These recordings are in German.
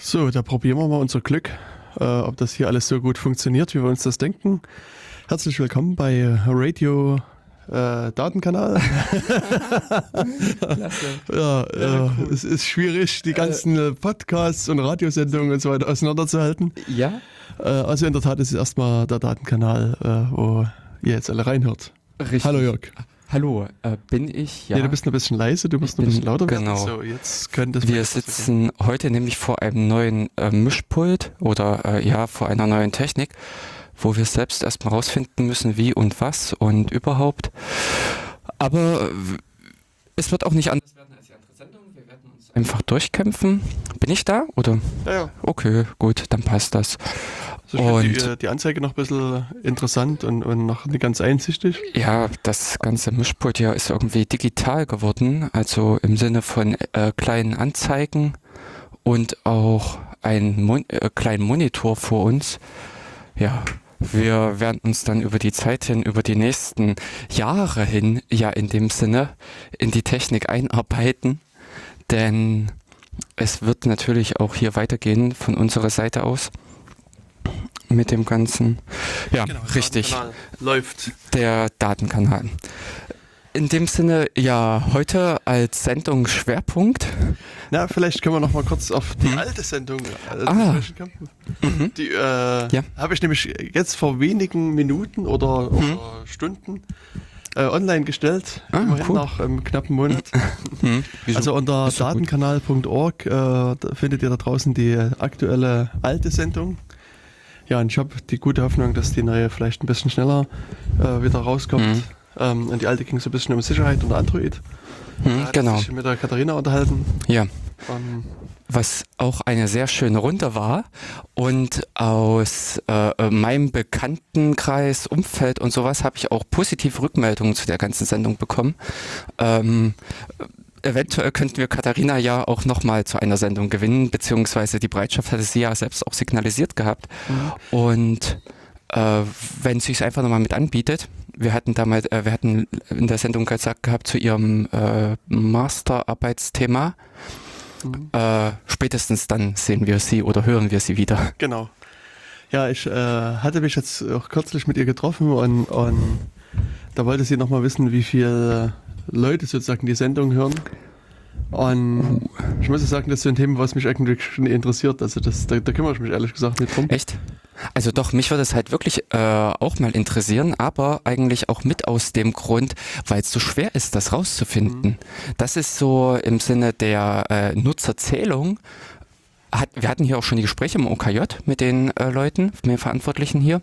So, da probieren wir mal unser Glück, äh, ob das hier alles so gut funktioniert, wie wir uns das denken. Herzlich willkommen bei Radio äh, Datenkanal. Klasse. ja, ja cool. es ist schwierig, die ganzen äh, Podcasts und Radiosendungen und so weiter auseinanderzuhalten. Ja. Äh, also in der Tat ist es erstmal der Datenkanal, äh, wo ihr jetzt alle reinhört. Richtig. Hallo Jörg. Hallo, äh, bin ich? Ja. Nee, du bist ein bisschen leise, du musst ein bisschen lauter genau. werden. So, jetzt könnte Wir sitzen heute nämlich vor einem neuen äh, Mischpult oder äh, ja, vor einer neuen Technik, wo wir selbst erstmal rausfinden müssen, wie und was und überhaupt. Aber es wird auch nicht anders werden als die andere Sendung. Wir werden uns einfach durchkämpfen. Bin ich da? Oder? Ja, ja. Okay, gut, dann passt das. Also und die, äh, die, Anzeige noch ein bisschen interessant und, und noch nicht ganz einsichtig. Ja, das ganze Mischpult hier ist irgendwie digital geworden, also im Sinne von äh, kleinen Anzeigen und auch einen Mon äh, kleinen Monitor vor uns. Ja, wir werden uns dann über die Zeit hin, über die nächsten Jahre hin, ja in dem Sinne, in die Technik einarbeiten, denn es wird natürlich auch hier weitergehen von unserer Seite aus mit dem Ganzen. Ja, genau, richtig. Läuft. Der Datenkanal. In dem Sinne, ja, heute als Sendung Schwerpunkt. Na, vielleicht können wir noch mal kurz auf die hm. alte Sendung äh, ah. Mhm. Die äh, ja. habe ich nämlich jetzt vor wenigen Minuten oder, mhm. oder Stunden äh, online gestellt, ah, immerhin cool. nach einem knappen Monat. Mhm. Also unter datenkanal.org äh, findet ihr da draußen die aktuelle alte Sendung ja, und ich habe die gute Hoffnung, dass die neue vielleicht ein bisschen schneller äh, wieder rauskommt. Mhm. Ähm, und die alte ging so ein bisschen um Sicherheit und Android. Mhm, da genau. Ich mit der Katharina unterhalten. Ja. Um, was auch eine sehr schöne Runde war und aus äh, meinem Bekanntenkreis, Umfeld und sowas habe ich auch positive Rückmeldungen zu der ganzen Sendung bekommen. Ähm, eventuell könnten wir Katharina ja auch nochmal zu einer Sendung gewinnen, beziehungsweise die Bereitschaft hatte sie ja selbst auch signalisiert gehabt. Mhm. Und äh, wenn sie es einfach nochmal mit anbietet, wir hatten damals, äh, wir hatten in der Sendung gesagt gehabt zu ihrem äh, Masterarbeitsthema. Mhm. Äh, spätestens dann sehen wir sie oder hören wir sie wieder. Genau. Ja, ich äh, hatte mich jetzt auch kürzlich mit ihr getroffen und, und da wollte sie nochmal wissen, wie viel Leute sozusagen die Sendung hören. Und ich muss sagen, das ist so ein Thema, was mich eigentlich schon interessiert. Also das, da, da kümmere ich mich ehrlich gesagt nicht drum. Echt? Also doch, mich würde es halt wirklich äh, auch mal interessieren, aber eigentlich auch mit aus dem Grund, weil es so schwer ist, das rauszufinden. Mhm. Das ist so im Sinne der äh, Nutzerzählung hat, wir hatten hier auch schon die Gespräche im OKJ mit den äh, Leuten, mit den Verantwortlichen hier,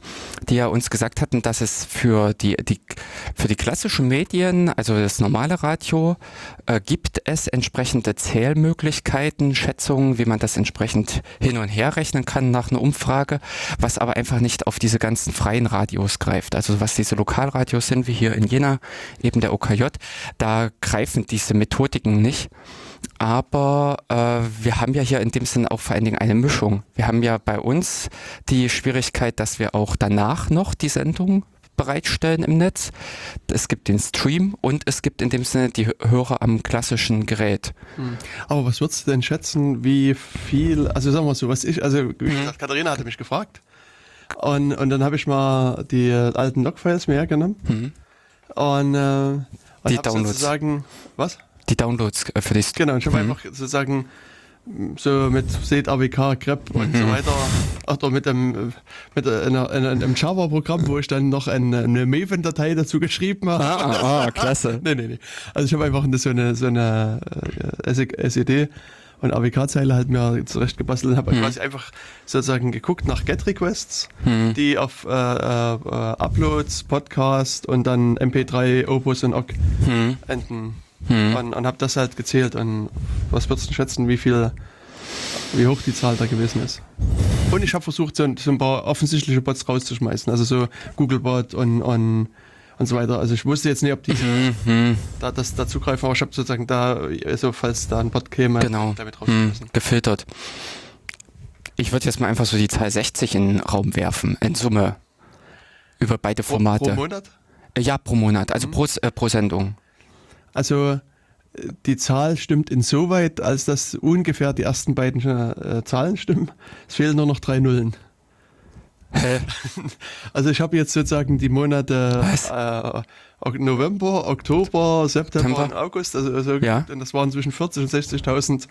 die ja uns gesagt hatten, dass es für die, die, für die klassischen Medien, also das normale Radio, äh, gibt es entsprechende Zählmöglichkeiten, Schätzungen, wie man das entsprechend hin und her rechnen kann nach einer Umfrage, was aber einfach nicht auf diese ganzen freien Radios greift. Also was diese Lokalradios sind, wie hier in Jena, eben der OKJ, da greifen diese Methodiken nicht. Aber äh, wir haben ja hier in dem Sinne auch vor allen Dingen eine Mischung. Wir haben ja bei uns die Schwierigkeit, dass wir auch danach noch die Sendung bereitstellen im Netz. Es gibt den Stream und es gibt in dem Sinne die Hörer am klassischen Gerät. Hm. Aber was würdest du denn schätzen, wie viel, also sagen wir so, was ich, also wie hm. gesagt, Katharina hatte mich gefragt und, und dann habe ich mal die alten Logfiles mir hergenommen hm. und, äh, und die Downloads. sozusagen, was? Die Downloads äh, für dich. Genau, ich habe mhm. einfach sozusagen so mit Seed AWK, grep mhm. und so weiter. Oder mit einem, mit einer, einem Java-Programm, wo ich dann noch eine, eine Maven-Datei dazu geschrieben habe. Ah, ah, ah klasse. nee, nee, nee. Also ich habe einfach so eine, so eine äh, SED und AWK-Zeile halt mir zurecht gebastelt und habe mhm. quasi einfach sozusagen geguckt nach Get-Requests, mhm. die auf äh, äh, Uploads, Podcast und dann MP3, Opus und OGG mhm. enden hm. Und, und habe das halt gezählt. Und was würdest du schätzen, wie viel, wie hoch die Zahl da gewesen ist? Und ich habe versucht, so, so, ein paar offensichtliche Bots rauszuschmeißen. Also so Googlebot und, und, und so weiter. Also ich wusste jetzt nicht, ob die mhm. mhm. da das da zugreifen, aber ich habe sozusagen da, also falls da ein Bot käme, genau. damit rausgeschmissen. Hm. Gefiltert. Ich würde jetzt mal einfach so die Zahl 60 in den Raum werfen, in Summe. Über beide Formate. Pro, pro Monat? Ja, pro Monat, also mhm. pro, äh, pro Sendung. Also die Zahl stimmt insoweit, als dass ungefähr die ersten beiden äh, Zahlen stimmen. Es fehlen nur noch drei Nullen. Hä? Also ich habe jetzt sozusagen die Monate äh, November, Oktober, September und August, also, also Ja. und das waren zwischen 40 und 60.000.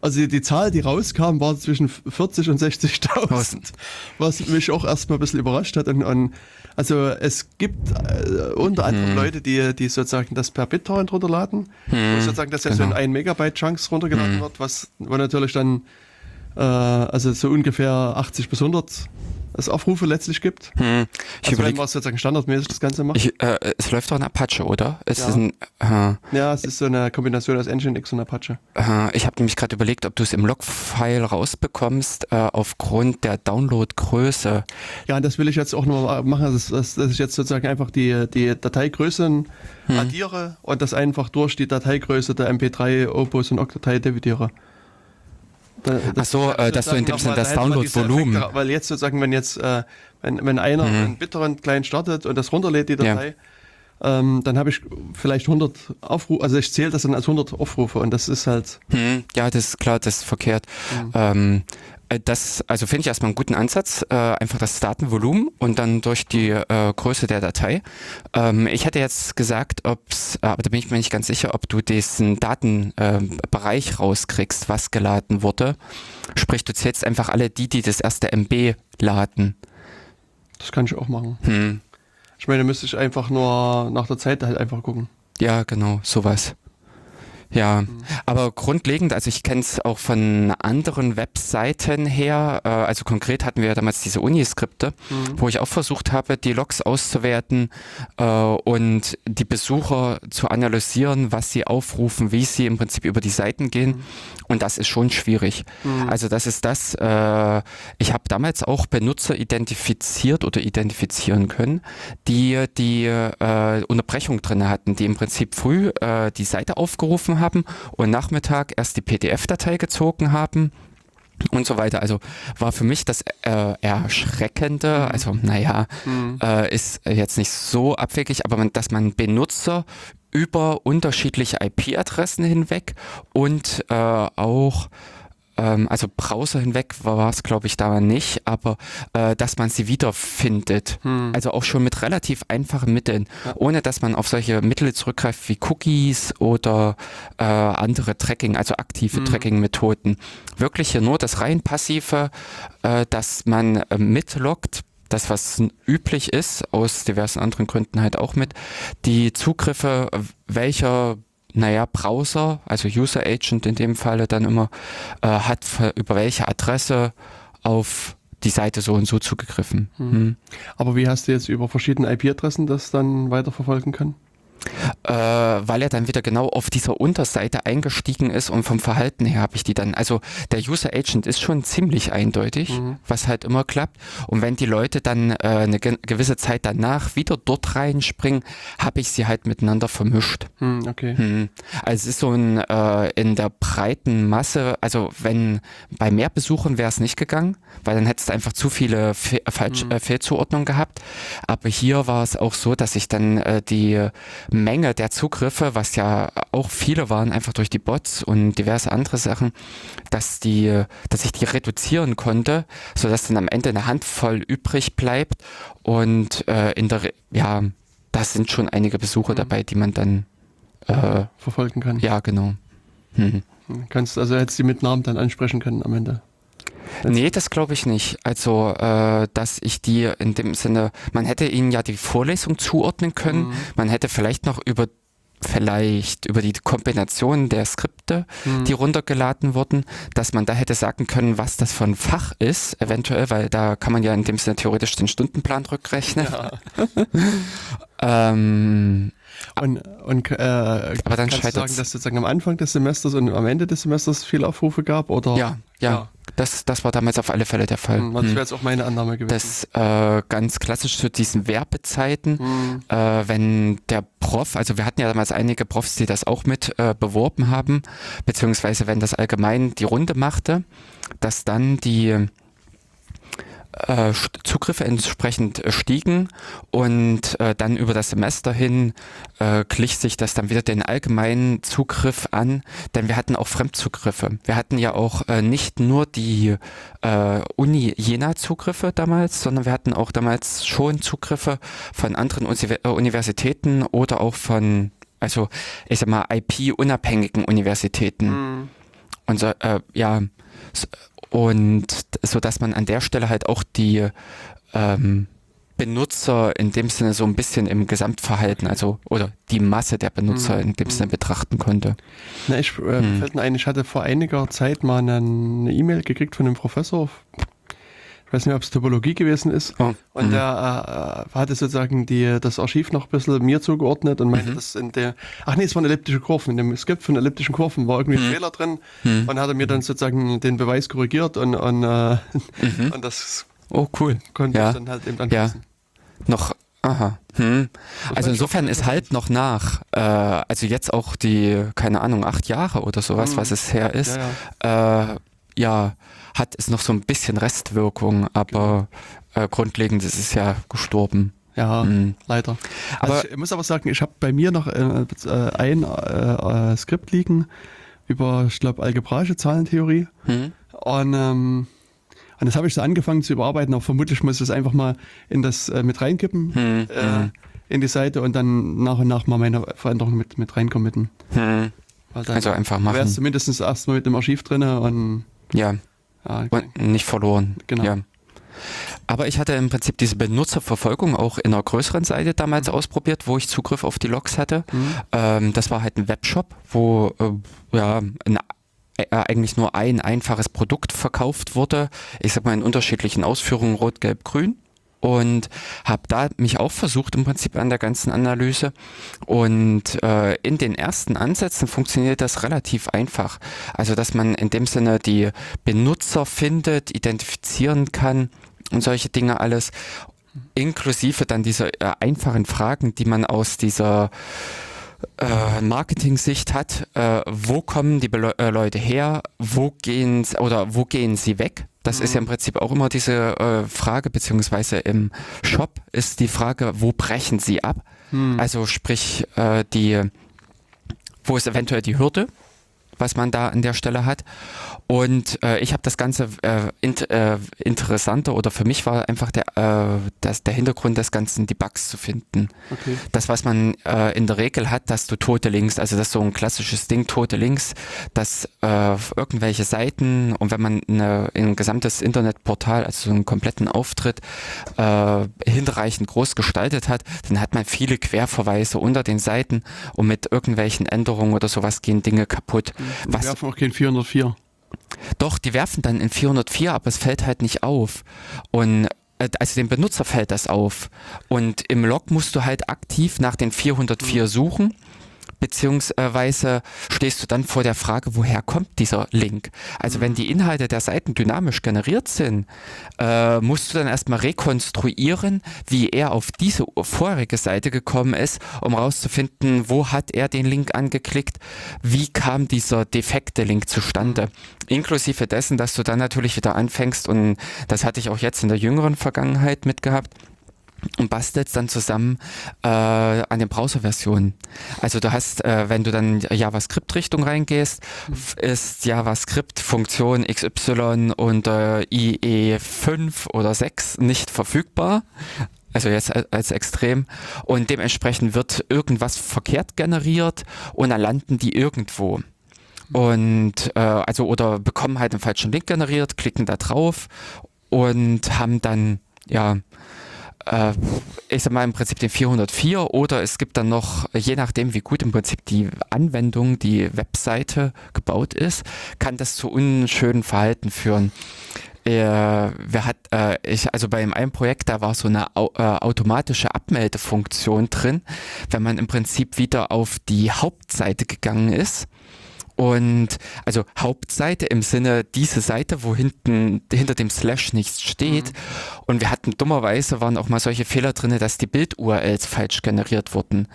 Also die, die Zahl, die rauskam, war zwischen 40 und 60.000, Tausend. was mich auch erstmal ein bisschen überrascht hat. Und, und also es gibt äh, unter Hm. anderem Leute, die, die sozusagen das per BitTorrent runterladen, wo sozusagen das ja so in genau. 1 Megabyte Chunks runtergeladen wird, was wo natürlich dann äh, also so ungefähr 80 bis 100 es Aufrufe letztlich gibt. Hm. Ich Also wenn überlege, man sozusagen standardmäßig das Ganze macht. ich, äh, es läuft doch ein Apache, oder? Es Ja. ist ein, äh, Ja, es ist so eine Kombination aus Nginx und Apache. äh, ich habe nämlich gerade überlegt, ob du es im Log-File rausbekommst, äh, aufgrund der Download-Größe. Ja, und das will ich jetzt auch nochmal machen, dass, dass, dass ich jetzt sozusagen einfach die, die Dateigrößen Hm. addiere und das einfach durch die Dateigröße der MP3, Opus und Octdatei dividiere. Da- Ach so, äh, dass du in dem Sinne das Download-Volumen- Effekte, Weil jetzt sozusagen, wenn jetzt, äh, wenn, wenn einer einen BitTorrent-Client startet und das runterlädt, die Mhm. Ja. Datei, ähm, dann habe ich vielleicht 100 Aufrufe, also ich zähle das dann als 100 Aufrufe und das ist halt, Hm, ja, das ist klar, das ist verkehrt. Mhm. Ähm, äh, das, also finde ich erstmal einen guten Ansatz, äh, einfach das Datenvolumen und dann durch die äh, Größe der Datei. Ähm, ich hätte jetzt gesagt, ob's, äh, aber da bin ich mir nicht ganz sicher, ob du diesen Datenbereich rauskriegst, was geladen wurde. Sprich, du zählst einfach alle die, die das erste MB laden. das kann ich auch machen. Hm. Ich meine, da müsste ich einfach nur nach der Zeit halt einfach gucken. Ja, genau, sowas. Ja, aber grundlegend, also ich kenne es auch von anderen Webseiten her, äh, also konkret hatten wir ja damals diese Uniskripte, wo ich auch versucht habe, die Logs auszuwerten äh, und die Besucher zu analysieren, was sie aufrufen, wie sie im Prinzip über die Seiten gehen. Und das ist schon schwierig. Also das ist das, äh, ich habe damals auch Benutzer identifiziert oder identifizieren können, die die äh, Unterbrechung drin hatten, die im Prinzip früh äh, die Seite aufgerufen haben und Nachmittag erst die PDF-Datei gezogen haben und so weiter. Also war für mich das äh, Erschreckende, also naja, äh, ist jetzt nicht so abwegig, aber man, dass man Benutzer über unterschiedliche IP-Adressen hinweg und äh, auch ähm, also Browser hinweg war es, glaube ich, da nicht, aber äh, dass man sie wiederfindet. Also auch schon mit relativ einfachen Mitteln, ohne dass man auf solche Mittel zurückgreift wie Cookies oder äh, andere Tracking, also aktive Tracking-Methoden. Wirklich hier nur das rein passive, äh, dass man äh, mitloggt, das, was üblich ist, aus diversen anderen Gründen halt auch mit, die Zugriffe, welcher naja, Browser, also User Agent in dem Falle dann immer, äh, hat für, über welche Adresse auf die Seite so und so zugegriffen. Hm. Aber wie hast du jetzt über verschiedene IP-Adressen das dann weiterverfolgen können? Äh, weil er dann wieder genau auf dieser Unterseite eingestiegen ist und vom Verhalten her habe ich die dann, also der User Agent ist schon ziemlich eindeutig, was halt immer klappt. Und wenn die Leute dann äh, eine ge gewisse Zeit danach wieder dort reinspringen, habe ich sie halt miteinander vermischt. Hm, okay. Hm. Also es ist so ein äh, in der breiten Masse, also wenn bei mehr Besuchern wäre es nicht gegangen, weil dann hättest du einfach zu viele Fe Falsch äh, Fehlzuordnungen gehabt. Aber hier war es auch so, dass ich dann äh, die Menge der Zugriffe, was ja auch viele waren, einfach durch die Bots und diverse andere Sachen, dass die, dass ich die reduzieren konnte, sodass dann am Ende eine Handvoll übrig bleibt und äh, in der Re ja, da sind schon einige Besucher dabei, die man dann äh, Verfolgen kann. ja, genau. Hm. Hm, Kannst also hättest du die mit Namen dann ansprechen können am Ende. Nee, das glaube ich nicht. Also, äh, dass ich die in dem Sinne, man hätte ihnen ja die Vorlesung zuordnen können, Mhm. man hätte vielleicht noch über vielleicht über die Kombination der Skripte, Mhm. die runtergeladen wurden, dass man da hätte sagen können, was das für ein Fach ist, eventuell, weil da kann man ja in dem Sinne theoretisch den Stundenplan rückrechnen. ähm, Und, und äh, Aber dann kannst du sagen, dass sozusagen am Anfang des Semesters und am Ende des Semesters viele Aufrufe gab? Oder? ja, ja, Das, das war damals auf alle Fälle der Fall. Hm, Das Hm. wäre jetzt auch meine Annahme gewesen. Das äh, ganz klassisch zu diesen Werbezeiten, Hm. äh, wenn der Prof, also wir hatten ja damals einige Profs, die das auch mit äh, beworben haben, beziehungsweise wenn das allgemein die Runde machte, dass dann die äh, Zugriffe entsprechend äh, stiegen und äh, dann über das Semester hin äh, glich sich das dann wieder den allgemeinen Zugriff an, denn wir hatten auch Fremdzugriffe. Wir hatten ja auch äh, nicht nur die äh, Uni Jena Zugriffe damals, sondern wir hatten auch damals schon Zugriffe von anderen Universitäten oder auch von, also ich sag mal, IP-unabhängigen Universitäten. Mhm. Und so, äh, ja, und so dass man an der Stelle halt auch die ähm, Benutzer in dem Sinne so ein bisschen im Gesamtverhalten, also oder die Masse der Benutzer mhm. in dem Sinne betrachten konnte. Na, ich äh, mhm. fällt mir ein, ich hatte vor einiger Zeit mal eine E-Mail gekriegt von einem Professor, ich weiß nicht, ob es Topologie gewesen ist. Oh. Und mhm. der äh, hatte sozusagen die, das Archiv noch ein bisschen mir zugeordnet und meinte, mhm. dass in der, ach nee, es waren elliptische Kurven. In dem Skript von elliptischen Kurven war irgendwie ein mhm. Fehler drin mhm. und hat er mir dann sozusagen den Beweis korrigiert und, und, äh, mhm. und das oh, cool. konnte ja. ich dann halt eben anpassen. Ja. Noch Aha. Hm. Also insofern ist halt noch nach. Äh, also jetzt auch die, keine Ahnung, acht Jahre oder sowas, was es her ist. Ja, ja. Äh, ja hat es noch so ein bisschen Restwirkung, aber äh, grundlegend ist es ja gestorben. Ja, mhm. leider. Also aber ich muss aber sagen, ich habe bei mir noch äh, äh ein äh, äh, Skript liegen über, ich glaube, algebraische Zahlentheorie. Mhm. Und, ähm, und das habe ich so angefangen zu überarbeiten, aber vermutlich muss ich es einfach mal in das äh, mit reinkippen, mhm. mhm. in die Seite und dann nach und nach mal meine Veränderungen mit, mit reinkommitten. Mhm. Also einfach machen. Wäre es zumindest erstmal mit dem Archiv drin und ja. Ah, okay. Und nicht verloren. Genau. Ja. Aber ich hatte im Prinzip diese Benutzerverfolgung auch in einer größeren Seite damals mhm. ausprobiert, wo ich Zugriff auf die Logs hatte. Mhm. Ähm, das war halt ein Webshop, wo äh, ja ein, äh, eigentlich nur ein einfaches Produkt verkauft wurde. Ich sag mal in unterschiedlichen Ausführungen rot, gelb, grün und habe da mich auch versucht im Prinzip an der ganzen Analyse und äh, in den ersten Ansätzen funktioniert das relativ einfach. Also dass man in dem Sinne die Benutzer findet, identifizieren kann und solche Dinge alles, inklusive dann dieser äh, einfachen Fragen, die man aus dieser äh, Marketing-Sicht hat, äh, wo kommen die Be äh, Leute her, wo gehen oder wo gehen sie weg? Das mhm. ist ja im Prinzip auch immer diese äh, Frage, beziehungsweise im Shop ist die Frage, wo brechen sie ab? Mhm. Also sprich, äh, die, wo ist eventuell die Hürde, was man da an der Stelle hat. Und äh, ich habe das Ganze äh, int, äh, interessanter oder für mich war einfach der, äh, das, der Hintergrund des Ganzen, die Bugs zu finden. Okay. Das, was man äh, in der Regel hat, dass du tote Links, also das ist so ein klassisches Ding, tote Links, dass äh, irgendwelche Seiten und wenn man eine, ein gesamtes Internetportal, also so einen kompletten Auftritt hinreichend groß gestaltet hat, dann hat man viele Querverweise unter den Seiten und mit irgendwelchen Änderungen oder sowas gehen Dinge kaputt. Wir was, werfen auch kein 404. Doch, die werfen dann in 404, aber es fällt halt nicht auf. Und äh, also dem Benutzer fällt das auf. Und im Log musst du halt aktiv nach den 404 suchen beziehungsweise stehst du dann vor der Frage, woher kommt dieser Link? Also wenn die Inhalte der Seiten dynamisch generiert sind, äh, musst du dann erstmal rekonstruieren, wie er auf diese vorherige Seite gekommen ist, um rauszufinden, wo hat er den Link angeklickt, wie kam dieser defekte Link zustande. Inklusive dessen, dass du dann natürlich wieder anfängst und das hatte ich auch jetzt in der jüngeren Vergangenheit mitgehabt, und bastelst dann zusammen äh, an den Browserversionen. Also du hast, äh, wenn du dann JavaScript-Richtung reingehst, ist JavaScript Funktion XY unter IE5 oder 6 nicht verfügbar. Also jetzt als extrem. Und dementsprechend wird irgendwas verkehrt generiert und dann landen die irgendwo. Und äh, also oder bekommen halt einen falschen Link generiert, klicken da drauf und haben dann ja äh, ich sag mal im Prinzip den 404 oder es gibt dann noch, je nachdem wie gut im Prinzip die Anwendung, die Webseite gebaut ist, kann das zu unschönen Verhalten führen. Äh, wer hat, äh, ich, also bei einem Projekt, da war so eine au, äh, automatische Abmeldefunktion drin, wenn man im Prinzip wieder auf die Hauptseite gegangen ist und also Hauptseite im Sinne diese Seite, wo hinten hinter dem Slash nichts steht. Mhm. Und wir hatten dummerweise waren auch mal solche Fehler drin, dass die Bild-URLs falsch generiert wurden.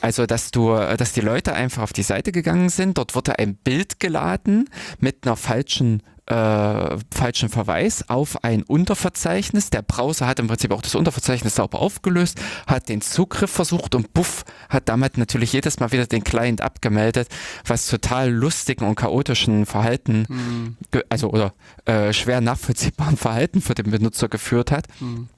Also dass du, dass die Leute einfach auf die Seite gegangen sind, dort wurde ein Bild geladen mit einer falschen äh, falschen Verweis auf ein Unterverzeichnis. Der Browser hat im Prinzip auch das Unterverzeichnis sauber aufgelöst, hat den Zugriff versucht und buff, hat damit natürlich jedes Mal wieder den Client abgemeldet, was total lustigen und chaotischen Verhalten, mhm. also oder äh, schwer nachvollziehbaren Verhalten für den Benutzer geführt hat. Mhm.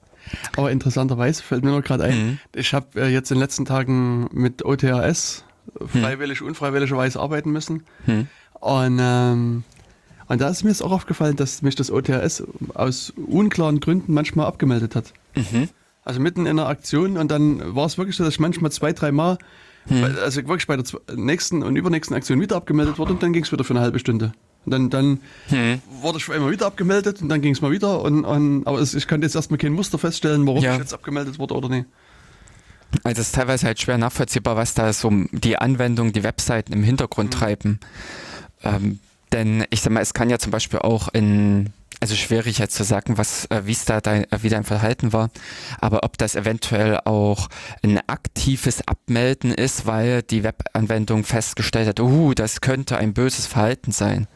Aber interessanterweise fällt mir nur gerade ein, mhm. ich habe äh, jetzt in den letzten Tagen mit OTRS hm. freiwillig, unfreiwilligerweise arbeiten müssen. Mhm. Und ähm, und da ist mir jetzt auch aufgefallen, dass mich das OTRS aus unklaren Gründen manchmal abgemeldet hat. Mhm. Also mitten in einer Aktion und dann war es wirklich so, dass ich manchmal zwei, drei Mal, mhm. also wirklich bei der nächsten und übernächsten Aktion wieder abgemeldet wurde und dann ging es wieder für eine halbe Stunde. Und dann, dann mhm. wurde ich immer wieder abgemeldet und dann ging es mal wieder. Und, und, aber es, ich konnte jetzt erstmal kein Muster feststellen, warum ja. ich jetzt abgemeldet wurde oder nicht. Also es ist teilweise halt schwer nachvollziehbar, was da so die Anwendung, die Webseiten im Hintergrund mhm. treiben. Ähm, denn ich sag mal, es kann ja zum Beispiel auch in, also schwierig jetzt zu sagen, was, äh, wie es da dein, äh, wie dein Verhalten war, aber ob das eventuell auch ein aktives Abmelden ist, weil die Webanwendung festgestellt hat, uh, das könnte ein böses Verhalten sein.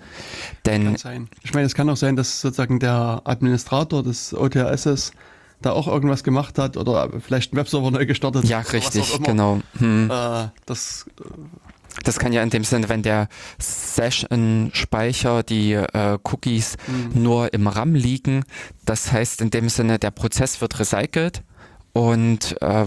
Denn kann sein. Ich meine, es kann auch sein, dass sozusagen der Administrator des OTRSs da auch irgendwas gemacht hat oder vielleicht einen Webserver neu gestartet. Ja, richtig, genau. Hm. Äh, das äh, das kann ja in dem Sinne, wenn der Session-Speicher, die äh, Cookies mhm. nur im RAM liegen, das heißt in dem Sinne, der Prozess wird recycelt und äh,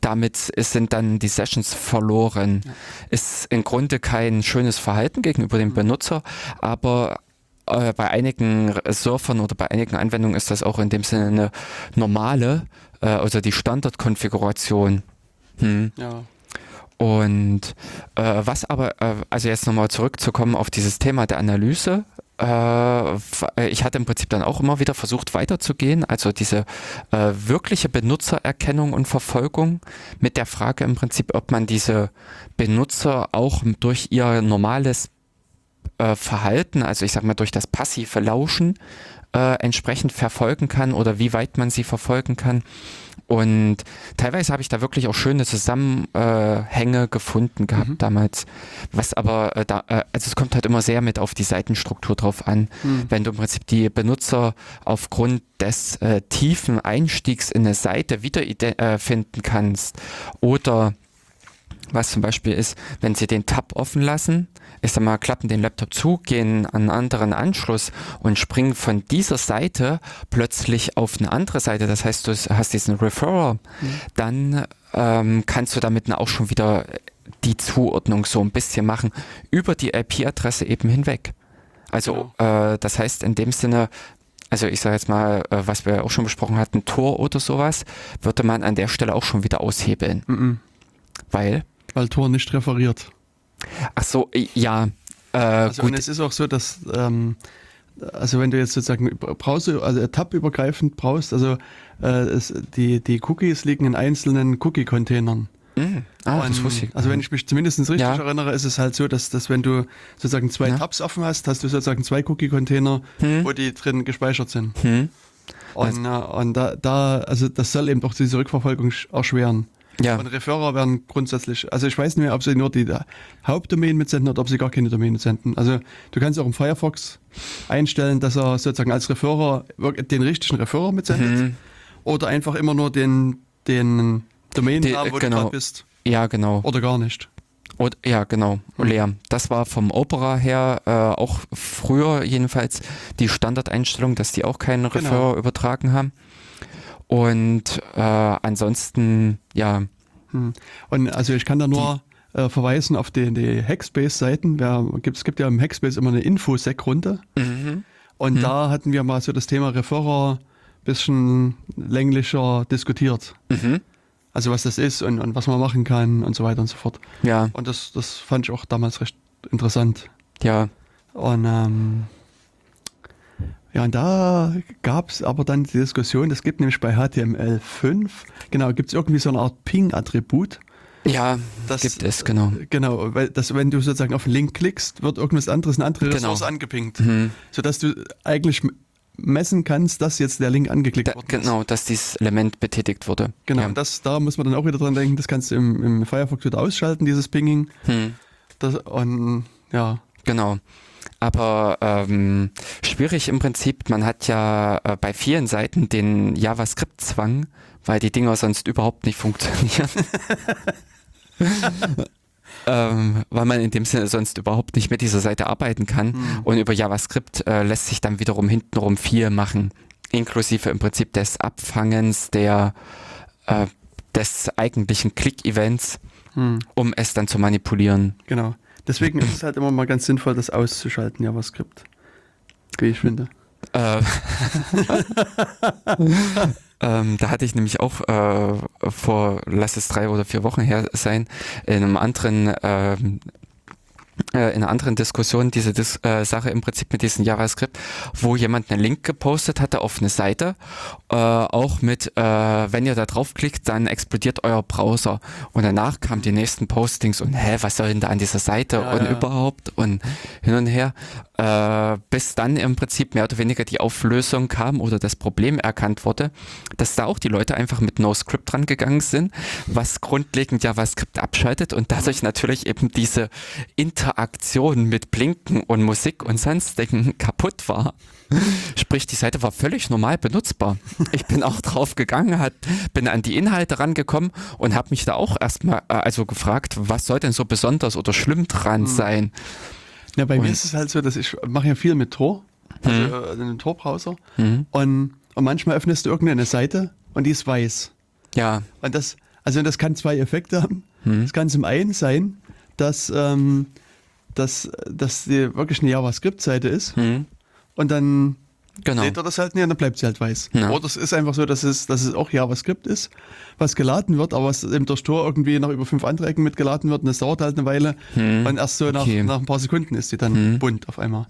damit sind dann die Sessions verloren. Ja. Ist im Grunde kein schönes Verhalten gegenüber dem mhm. Benutzer, aber äh, bei einigen Surfern oder bei einigen Anwendungen ist das auch in dem Sinne eine normale, äh, also die Standardkonfiguration. Hm. Ja. Und äh, was aber, äh, also jetzt nochmal zurückzukommen auf dieses Thema der Analyse, äh, ich hatte im Prinzip dann auch immer wieder versucht weiterzugehen, also diese äh, wirkliche Benutzererkennung und Verfolgung mit der Frage im Prinzip, ob man diese Benutzer auch durch ihr normales äh, Verhalten, also ich sag mal durch das passive Lauschen, äh, entsprechend verfolgen kann oder wie weit man sie verfolgen kann. Und teilweise habe ich da wirklich auch schöne Zusammenhänge gefunden gehabt mhm. damals. Was aber äh, da, äh, also es kommt halt immer sehr mit auf die Seitenstruktur drauf an. Mhm. Wenn du im Prinzip die Benutzer aufgrund des äh, tiefen Einstiegs in eine Seite wiederfinden äh, kannst oder was zum Beispiel ist, wenn Sie den Tab offen lassen, ich sag mal, klappen den Laptop zu, gehen an einen anderen Anschluss und springen von dieser Seite plötzlich auf eine andere Seite. Das heißt, du hast diesen Referrer, mhm. dann ähm, kannst du damit auch schon wieder die Zuordnung so ein bisschen machen über die IP-Adresse eben hinweg. Also genau. äh, das heißt in dem Sinne, also ich sage jetzt mal, äh, was wir auch schon besprochen hatten, Tor oder sowas, würde man an der Stelle auch schon wieder aushebeln. Mhm. Weil? Weil Tor nicht referiert. Ach so, ja. Äh, also gut. und es ist auch so, dass ähm, also wenn du jetzt sozusagen Browser, also tab-übergreifend brauchst, also äh, es, die, die Cookies liegen in einzelnen Cookie-Containern. Mhm. Ah, und, das wusste ich. Also wenn ich mich zumindest richtig ja. erinnere, ist es halt so, dass, dass wenn du sozusagen zwei ja. Tabs offen hast, hast du sozusagen zwei Cookie-Container, hm. wo die drin gespeichert sind. Hm. Und, also, und da, da, also das soll eben auch diese Rückverfolgung erschweren. Ja. Und Referrer werden grundsätzlich, also ich weiß nicht mehr, ob sie nur die Hauptdomain mitsenden oder ob sie gar keine Domain mitsenden. Also du kannst auch im Firefox einstellen, dass er sozusagen als Referrer den richtigen Referrer mitsendet mhm. oder einfach immer nur den, den Domain die, haben, wo genau. du gerade bist. Ja, genau. Oder gar nicht. Und, ja, genau, hm. leer. Das war vom Opera her äh, auch früher jedenfalls die Standardeinstellung, dass die auch keinen genau. Referrer übertragen haben. Und äh, ansonsten, ja. Hm. Und also ich kann da nur äh, verweisen auf die, die Hackspace-Seiten. Es gibt ja im Hackspace immer eine Infosec-Runde. Mhm. Und mhm. da hatten wir mal so das Thema Referrer bisschen länglicher diskutiert. Mhm. Also was das ist und, und was man machen kann und so weiter und so fort. Ja. Und das, das fand ich auch damals recht interessant. Ja. Und ähm, ja, und da gab es aber dann die Diskussion, es gibt nämlich bei HTML5, genau, gibt es irgendwie so eine Art Ping-Attribut. Ja, das gibt es, genau. Genau, weil das, wenn du sozusagen auf einen Link klickst, wird irgendwas anderes, eine andere genau. Ressource angepingt. Mhm. Sodass du eigentlich messen kannst, dass jetzt der Link angeklickt da, worden ist. Genau, dass dieses Element betätigt wurde. Genau, ja. und das, da muss man dann auch wieder dran denken, das kannst du im, im Firefox wieder ausschalten, dieses Pinging. Mhm. Das, und ja. Genau. Aber ähm, schwierig im Prinzip, man hat ja äh, bei vielen Seiten den JavaScript-Zwang, weil die Dinger sonst überhaupt nicht funktionieren. ähm, weil man in dem Sinne sonst überhaupt nicht mit dieser Seite arbeiten kann. Mhm. Und über JavaScript äh, lässt sich dann wiederum hintenrum viel machen, inklusive im Prinzip des Abfangens der äh, des eigentlichen Click-Events, mhm. um es dann zu manipulieren. Genau. Deswegen ist es halt immer mal ganz sinnvoll, das auszuschalten, JavaScript. Wie ich finde. Äh, ähm, da hatte ich nämlich auch äh, vor, lass es drei oder vier Wochen her sein, in einem anderen ähm, äh, in einer anderen Diskussion diese Dis äh, Sache im Prinzip mit diesem JavaScript, wo jemand einen Link gepostet hatte auf eine Seite, äh, auch mit, äh, wenn ihr da draufklickt, dann explodiert euer Browser. Und danach kamen die nächsten Postings und hä, was soll denn da an dieser Seite ja, und ja. überhaupt und hin und her äh, bis dann im Prinzip mehr oder weniger die Auflösung kam oder das Problem erkannt wurde, dass da auch die Leute einfach mit NoScript dran gegangen sind, was grundlegend JavaScript abschaltet und dadurch natürlich eben diese Interaktion mit Blinken und Musik und sonstigen kaputt war. Sprich, die Seite war völlig normal benutzbar. Ich bin auch drauf gegangen, hat, bin an die Inhalte rangekommen und habe mich da auch erstmal äh, also gefragt, was soll denn so besonders oder schlimm dran hm. sein? Ja, bei und mir ist es halt so, dass ich mache ja viel mit Tor, also mhm. Äh, einen Tor-Browser. Mhm. Und, und manchmal öffnest du irgendeine Seite und die ist weiß. Ja. Und das, also das kann zwei Effekte haben. Mhm. Es kann zum einen sein, dass, ähm, dass, dass die wirklich eine JavaScript-Seite ist mhm. und dann Genau. Seht ihr das halt nicht und dann bleibt sie halt weiß. Ja. Oder es ist einfach so, dass es, dass es auch JavaScript ist, was geladen wird, aber was im durch Tor irgendwie noch über fünf andere Ecken mitgeladen wird und das dauert halt eine Weile hm. und erst so okay. nach, nach ein paar Sekunden ist sie dann hm. bunt auf einmal.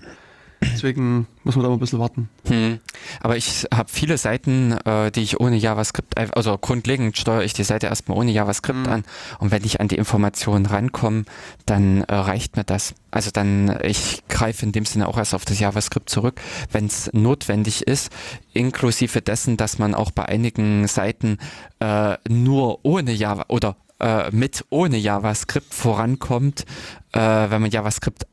Deswegen muss man da mal ein bisschen warten. Hm. Aber ich habe viele Seiten, äh, die ich ohne JavaScript, also grundlegend steuere ich die Seite erstmal ohne JavaScript hm. an. Und wenn ich an die Informationen rankomme, dann äh, reicht mir das. Also dann, ich greife in dem Sinne auch erst auf das JavaScript zurück, wenn es notwendig ist, inklusive dessen, dass man auch bei einigen Seiten äh, nur ohne Java oder äh, mit ohne JavaScript vorankommt, äh, wenn man JavaScript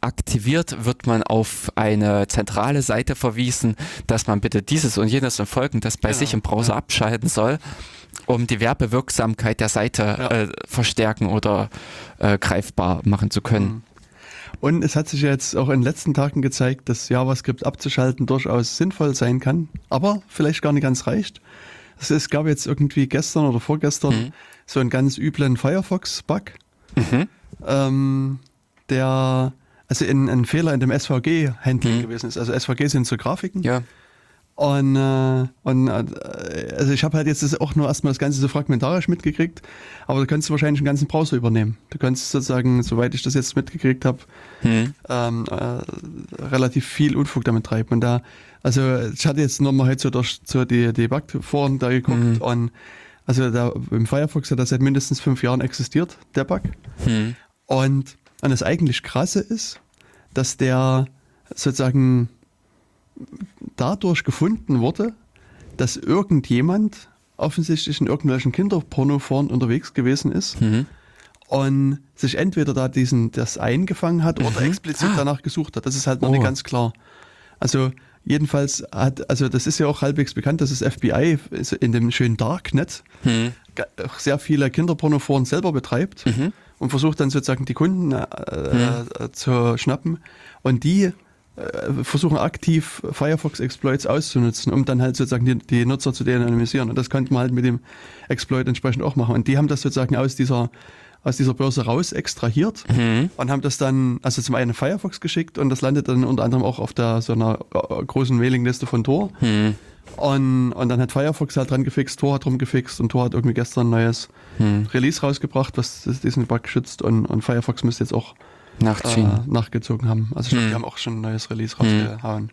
aktiviert, wird man auf eine zentrale Seite verwiesen, dass man bitte dieses und jenes und folgendes bei genau, sich im Browser ja. abschalten soll, um die Werbewirksamkeit der Seite ja. äh, verstärken oder äh, greifbar machen zu können. Mhm. Und es hat sich jetzt auch in den letzten Tagen gezeigt, dass JavaScript abzuschalten durchaus sinnvoll sein kann, aber vielleicht gar nicht ganz reicht. Es gab jetzt irgendwie gestern oder vorgestern mhm. so einen ganz üblen Firefox-Bug, mhm. ähm, der also in, ein Fehler in dem SVG-Handling mhm. gewesen ist. Also SVG sind so Grafiken. Ja. Und, äh, und äh, also ich habe halt jetzt das auch nur erstmal das Ganze so fragmentarisch mitgekriegt, aber du könntest wahrscheinlich einen ganzen Browser übernehmen. Du könntest sozusagen, soweit ich das jetzt mitgekriegt habe, mhm. ähm, äh, relativ viel Unfug damit treiben. Und da, also ich hatte jetzt nochmal heute so, durch, so die, die Bug-Foren da geguckt mhm. und also da im Firefox hat das seit mindestens fünf Jahren existiert, der Bug. Mhm. Und und das eigentlich Krasse ist, dass der sozusagen dadurch gefunden wurde, dass irgendjemand offensichtlich in irgendwelchen Kinderpornoforen unterwegs gewesen ist mhm. und sich entweder da diesen das eingefangen hat oder mhm. explizit ah. danach gesucht hat. Das ist halt noch oh. nicht ganz klar. Also jedenfalls hat, also das ist ja auch halbwegs bekannt, dass das FBI in dem schönen Darknet mhm. sehr viele Kinderpornoforen selber betreibt. Mhm und versucht dann sozusagen die Kunden äh, mhm. zu schnappen und die äh, versuchen aktiv Firefox Exploits auszunutzen, um dann halt sozusagen die, die Nutzer zu de-anonymisieren. Und das könnte man halt mit dem Exploit entsprechend auch machen. Und die haben das sozusagen aus dieser aus dieser Börse raus extrahiert mhm. und haben das dann also zum einen Firefox geschickt und das landet dann unter anderem auch auf der so einer äh, großen Mailingliste von Tor. Mhm. Und, und dann hat Firefox halt dran gefixt, Tor hat drum gefixt und Tor hat irgendwie gestern ein neues hm. Release rausgebracht, was diesen Bug schützt und, und Firefox müsste jetzt auch. Äh, nachgezogen haben. Also ich glaube, hm. die haben auch schon ein neues Release hm. rausgehauen.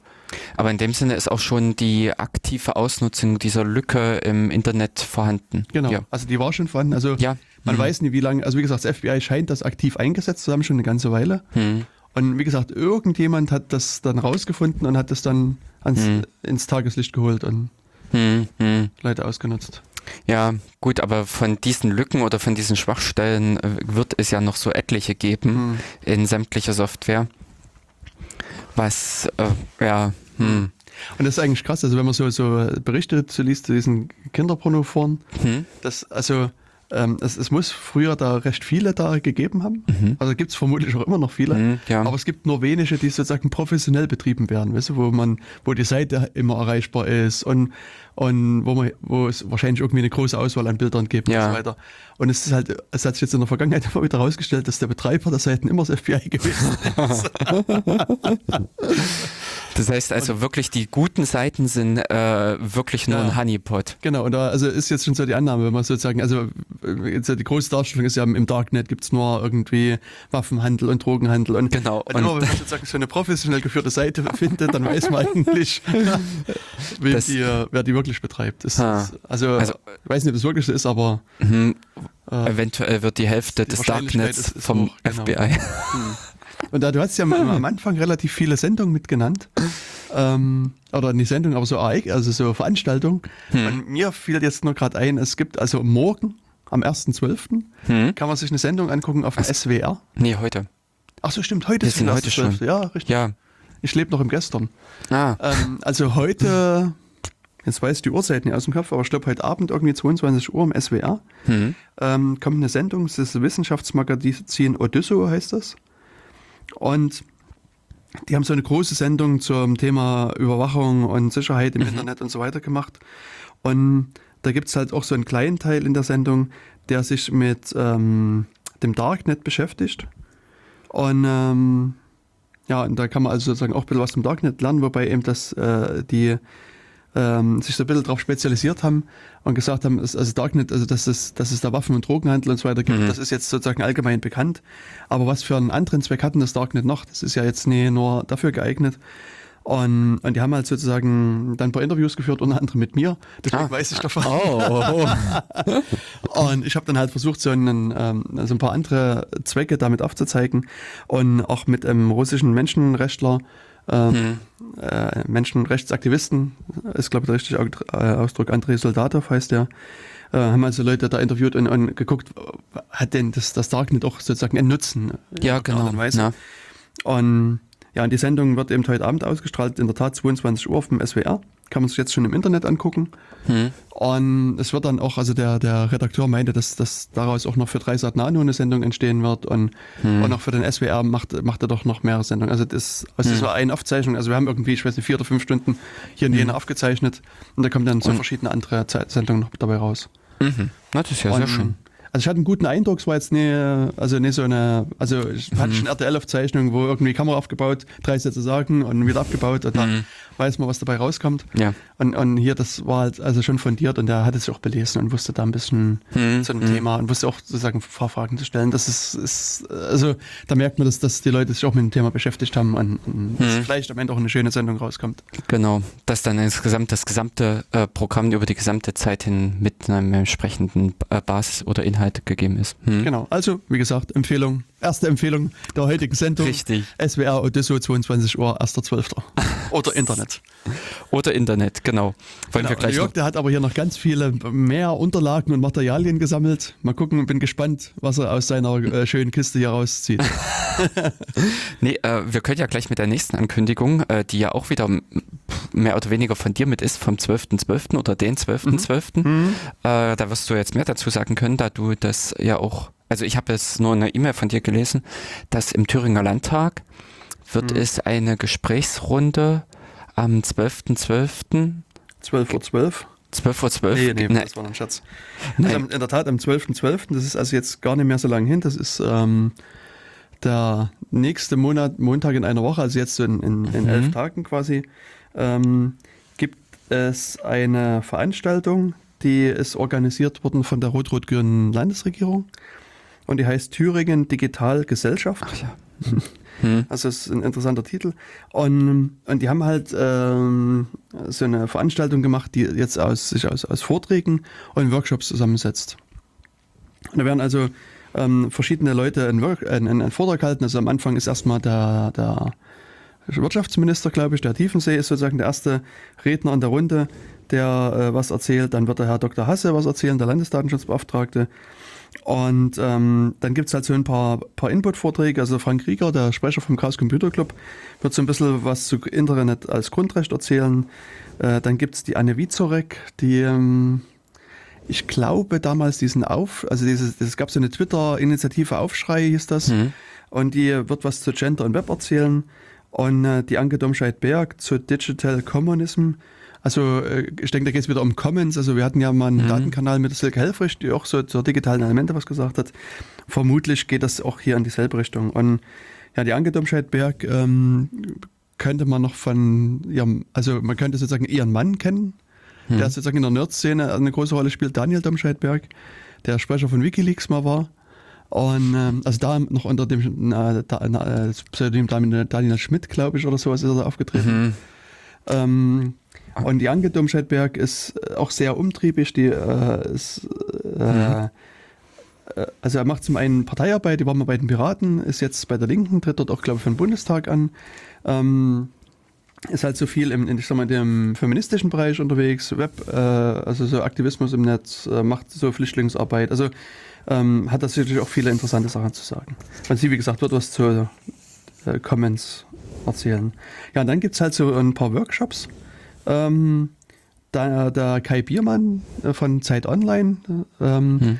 Aber in dem Sinne ist auch schon die aktive Ausnutzung dieser Lücke im Internet vorhanden. Genau, ja. also die war schon vorhanden. Also ja. man mhm. weiß nicht, wie lange, also wie gesagt, das FBI scheint das aktiv eingesetzt zu haben, schon eine ganze Weile. Mhm. Und wie gesagt, irgendjemand hat das dann rausgefunden und hat das dann ans, hm. ins Tageslicht geholt und hm, hm. Leute ausgenutzt. Ja, gut, aber von diesen Lücken oder von diesen Schwachstellen äh, wird es ja noch so etliche geben hm. in sämtlicher Software. Was, äh, ja, hm. Und das ist eigentlich krass, also wenn man so, so Berichte zu liest zu diesen Kinderpornoforen, Hm? das, also ähm, es, es muss früher da recht viele da gegeben haben. Also gibt es vermutlich auch immer noch viele. Mhm, ja. Aber es gibt nur wenige, die sozusagen professionell betrieben werden, weißt du, wo man, wo die Seite immer erreichbar ist und, und wo man, wo es wahrscheinlich irgendwie eine große Auswahl an Bildern gibt Ja. und so weiter. Und es ist halt, es hat sich jetzt in der Vergangenheit immer wieder herausgestellt, dass der Betreiber der Seiten immer das FBI gewesen ist. Das heißt also wirklich, die guten Seiten sind äh, wirklich nur Ja. ein Honeypot. Genau, und da also ist jetzt schon so die Annahme, wenn man sozusagen, also äh, jetzt die große Darstellung ist ja im Darknet gibt es nur irgendwie Waffenhandel und Drogenhandel und, Genau, und, und- immer wenn man sozusagen so eine professionell geführte Seite findet, dann weiß man eigentlich, Das- die, wer die wirklich betreibt. Das, also, Also- ich weiß nicht, ob das wirklich so ist, aber Mhm. äh, Eventuell wird die Hälfte Die des Darknets ist- ist vom hoch, genau. FBI. Und da, du hast ja am, Anfang relativ viele Sendungen mitgenannt. Ähm, oder nicht Sendungen, aber so Ereig- also so Veranstaltungen. Hm. Und mir fiel jetzt nur gerade ein, es gibt also morgen am 1.12. Hm? kann man sich eine Sendung angucken auf dem SWR. Nee, heute. Ach so, stimmt, heute Wir ist sind heute 1.12.. schon. Ja, richtig. Ja. Ich lebe noch im Gestern. Ah, Ähm, also heute, jetzt weiß ich die Uhrzeit nicht aus dem Kopf, aber ich glaube heute Abend irgendwie 22 Uhr im SWR hm. ähm, kommt eine Sendung, das ist das Wissenschaftsmagazin Odysseus heißt das. Und die haben so eine große Sendung zum Thema Überwachung und Sicherheit im Internet und so weiter gemacht. Und da gibt es halt auch so einen kleinen Teil in der Sendung, der sich mit ähm, dem Darknet beschäftigt. Und ähm, ja, und da kann man also sozusagen auch ein bisschen was zum Darknet lernen, wobei eben das äh, die ähm, sich so ein bisschen darauf spezialisiert haben und gesagt haben, also Darknet, also dass es, dass es da Waffen- und Drogenhandel und so weiter gibt, das ist jetzt sozusagen allgemein bekannt. Aber was für einen anderen Zweck hat denn das Darknet noch? Das ist ja jetzt nie nur dafür geeignet. Und, und die haben halt sozusagen dann ein paar Interviews geführt, unter anderem mit mir. Deswegen Ah. weiß ich davon. Oh, Und ich habe dann halt versucht, so, einen, ähm, so ein paar andere Zwecke damit aufzuzeigen. Und auch mit einem russischen Menschenrechtler, ähm, äh, Menschenrechtsaktivisten, ist glaube ich der richtige äh, Ausdruck, Andrei Soldatov heißt der, äh, haben also Leute da interviewt und, und geguckt, hat denn das, das Darknet auch sozusagen einen Nutzen? in ja, genau. Ja. Und ja, und die Sendung wird eben heute Abend ausgestrahlt, in der Tat 22 Uhr auf dem SWR. Kann man sich jetzt schon im Internet angucken. Hm. Und es wird dann auch, also der, der Redakteur meinte, dass, dass daraus auch noch für Dreisat Nano eine Sendung entstehen wird und, und auch für den SWR macht, macht er doch noch mehrere Sendungen. Also das, also das war eine Aufzeichnung, also wir haben irgendwie, ich weiß nicht, vier oder fünf Stunden hier in Jena aufgezeichnet und da kommen dann so verschiedene andere Ze- Sendungen noch dabei raus. Mhm. Das ist ja sehr Und, schön. Also ich hatte einen guten Eindruck, es war jetzt nie, also nicht so eine, also ich hatte schon RTL-Aufzeichnung, wo irgendwie Kamera aufgebaut, drei Sätze sagen und wieder abgebaut und dann weiß man, was dabei rauskommt. Ja. Und, und hier, das war halt also schon fundiert und er hatte sich auch belesen und wusste da ein bisschen Hm, zu dem Thema und wusste auch sozusagen ein paar Fragen zu stellen. Das ist, ist also da merkt man, dass, dass die Leute sich auch mit dem Thema beschäftigt haben und, und dass vielleicht am Ende auch eine schöne Sendung rauskommt. Genau, dass dann insgesamt das gesamte äh, Programm über die gesamte Zeit hin mit einem entsprechenden äh, Basis oder Inhalt gegeben ist. Hm. Genau, also wie gesagt, Empfehlung, erste Empfehlung der heutigen Sendung. Richtig. SWR Odysseus 22 Uhr, 1.12. Oder Internet. Oder Internet, genau. Wollen Genau. wir gleich Jörg, der hat aber hier noch ganz viele mehr Unterlagen und Materialien gesammelt. Mal gucken, bin gespannt, was er aus seiner äh, schönen Kiste hier rauszieht. Nee, äh, wir können ja gleich mit der nächsten Ankündigung, äh, die ja auch wieder mehr oder weniger von dir mit ist, vom 12.12. oder den 12.12. Äh, da wirst du jetzt mehr dazu sagen können, da du das ja auch, also ich habe jetzt nur eine E-Mail von dir gelesen, dass im Thüringer Landtag wird es eine Gesprächsrunde am 12.12. 12 Uhr 12. 12.12 Uhr. Nee, nee, Nein, das war ein Schatz. Nein. Also in der Tat am 12.12., das ist also jetzt gar nicht mehr so lange hin, das ist ähm, der nächste Monat, Montag in einer Woche, also jetzt so in, in, in elf Tagen quasi, ähm, gibt es eine Veranstaltung, die ist organisiert worden von der rot-rot-grünen Landesregierung und die heißt Thüringen Digital Gesellschaft. Ach ja. Also es ist ein interessanter Titel. Und, und die haben halt ähm, so eine Veranstaltung gemacht, die jetzt aus, sich aus, aus Vorträgen und Workshops zusammensetzt. Und da werden also ähm, verschiedene Leute einen, Work, einen, einen Vortrag halten. Also am Anfang ist erstmal der, der Wirtschaftsminister, glaube ich, der Tiefensee ist sozusagen der erste Redner in der Runde, der äh, was erzählt. Dann wird der Herr Dr. Hasse was erzählen, der Landesdatenschutzbeauftragte. Und ähm, dann gibt's halt so ein paar, paar Input-Vorträge. Also Frank Rieger, der Sprecher vom Chaos Computer Club, wird so ein bisschen was zu Internet als Grundrecht erzählen. Äh, dann gibt's die Anne Wizorek, die ähm, ich glaube damals diesen Auf, also dieses, es gab so eine Twitter-Initiative Aufschrei hieß das. Mhm. Und die wird was zu Gender und Web erzählen. Und äh, die Anke Domscheit-Berg zu Digital Communism. Also äh, ich denke, da geht es wieder um Commons. Also wir hatten ja mal einen Mhm. Datenkanal mit Silke Helfrich, die auch so zur digitalen Elemente was gesagt hat. Vermutlich geht das auch hier in dieselbe Richtung. Und ja, die Anke Domscheit-Berg ähm, könnte man noch von ihrem, also man könnte sozusagen ihren Mann kennen, Mhm. der sozusagen in der Nerd-Szene eine große Rolle spielt, Daniel Domscheit-Berg, der Sprecher von Wikileaks mal war. Und ähm, also da noch unter dem äh, da, äh, Pseudonym Daniel Daniel Schmidt, glaube ich, oder sowas ist er da aufgetreten. Mhm. Ähm, und die Anke Domscheit-Berg ist äh, auch sehr umtriebig. Die äh, ist, äh, äh, also er macht zum einen Parteiarbeit, die war mal bei den Piraten, ist jetzt bei der Linken, tritt dort auch, glaube ich, für den Bundestag an. Ähm, ist halt so viel im, in, ich sag mal, dem feministischen Bereich unterwegs, Web, äh, also so Aktivismus im Netz, äh, macht so Flüchtlingsarbeit. Also ähm, hat das natürlich auch viele interessante Sachen zu sagen. Und sie, wie gesagt, wird was zu äh, Comments erzählen. Ja, und dann gibt's halt so ein paar Workshops. Ähm, da, der Kai Biermann äh, von Zeit Online ähm,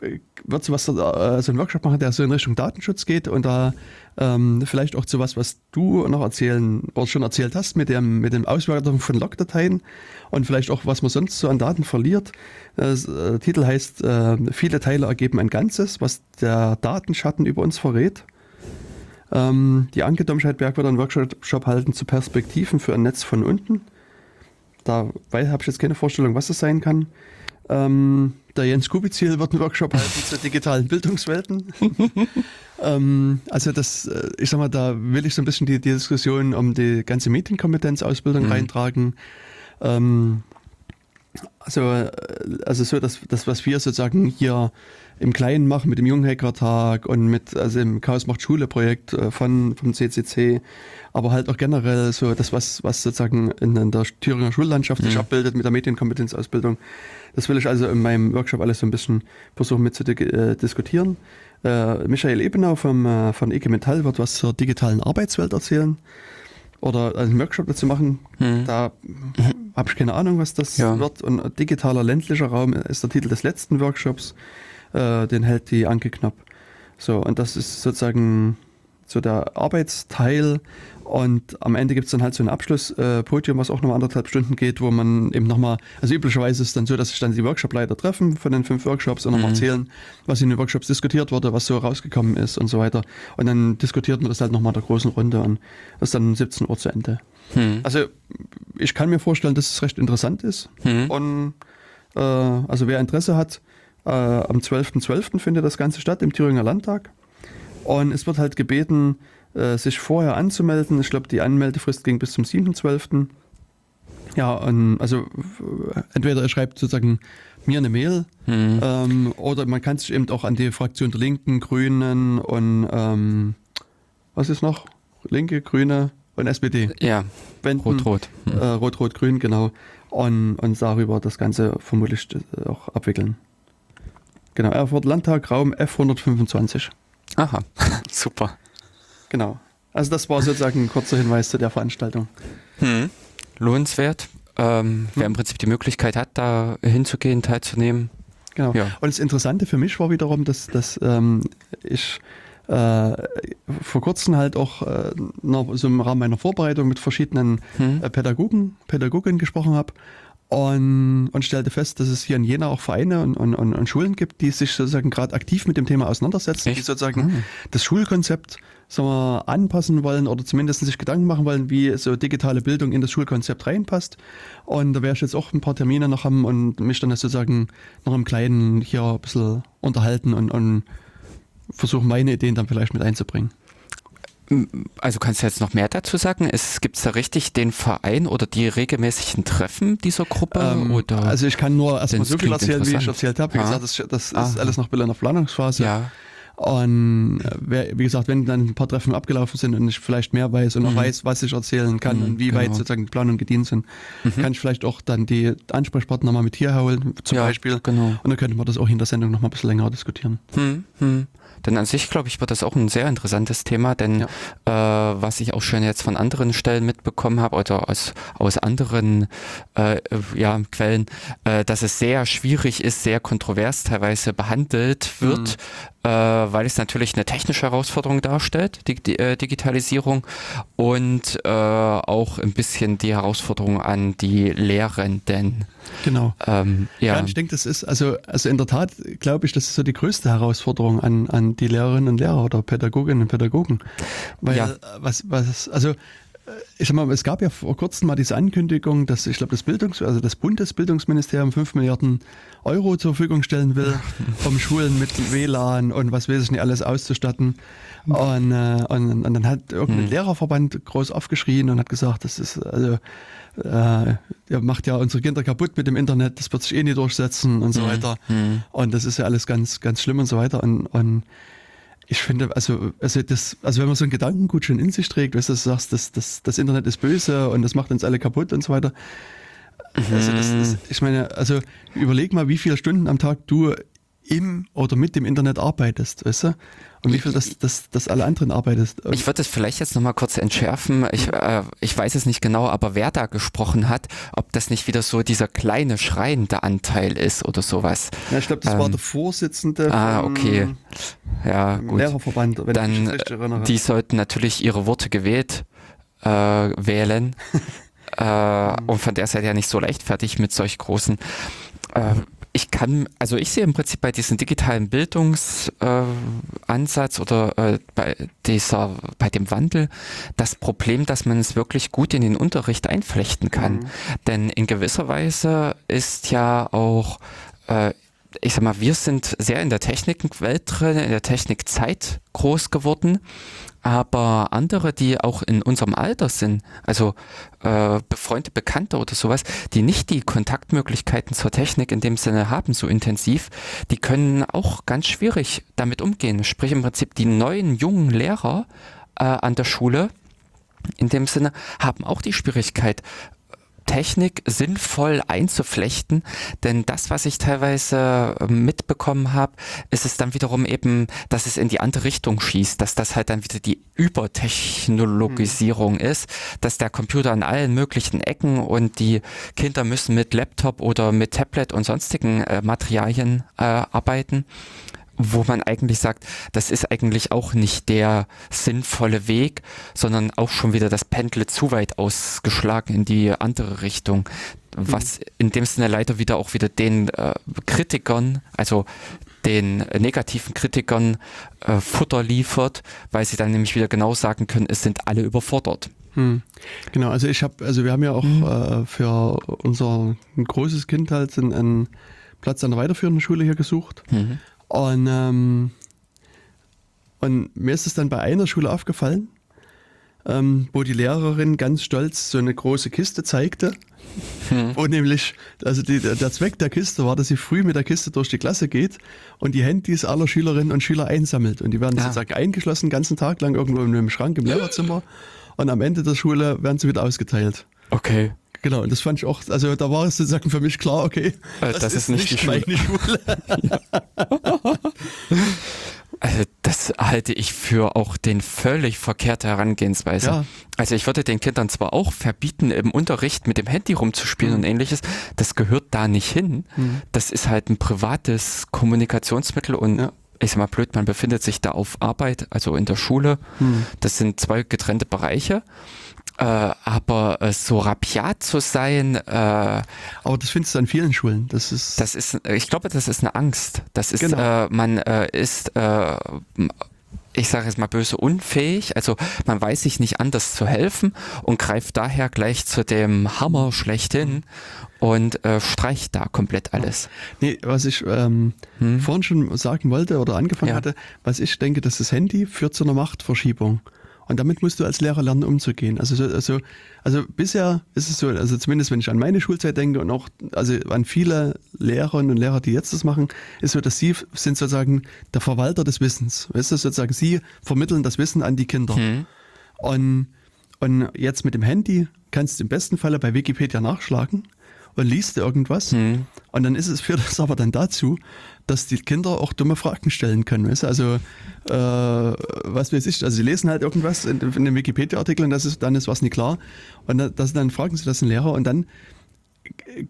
Hm. wird so, was, äh, so einen Workshop machen, der so in Richtung Datenschutz geht und da ähm, vielleicht auch zu was, was du noch erzählen oder schon erzählt hast mit dem, mit dem Auswertung von Logdateien und vielleicht auch, was man sonst so an Daten verliert. Das, äh, der Titel heißt, äh, viele Teile ergeben ein Ganzes, was der Datenschatten über uns verrät. Ähm, die Anke Domscheit-Berg wird einen Workshop halten zu Perspektiven für ein Netz von unten. Da habe ich jetzt keine Vorstellung, was das sein kann. Ähm, der Jens Kubizil wird einen Workshop halten zu digitalen Bildungswelten. ähm, also das, äh, ich sag mal, da will ich so ein bisschen die, die Diskussion um die ganze Medienkompetenzausbildung Mhm. reintragen. Ähm, also, äh, also so, dass das, was wir sozusagen hier im Kleinen machen mit dem Junghackertag und mit also im Chaos macht Schule Projekt äh, von vom CCC, aber halt auch generell so das was was sozusagen in, der Thüringer Schullandschaft sich Mhm. abbildet mit der Medienkompetenzausbildung. Das will ich also in meinem Workshop alles so ein bisschen versuchen mit zu di äh, diskutieren. Äh, Michael Ebenau vom äh, von EG Metall wird was zur digitalen Arbeitswelt erzählen oder einen Workshop dazu machen. Mhm. Da habe ich keine Ahnung, was das Ja. wird. Und digitaler ländlicher Raum ist der Titel des letzten Workshops. Äh, den hält die Anke Knapp. So, und das ist sozusagen so der Arbeitsteil. Und am Ende gibt's dann halt so ein Abschlusspodium, äh, was auch nochmal anderthalb Stunden geht, wo man eben nochmal, also üblicherweise ist es dann so, dass sich dann die Workshopleiter treffen von den fünf Workshops und nochmal Mhm. erzählen, was in den Workshops diskutiert wurde, was so rausgekommen ist und so weiter. Und dann diskutiert man das halt nochmal in der großen Runde und das ist dann um 17 Uhr zu Ende. Hm. Also ich kann mir vorstellen, dass es recht interessant ist. Hm. Und äh, also wer Interesse hat, äh, am 12.12. findet das Ganze statt im Thüringer Landtag. Und es wird halt gebeten, äh, sich vorher anzumelden. Ich glaube, die Anmeldefrist ging bis zum 7.12. Ja, und also äh, entweder ihr schreibt sozusagen mir eine Mail Hm. ähm, oder man kann sich eben auch an die Fraktion der Linken, Grünen und ähm, was ist noch? Linke, Grüne und SPD Ja, rot-rot. Äh, Hm. Rot-Rot-Grün, genau. Und, und darüber das Ganze vermutlich äh, auch abwickeln. Genau, Erfurt Landtag, Raum F125. Aha, super. Genau. Also das war sozusagen ein kurzer Hinweis zu der Veranstaltung. Hm. Lohnenswert. Ähm, Wer im Prinzip die Möglichkeit hat, da hinzugehen, teilzunehmen. Genau. Ja. Und das Interessante für mich war wiederum, dass, dass ähm, ich äh, vor kurzem halt auch äh, noch so im Rahmen meiner Vorbereitung mit verschiedenen Hm. äh, Pädagogen, Pädagoginnen gesprochen habe und, und stellte fest, dass es hier in Jena auch Vereine und, und, und, Schulen gibt, die sich sozusagen gerade aktiv mit dem Thema auseinandersetzen, die Echt? sozusagen Hm. das Schulkonzept sagen wir, anpassen wollen oder zumindest sich Gedanken machen wollen, wie so digitale Bildung in das Schulkonzept reinpasst. Und da werde ich jetzt auch ein paar Termine noch haben und mich dann sozusagen noch im Kleinen hier ein bisschen unterhalten und, und versuchen, meine Ideen dann vielleicht mit einzubringen. Also kannst du jetzt noch mehr dazu sagen? Es gibt da richtig den Verein oder die regelmäßigen Treffen dieser Gruppe? Ähm, oder? also ich kann nur erstmal so viel erzählen, wie ich erzählt habe. Wie Ah. gesagt, das, das ist Ah. alles noch ein bisschen in der Planungsphase. ja. Und äh, wie gesagt, wenn dann ein paar Treffen abgelaufen sind und ich vielleicht mehr weiß und auch weiß, was ich erzählen kann und wie weit genau. sozusagen die Planung gedient sind, kann ich vielleicht auch dann die Ansprechpartner mal mit hier holen, zum Ja, Beispiel. genau. Und dann könnte man das auch in der Sendung noch mal ein bisschen länger diskutieren. Denn an sich, glaube ich, wird das auch ein sehr interessantes Thema, denn äh, was ich auch schon jetzt von anderen Stellen mitbekommen habe oder aus, aus anderen äh, ja, Quellen, äh, dass es sehr schwierig ist, sehr kontrovers teilweise behandelt wird, äh, weil es natürlich eine technische Herausforderung darstellt, die, die äh, Digitalisierung und äh, auch ein bisschen die Herausforderung an die Lehrenden. Genau. Ähm, Ja, ja, ich denke, das ist, also, also in der Tat glaube ich, das ist so die größte Herausforderung an, an die Lehrerinnen und Lehrer oder Pädagoginnen und Pädagogen. Weil, Ja. äh, was, was, also, äh, ich sag mal, es gab ja vor kurzem mal diese Ankündigung, dass ich glaube, das Bildungs-, also das Bundesbildungsministerium 5 Milliarden Euro zur Verfügung stellen will, um Schulen mit WLAN und was weiß ich nicht alles auszustatten. Und, äh, und, und dann hat irgendein Lehrerverband groß aufgeschrien und hat gesagt, das ist, also, äh, ihr macht ja unsere Kinder kaputt mit dem Internet, das wird sich eh nie durchsetzen und so weiter. Und das ist ja alles ganz, ganz schlimm und so weiter. Und, und ich finde, also, also, das, also wenn man so einen Gedankengut schon in sich trägt, weißt du, du sagst, das, das, das Internet ist böse und das macht uns alle kaputt und so weiter. Also das, das, ich meine, also überleg mal, wie viele Stunden am Tag du im oder mit dem Internet arbeitest, weißt du? Und wie viel das, das, das alle anderen arbeitest. Ich würde es vielleicht jetzt nochmal kurz entschärfen. Ich, äh, ich weiß es nicht genau, aber wer da gesprochen hat, ob das nicht wieder so dieser kleine schreiende Anteil ist oder sowas. ja, ich glaube, das war ähm, der Vorsitzende Ah, okay. Ja, gut. Lehrerverband, wenn ich mich Dann jetzt richtig erinnere. die sollten natürlich ihre Worte gewählt äh, wählen. äh, und von der Seite ja nicht so leichtfertig mit solch großen. Ich kann, also ich sehe im Prinzip bei diesem digitalen Bildungsansatz äh, oder äh, bei dieser, bei dem Wandel das Problem, dass man es wirklich gut in den Unterricht einflechten kann. Denn in gewisser Weise ist ja auch äh, ich sag mal, wir sind sehr in der Technikwelt drin, in der Technikzeit groß geworden, aber andere, die auch in unserem Alter sind, also äh, befreundete Bekannte oder sowas, die nicht die Kontaktmöglichkeiten zur Technik in dem Sinne haben, so intensiv, die können auch ganz schwierig damit umgehen. Sprich im Prinzip die neuen jungen Lehrer äh, an der Schule, in dem Sinne, haben auch die Schwierigkeit, Technik sinnvoll einzuflechten, denn das, was ich teilweise äh, mitbekommen habe, ist es dann wiederum eben, dass es in die andere Richtung schießt, dass das halt dann wieder die Übertechnologisierung ist, dass der Computer an allen möglichen Ecken und die Kinder müssen mit Laptop oder mit Tablet und sonstigen äh, Materialien äh, arbeiten wo man eigentlich sagt, das ist eigentlich auch nicht der sinnvolle Weg, sondern auch schon wieder das Pendel zu weit ausgeschlagen in die andere Richtung, was in dem Sinne leider wieder auch wieder den äh, Kritikern, also den negativen Kritikern äh, Futter liefert, weil sie dann nämlich wieder genau sagen können, es sind alle überfordert. Hm. Genau, also ich habe, also wir haben ja auch Mhm. äh, für unser großes Kind halt einen, einen Platz an der weiterführenden Schule hier gesucht. Mhm. Und, ähm, und mir ist es dann bei einer Schule aufgefallen, ähm, wo die Lehrerin ganz stolz so eine große Kiste zeigte. Wo nämlich, also die, der Zweck der Kiste war, dass sie früh mit der Kiste durch die Klasse geht und die Handys aller Schülerinnen und Schüler einsammelt. Und die werden Ja. sozusagen eingeschlossen, den ganzen Tag lang irgendwo in einem Schrank im Lehrerzimmer. Und am Ende der Schule werden sie wieder ausgeteilt. Okay. Genau, und das fand ich auch, also da war es sozusagen für mich klar, okay, Äh, das ist nicht die Schule. Schule. Also das halte ich für auch den völlig verkehrte Herangehensweise. Ja. Also ich würde den Kindern zwar auch verbieten, im Unterricht mit dem Handy rumzuspielen und ähnliches, das gehört da nicht hin. Das ist halt ein privates Kommunikationsmittel und Ja. ich sag mal blöd, man befindet sich da auf Arbeit, also in der Schule. Das sind zwei getrennte Bereiche. Äh, aber äh, so rabiat zu sein, äh, Aber das findest du an vielen Schulen. Das ist, das ist, ich glaube, das ist eine Angst. Das ist, Genau. äh, man äh, ist, äh, ich sage jetzt mal böse, unfähig. Also man weiß sich nicht anders zu helfen und greift daher gleich zu dem Hammer schlechthin und äh, streicht da komplett alles. nee, was ich ähm, vorhin schon sagen wollte oder angefangen Hm? Ja. hatte, was ich denke, dass das Handy führt zu einer Machtverschiebung. Und damit musst du als Lehrer lernen, umzugehen. Also, so, also, also bisher ist es so, also zumindest wenn ich an meine Schulzeit denke und auch also an viele Lehrerinnen und Lehrer, die jetzt das machen, ist so, dass sie sind sozusagen der Verwalter des Wissens. Weißt du, sozusagen sie vermitteln das Wissen an die Kinder. Hm. Und, und jetzt mit dem Handy kannst du im besten Falle bei Wikipedia nachschlagen und liest irgendwas. Hm. Und dann ist es, führt das aber dann dazu, dass die Kinder auch dumme Fragen stellen können. Weißt? Also, äh, was weiß ich, also sie lesen halt irgendwas in, in dem Wikipedia-Artikel und das ist, dann ist was nicht klar. Und da- das, dann fragen sie das den Lehrer und dann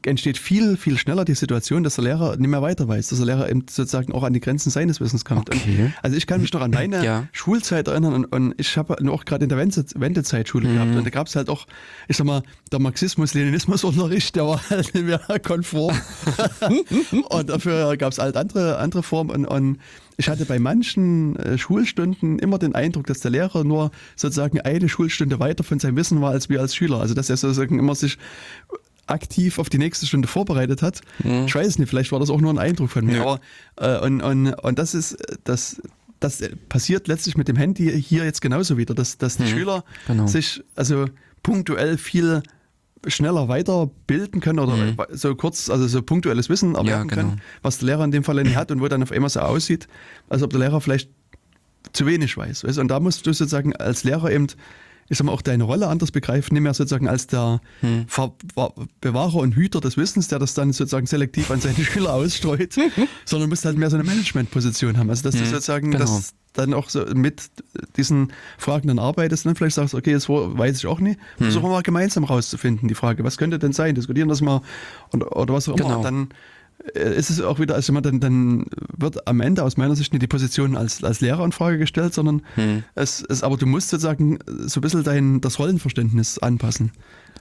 entsteht viel, viel schneller die Situation, dass der Lehrer nicht mehr weiter weiß, dass der Lehrer eben sozusagen auch an die Grenzen seines Wissens kommt. Okay. Also ich kann mich noch an meine Ja. Schulzeit erinnern und, und ich habe auch gerade in der Wende, Wendezeitschule gehabt und da gab es halt auch, ich sag mal, der Marxismus-Leninismus-Unterricht, der war halt nicht mehr konform. und dafür gab es halt andere, andere Formen und, und ich hatte bei manchen äh, Schulstunden immer den Eindruck, dass der Lehrer nur sozusagen eine Schulstunde weiter von seinem Wissen war als wir als Schüler. Also dass er sozusagen immer sich aktiv auf die nächste Stunde vorbereitet hat. Ich weiß nicht, vielleicht war das auch nur ein Eindruck von mir. Ja. Aber, äh, und, und, und das ist, das, das passiert letztlich mit dem Handy hier jetzt genauso wieder, dass, dass die Schüler genau. sich also punktuell viel schneller weiterbilden können oder so kurz, also so punktuelles Wissen erwerben genau. können, was der Lehrer in dem Fall nicht hat und wo dann auf einmal so aussieht, als ob der Lehrer vielleicht zu wenig weiß. Weißt? Und da musst du sozusagen als Lehrer eben, ich sag mal, auch deine Rolle anders begreifen, nicht mehr sozusagen als der Ver- Bewahrer und Hüter des Wissens, der das dann sozusagen selektiv an seine Schüler ausstreut, sondern musst halt mehr so eine Managementposition haben. Also dass du sozusagen genau. das dann auch so mit diesen Fragen dann arbeitest und dann vielleicht sagst, okay, das weiß ich auch nicht, versuchen wir mal gemeinsam rauszufinden, die Frage, was könnte denn sein, diskutieren das mal und, oder was auch immer. Genau. Und dann ist es auch wieder, also man dann, dann wird am Ende aus meiner Sicht nicht die Position als, als Lehrer in Frage gestellt, sondern es, es, aber du musst sozusagen so ein bisschen dein, das Rollenverständnis anpassen.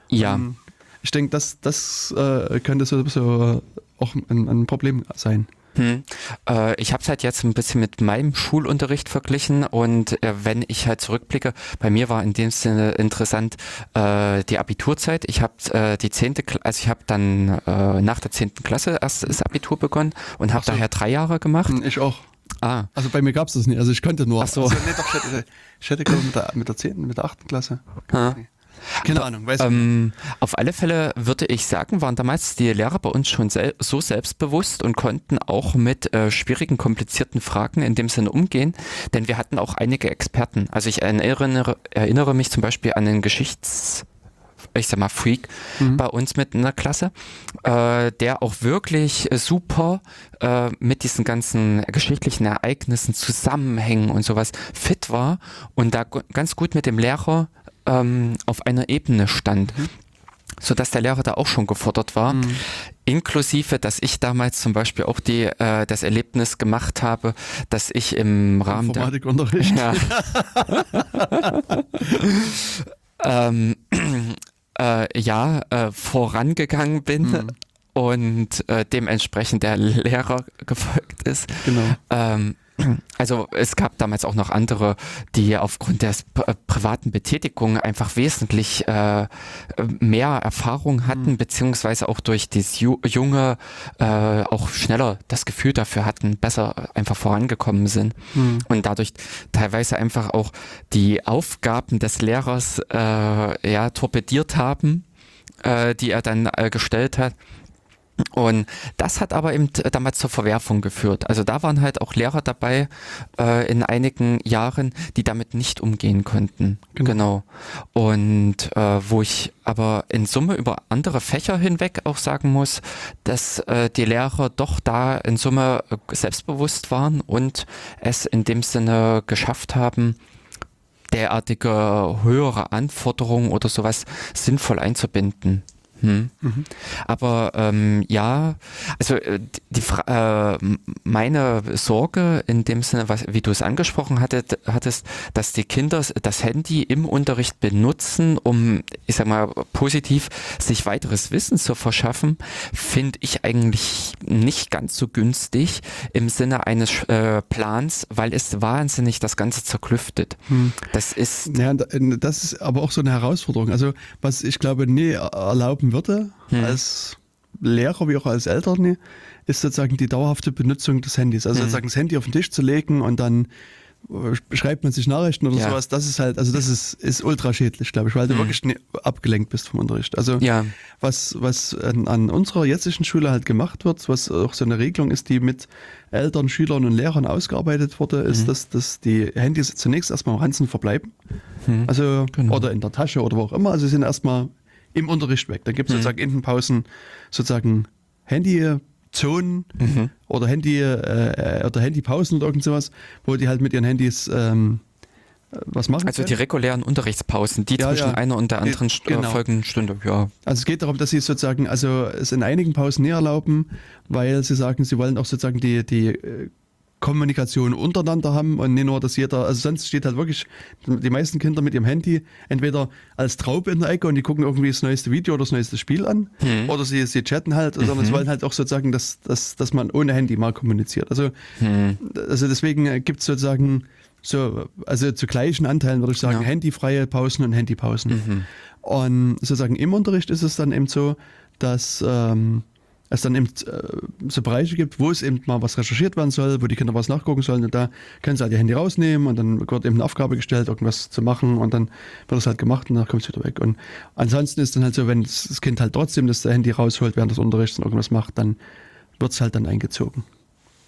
Ja. Ähm, Ich denke, das, das äh, könnte so, so auch ein, ein Problem sein. Hm. Äh, ich habe es halt jetzt ein bisschen mit meinem Schulunterricht verglichen und äh, wenn ich halt zurückblicke, bei mir war in dem Sinne interessant äh, die Abiturzeit. Ich habe äh, die zehnte, also ich habe dann äh, nach der zehnten Klasse erst das Abitur begonnen und habe so. daher drei Jahre gemacht. Hm, Ich auch. Ah, Also bei mir gab es das nicht. Also ich konnte nur. Ach so. Also, nee, doch, ich hätte, ich hätte glaube mit der, mit der 10., mit der 8. Klasse. Ha. Keine Ahnung, weiß ich Ähm, auf alle Fälle würde ich sagen, waren damals die Lehrer bei uns schon sel so selbstbewusst und konnten auch mit äh, schwierigen, komplizierten Fragen in dem Sinne umgehen, denn wir hatten auch einige Experten. Also ich erinnere, erinnere mich zum Beispiel an den Geschichts ich sag mal Freak bei uns mit in der Klasse, äh, der auch wirklich super äh, mit diesen ganzen geschichtlichen Ereignissen, Zusammenhängen und sowas fit war und da ganz gut mit dem Lehrer ähm, auf einer Ebene stand. So dass der Lehrer da auch schon gefordert war. Inklusive, dass ich damals zum Beispiel auch die, äh, das Erlebnis gemacht habe, dass ich im Rahmen der, Informatikunterricht. ja. ähm, äh, ja, äh, vorangegangen bin und äh, dementsprechend der Lehrer gefolgt ist. Genau. Ähm, also es gab damals auch noch andere, die aufgrund der pri- privaten Betätigung einfach wesentlich äh, mehr Erfahrung hatten, beziehungsweise auch durch das Ju Junge äh, auch schneller das Gefühl dafür hatten, besser einfach vorangekommen sind. Und dadurch teilweise einfach auch die Aufgaben des Lehrers äh, ja, torpediert haben, äh, die er dann äh, gestellt hat. Und das hat aber eben damals zur Verwerfung geführt. Also da waren halt auch Lehrer dabei äh, in einigen Jahren, die damit nicht umgehen konnten. Genau. Und äh, wo ich aber in Summe über andere Fächer hinweg auch sagen muss, dass äh, die Lehrer doch da in Summe äh, selbstbewusst waren und es in dem Sinne geschafft haben, derartige höhere Anforderungen oder sowas sinnvoll einzubinden. Hm. Aber ähm, ja, also äh, die, Fra äh, meine Sorge in dem Sinne, was, wie du es angesprochen hattet, hattest, dass die Kinder das Handy im Unterricht benutzen, um, ich sag mal, positiv sich weiteres Wissen zu verschaffen, finde ich eigentlich nicht ganz so günstig im Sinne eines äh, Plans, weil es wahnsinnig das Ganze zerklüftet. Das ist Ja, das ist aber auch so eine Herausforderung. Also, was ich glaube nie erlauben würde, als Lehrer wie auch als Eltern, ist sozusagen die dauerhafte Benutzung des Handys. Also sozusagen das Handy auf den Tisch zu legen und dann schreibt man sich Nachrichten oder Ja. sowas, das ist halt, also das ist, ist ultra schädlich, glaube ich, weil du wirklich ne- abgelenkt bist vom Unterricht. Also Ja. was, was an, an unserer jetzigen Schule halt gemacht wird, was auch so eine Regelung ist, die mit Eltern, Schülern und Lehrern ausgearbeitet wurde, ist, Mhm. dass, dass die Handys zunächst erstmal am Ranzen verbleiben. Also, Genau. oder in der Tasche oder wo auch immer. Also sie sind erstmal im Unterricht weg. Dann gibt es Mhm. sozusagen in den Pausen sozusagen Handyzonen Mhm. oder Handy äh, oder Handypausen oder irgend sowas, wo die halt mit ihren Handys ähm, äh, was machen. Also die können. regulären Unterrichtspausen, die Ja, zwischen ja. einer und der Die- anderen genau. äh, folgenden Stunde, ja. Also es geht darum, dass sie sozusagen, also es in einigen Pausen nie erlauben, weil sie sagen, sie wollen auch sozusagen die, die äh, Kommunikation untereinander haben und nicht nur, dass jeder, also sonst steht halt wirklich die meisten Kinder mit ihrem Handy entweder als Traube in der Ecke und die gucken irgendwie das neueste Video oder das neueste Spiel an Hm. oder sie, sie chatten halt, sondern Mhm. sie wollen halt auch sozusagen, dass, dass, dass man ohne Handy mal kommuniziert. Also, Hm. also deswegen gibt es sozusagen so, also zu gleichen Anteilen würde ich sagen, Ja. Mhm. handyfreie Pausen und Handypausen. Und sozusagen im Unterricht ist es dann eben so, dass ähm, es dann eben äh, so Bereiche gibt, wo es eben mal was recherchiert werden soll, wo die Kinder was nachgucken sollen und da können sie halt ihr Handy rausnehmen und dann wird eben eine Aufgabe gestellt, irgendwas zu machen und dann wird es halt gemacht und dann kommt es wieder weg. Und ansonsten ist dann halt so, wenn das Kind halt trotzdem das Handy rausholt während des Unterrichts und irgendwas macht, dann wird es halt dann eingezogen.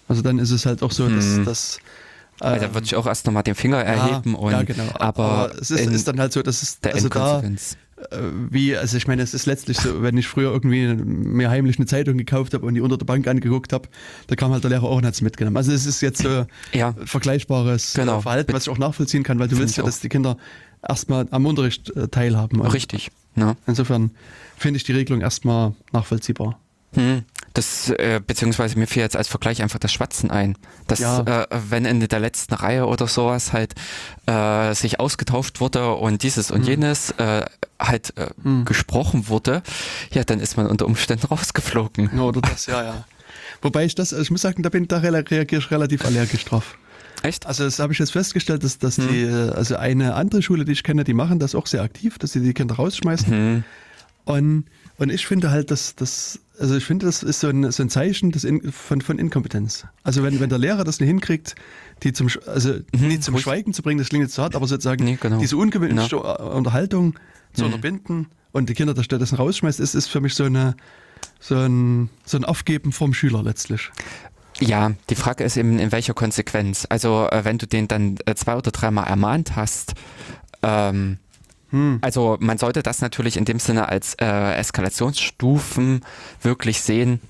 Also dann ist es halt auch so, dass, Hm. dass Also äh, da würde ich auch erst nochmal den Finger erheben und ja, genau. aber, es ist, in ist dann halt so, dass es der also da wie, also ich meine, es ist letztlich so, wenn ich früher irgendwie mir heimlich eine Zeitung gekauft habe und die unter der Bank angeguckt habe, da kam halt der Lehrer auch und hat es mitgenommen. Also es ist jetzt so Ja. vergleichbares äh, Genau. Verhalten, was ich auch nachvollziehen kann, weil du willst ja, dass die Kinder erstmal am Unterricht äh, teilhaben. Richtig. Ne? Insofern finde ich die Regelung erstmal nachvollziehbar. Hm. Das, äh, beziehungsweise mir fiel jetzt als Vergleich einfach das Schwatzen ein. Dass, Ja. äh, wenn in der letzten Reihe oder sowas halt äh, sich ausgetauscht wurde und dieses und jenes äh, halt äh, Hm. gesprochen wurde, ja, dann ist man unter Umständen rausgeflogen. Ja, Oder das, ja, ja. Wobei ich das, ich muss sagen, da bin da reagiere ich relativ allergisch drauf. Echt? Also das habe ich jetzt festgestellt, dass, dass Hm. die, also eine andere Schule, die ich kenne, die machen das auch sehr aktiv, dass sie die Kinder rausschmeißen. Hm. Und, und ich finde halt, dass das, also ich finde, das ist so ein, so ein Zeichen des In, von, von Inkompetenz. Also wenn, wenn der Lehrer das nicht hinkriegt, die zum, also nicht zum ruhig. Schweigen zu bringen, das klingt jetzt zu hart, aber sozusagen Nee, genau. diese ungewöhnliche Unterhaltung zu Mhm. unterbinden und die Kinder da stattdessen rausschmeißt, ist, ist für mich so eine, so ein, so ein Aufgeben vom Schüler letztlich. Ja, die Frage ist eben, in welcher Konsequenz. Also, äh, wenn du den dann äh, zwei oder dreimal ermahnt hast, ähm, Hm. also man sollte das natürlich in dem Sinne als äh, Eskalationsstufen wirklich sehen.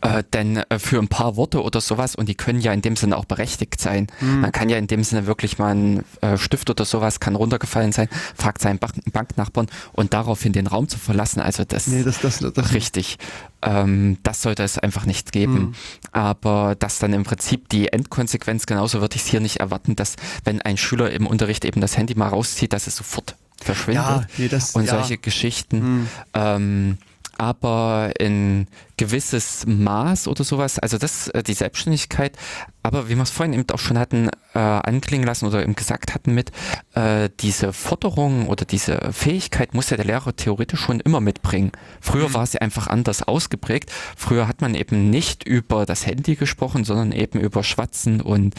Äh, denn äh, für ein paar Worte oder sowas, und die können ja in dem Sinne auch berechtigt sein. Hm. Man kann ja in dem Sinne wirklich mal ein äh, Stift oder sowas kann runtergefallen sein, fragt seinen Bank Banknachbarn und daraufhin den Raum zu verlassen. Also das, Nee, das, das, das Richtig. Ähm, das sollte es einfach nicht geben. Hm. Aber dass dann im Prinzip die Endkonsequenz, genauso würde ich es hier nicht erwarten, dass wenn ein Schüler im Unterricht eben das Handy mal rauszieht, dass es sofort verschwindet. Ja, nee, das- und ja. solche Geschichten. Hm. Ähm, aber in gewisses Maß oder sowas, also das, äh, die Selbstständigkeit, aber wie wir es vorhin eben auch schon hatten, äh, anklingen lassen oder eben gesagt hatten mit, äh, diese Forderung oder diese Fähigkeit muss ja der Lehrer theoretisch schon immer mitbringen. Früher war sie einfach anders ausgeprägt. Früher hat man eben nicht über das Handy gesprochen, sondern eben über Schwatzen und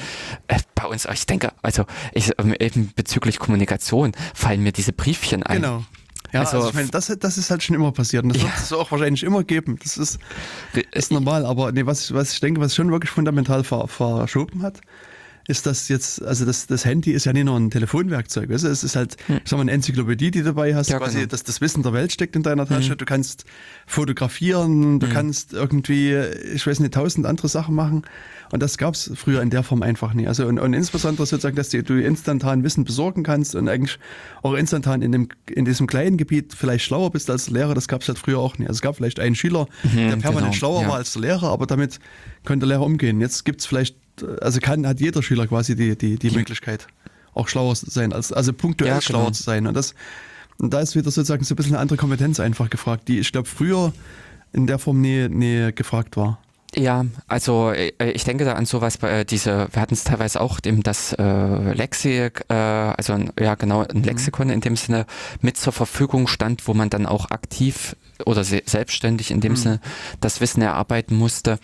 äh, bei uns, ich denke, also ich, ähm, eben bezüglich Kommunikation fallen mir diese Briefchen ein. Genau. Ja, Also- also, ich meine, das, das ist halt schon immer passiert und das Ja. wird es auch wahrscheinlich immer geben. Das ist, ist normal, aber nee, was, ich- was ich denke, was schon wirklich fundamental ver, verschoben hat, ist, dass jetzt, also das, das Handy ist ja nicht nur ein Telefonwerkzeug, weißt du? es ist halt, ich sag mal, eine Enzyklopädie, die du dabei hast, Ja, quasi, genau. dass das Wissen der Welt steckt in deiner Tasche, du kannst fotografieren, du kannst irgendwie, ich weiß nicht, tausend andere Sachen machen und das gab es früher in der Form einfach nie. Also und, und insbesondere sozusagen, dass du, du instantan Wissen besorgen kannst und eigentlich auch instantan in, dem, in diesem kleinen Gebiet vielleicht schlauer bist als Lehrer, das gab es halt früher auch nie. Also es gab vielleicht einen Schüler, der permanent genau, schlauer ja. war als der Lehrer, aber damit könnte der Lehrer umgehen. Jetzt gibt es vielleicht, also kann, hat jeder Schüler quasi die, die, die Möglichkeit, auch schlauer zu sein, als, also punktuell Ja, schlauer genau. zu sein. Und das, und da ist wieder sozusagen so ein bisschen eine andere Kompetenz einfach gefragt, die ich glaube früher in der Form nie, nie gefragt war. Ja, also äh, ich denke da an sowas, bei äh, diese, wir hatten es teilweise auch, dem das äh, Lexik, äh, also ja genau, ein mhm. Lexikon in dem Sinne mit zur Verfügung stand, wo man dann auch aktiv oder se selbstständig in dem mhm. Sinne das Wissen erarbeiten musste,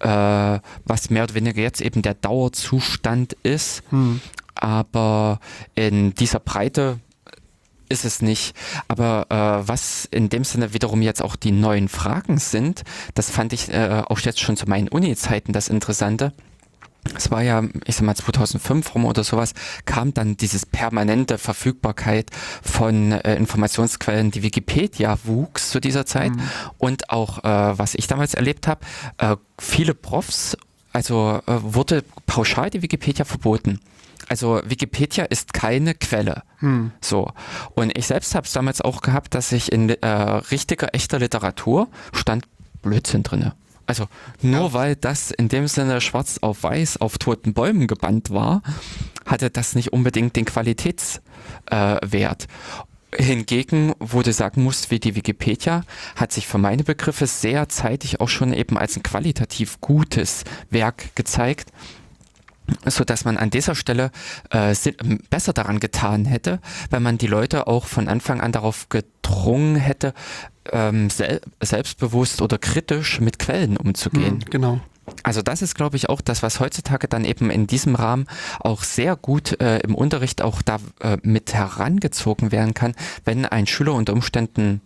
äh, was mehr oder weniger jetzt eben der Dauerzustand ist. Mhm. Aber in dieser Breite ist es nicht. Aber äh, was in dem Sinne wiederum jetzt auch die neuen Fragen sind, das fand ich äh, auch jetzt schon zu meinen Uni-Zeiten das Interessante. Es war ja, ich sag mal 2005 rum oder sowas, kam dann dieses permanente Verfügbarkeit von äh, Informationsquellen, die Wikipedia wuchs zu dieser Zeit mhm. und auch, äh, was ich damals erlebt habe, äh, viele Profs, also äh, wurde pauschal die Wikipedia verboten also Wikipedia ist keine Quelle. Hm. So. Und ich selbst habe es damals auch gehabt, dass ich in äh, richtiger, echter Literatur stand Blödsinn drinne. Also nur ja. weil das in dem Sinne schwarz auf weiß auf toten Bäumen gebannt war, hatte das nicht unbedingt den Qualitätswert. Äh, Hingegen, wo du sagen musst, wie die Wikipedia, hat sich für meine Begriffe sehr zeitig auch schon eben als ein qualitativ gutes Werk gezeigt so dass man an dieser Stelle äh, besser daran getan hätte, wenn man die Leute auch von Anfang an darauf gedrungen hätte, ähm, sel selbstbewusst oder kritisch mit Quellen umzugehen. Hm, genau. Also das ist, glaube ich, auch das, was heutzutage dann eben in diesem Rahmen auch sehr gut äh, im Unterricht auch da äh, mit herangezogen werden kann, wenn ein Schüler unter Umständen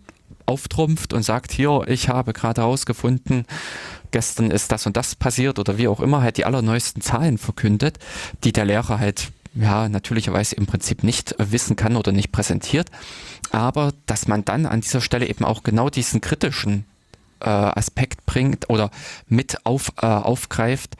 auftrumpft und sagt, hier, ich habe gerade herausgefunden, gestern ist das und das passiert oder wie auch immer, halt die allerneuesten Zahlen verkündet, die der Lehrer halt ja, natürlicherweise im Prinzip nicht wissen kann oder nicht präsentiert, aber dass man dann an dieser Stelle eben auch genau diesen kritischen äh, Aspekt bringt oder mit auf, äh, aufgreift,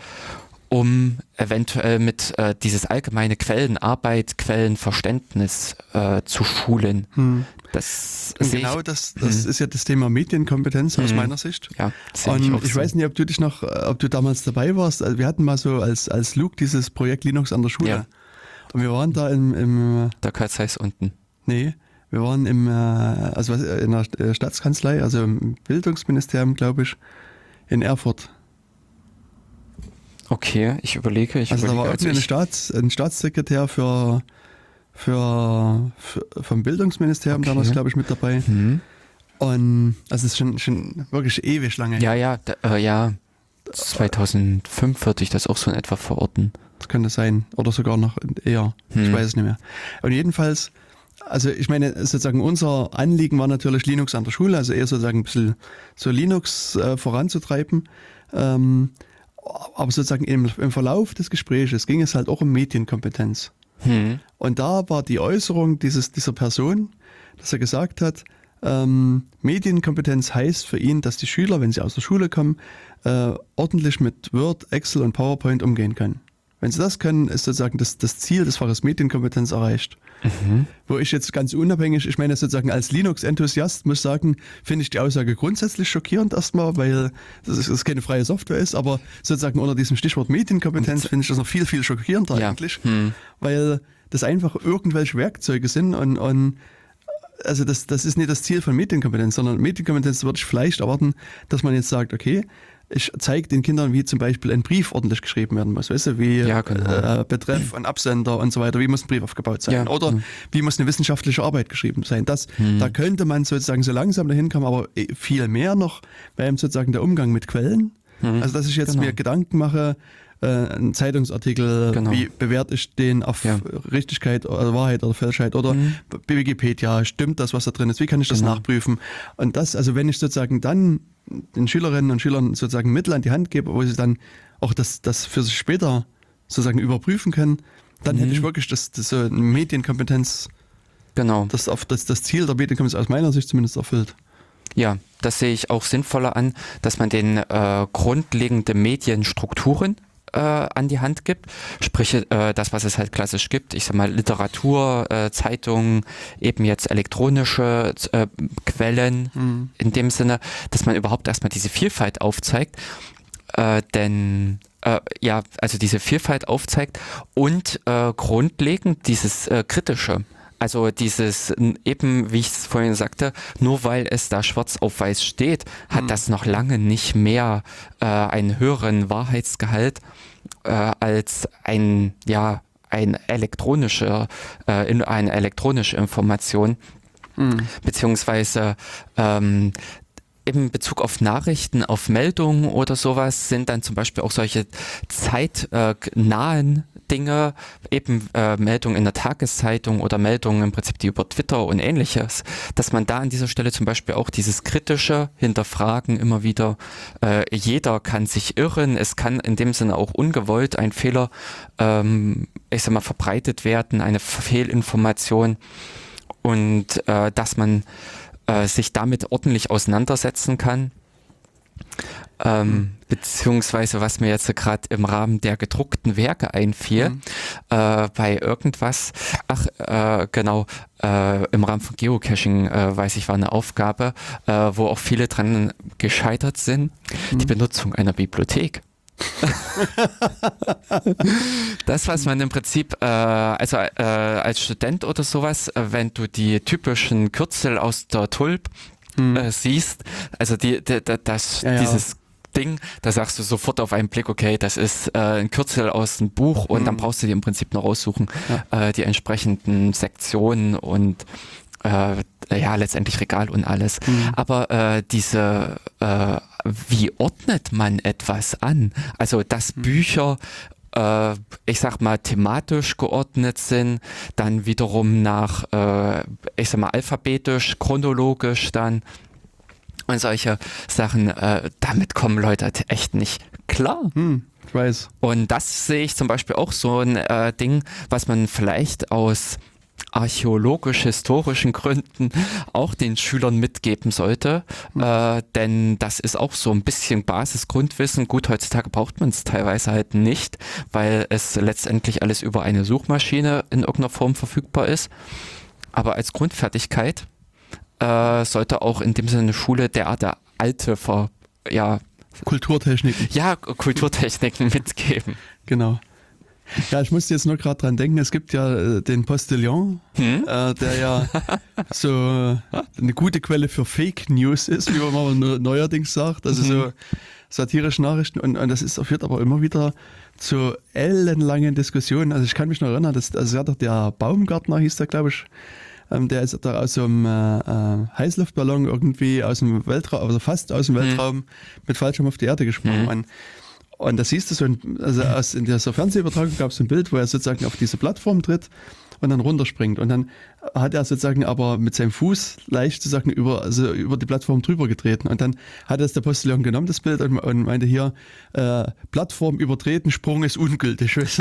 um eventuell mit äh, dieses allgemeine Quellenarbeit, Quellenverständnis äh, zu schulen. Hm. Das genau, das, das hm. ist ja das Thema Medienkompetenz aus hm. meiner Sicht. Ja, und ich, ich so. weiß nicht, ob du dich noch, ob du damals dabei warst. Also wir hatten mal so als, als Luke dieses Projekt Linux an der Schule. Ja. Und wir waren da im, im Der Katz heißt unten. Nee, wir waren im, äh, also in der äh, Staatskanzlei, also im Bildungsministerium, glaube ich, in Erfurt. Okay, ich überlege. Ich also überlege, da war also ein, Staats, ein Staatssekretär für für, für vom Bildungsministerium okay. damals, glaube ich, mit dabei. Mhm. Und also es ist schon, schon wirklich ewig lange. Ja, ja, da, äh, ja. 2005 würde ich das auch so in etwa verorten. Das könnte sein. Oder sogar noch eher. Hm. Ich weiß es nicht mehr. Und jedenfalls, also ich meine, sozusagen unser Anliegen war natürlich Linux an der Schule, also eher sozusagen ein bisschen so Linux äh, voranzutreiben. Ähm, aber sozusagen im, im Verlauf des Gesprächs ging es halt auch um Medienkompetenz. Hm. Und da war die Äußerung dieses, dieser Person, dass er gesagt hat, ähm, Medienkompetenz heißt für ihn, dass die Schüler, wenn sie aus der Schule kommen, äh, ordentlich mit Word, Excel und PowerPoint umgehen können. Wenn sie das können, ist sozusagen das, das Ziel des Faches Medienkompetenz erreicht. Mhm. Wo ich jetzt ganz unabhängig, ich meine sozusagen als Linux-Enthusiast muss sagen, finde ich die Aussage grundsätzlich schockierend erstmal, weil das, ist, das keine freie Software ist, aber sozusagen unter diesem Stichwort Medienkompetenz finde ich das noch viel, viel schockierender ja. eigentlich, mhm. weil das einfach irgendwelche Werkzeuge sind und, und also das, das ist nicht das Ziel von Medienkompetenz, sondern Medienkompetenz würde ich vielleicht erwarten, dass man jetzt sagt, okay, ich zeige den Kindern, wie zum Beispiel ein Brief ordentlich geschrieben werden muss, weißt du, wie ja, genau. äh, Betreff und Absender und so weiter, wie muss ein Brief aufgebaut sein ja. oder mhm. wie muss eine wissenschaftliche Arbeit geschrieben sein. Das, mhm. Da könnte man sozusagen so langsam dahin kommen, aber äh, viel mehr noch wäre sozusagen der Umgang mit Quellen. Mhm. Also dass ich jetzt genau. mir Gedanken mache, äh, einen Zeitungsartikel, genau. wie bewerte ich den auf ja. Richtigkeit oder Wahrheit oder Falschheit oder mhm. Wikipedia, stimmt das, was da drin ist, wie kann ich das genau. nachprüfen? Und das, also wenn ich sozusagen dann den Schülerinnen und Schülern sozusagen Mittel an die Hand gebe, wo sie dann auch das, das für sich später sozusagen überprüfen können, dann mhm. hätte ich wirklich das, das so Medienkompetenz, genau. das, auf, das, das Ziel der Medienkompetenz aus meiner Sicht zumindest erfüllt. Ja, das sehe ich auch sinnvoller an, dass man den äh, grundlegende Medienstrukturen äh, an die Hand gibt. Sprich, äh, das, was es halt klassisch gibt, ich sag mal Literatur, äh, Zeitungen, eben jetzt elektronische äh, Quellen mhm. in dem Sinne, dass man überhaupt erstmal diese Vielfalt aufzeigt. Äh, denn äh, ja, also diese Vielfalt aufzeigt und äh, grundlegend dieses äh, kritische also dieses eben, wie ich es vorhin sagte, nur weil es da schwarz auf weiß steht, hat mhm. das noch lange nicht mehr äh, einen höheren Wahrheitsgehalt äh, als ein, ja, ein elektronische, äh, in, eine elektronische Information. Mhm. Beziehungsweise ähm, in Bezug auf Nachrichten, auf Meldungen oder sowas sind dann zum Beispiel auch solche zeitnahen Dinge, eben äh, Meldungen in der Tageszeitung oder Meldungen im Prinzip die über Twitter und ähnliches, dass man da an dieser Stelle zum Beispiel auch dieses kritische Hinterfragen immer wieder, äh, jeder kann sich irren, es kann in dem Sinne auch ungewollt ein Fehler, ähm, ich sag mal, verbreitet werden, eine Fehlinformation. Und äh, dass man äh, sich damit ordentlich auseinandersetzen kann. Ähm, mhm. beziehungsweise was mir jetzt gerade im Rahmen der gedruckten Werke einfiel, mhm. äh, bei irgendwas, ach äh, genau, äh, im Rahmen von Geocaching, äh, weiß ich, war eine Aufgabe, äh, wo auch viele dran gescheitert sind, mhm. die Benutzung einer Bibliothek. das, was man im Prinzip, äh, also äh, als Student oder sowas, äh, wenn du die typischen Kürzel aus der Tulp hm. äh, siehst, also die, die, die das, ja, dieses Ding, da sagst du sofort auf einen Blick, okay, das ist äh, ein Kürzel aus dem Buch und mhm. dann brauchst du dir im Prinzip noch raussuchen, ja. äh, die entsprechenden Sektionen und äh, ja, letztendlich Regal und alles. Mhm. Aber äh, diese, äh, wie ordnet man etwas an? Also, dass mhm. Bücher äh, ich sag mal, thematisch geordnet sind, dann wiederum nach, äh, ich sag mal, alphabetisch, chronologisch dann und solche Sachen, äh, damit kommen Leute halt echt nicht klar. Hm, ich weiß. Und das sehe ich zum Beispiel auch so ein äh, Ding, was man vielleicht aus archäologisch-historischen Gründen auch den Schülern mitgeben sollte. Mhm. Äh, denn das ist auch so ein bisschen Basisgrundwissen. Gut, heutzutage braucht man es teilweise halt nicht, weil es letztendlich alles über eine Suchmaschine in irgendeiner Form verfügbar ist. Aber als Grundfertigkeit äh, sollte auch in dem Sinne Schule derart der alte Ver, ja, Kulturtechniken. Ja, Kulturtechniken mitgeben. Genau. Ja, ich musste jetzt nur gerade dran denken, es gibt ja äh, den Postillon, hm? äh, der ja so eine gute Quelle für Fake News ist, wie man neuerdings sagt. Also mhm. so satirische Nachrichten und, und das ist, führt aber immer wieder zu ellenlangen Diskussionen. Also ich kann mich noch erinnern, dass, also ja doch der Baumgartner hieß der, glaube ich, ähm, der ist da aus so einem äh, äh, Heißluftballon irgendwie aus dem Weltraum, also fast aus dem mhm. Weltraum mit Fallschirm auf die Erde gesprungen. Mhm. Und da siehst du so, ein, also aus, in dieser Fernsehübertragung gab es ein Bild, wo er sozusagen auf diese Plattform tritt und dann runterspringt. Und dann hat er sozusagen aber mit seinem Fuß leicht sozusagen über, also über die Plattform drüber getreten. Und dann hat es der Postillon genommen, das Bild, und, und meinte hier, äh, Plattform übertreten, Sprung ist ungültig. und er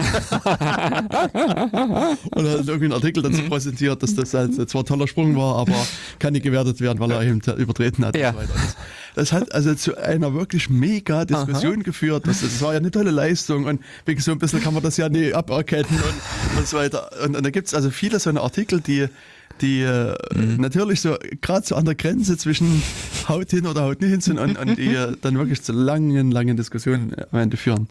hat irgendwie einen Artikel dazu präsentiert, dass das halt zwar ein toller Sprung war, aber kann nicht gewertet werden, weil er eben übertreten hat. Ja. Und so weiter. Das hat also zu einer wirklich mega Diskussion Aha. geführt. Das, das, war ja eine tolle Leistung und wegen so ein bisschen kann man das ja nie aberkennen und, und so weiter. Und, und da gibt es also viele so eine Artikel, die die äh, mhm. natürlich so gerade so an der Grenze zwischen Haut hin oder Haut nicht hin sind und, und die äh, dann wirklich zu langen, langen Diskussionen am Ende führen.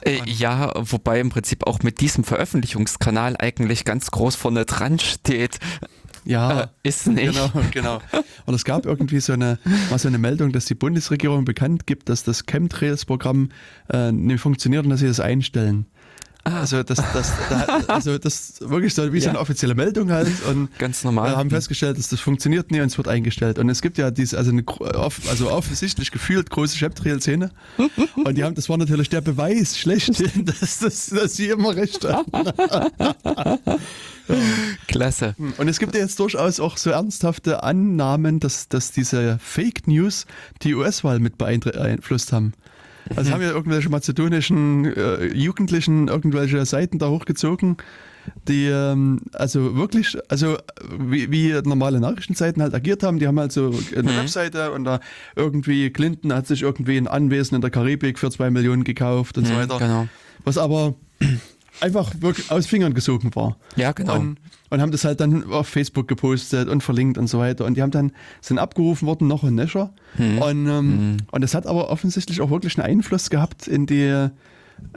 Äh, ja, wobei im Prinzip auch mit diesem Veröffentlichungskanal eigentlich ganz groß vorne dran steht. Ja, äh, ist nicht. Genau, genau. Und es gab irgendwie so eine, mal so eine Meldung, dass die Bundesregierung bekannt gibt, dass das Chemtrails-Programm äh, nicht funktioniert und dass sie das einstellen. Ah. Also das, das, da, also das wirklich so wie so eine offizielle Meldung halt und ganz normal. Wir haben festgestellt, dass das funktioniert nie und es wird eingestellt. Und es gibt ja diese, also eine also offensichtlich gefühlt große Chemtrail-Szene und die haben, das war natürlich der Beweis schlechthin, dass, das, dass sie immer recht haben. Klasse. Und es gibt ja jetzt durchaus auch so ernsthafte Annahmen, dass, dass diese Fake News die US-Wahl mit beeinflusst haben. Also haben ja irgendwelche mazedonischen äh, Jugendlichen irgendwelche Seiten da hochgezogen, die ähm, also wirklich, also wie, wie, normale Nachrichtenseiten halt agiert haben. Die haben halt so eine mhm. Webseite und da irgendwie Clinton hat sich irgendwie ein Anwesen in der Karibik für zwei Millionen gekauft und mhm, so weiter. Genau. Was aber einfach wirklich aus Fingern gesogen war. Ja, genau. Und, und, haben das halt dann auf Facebook gepostet und verlinkt und so weiter. Und die haben dann, sind abgerufen worden noch in Nesher. Hm. Und, ähm, hm. und das hat aber offensichtlich auch wirklich einen Einfluss gehabt in die,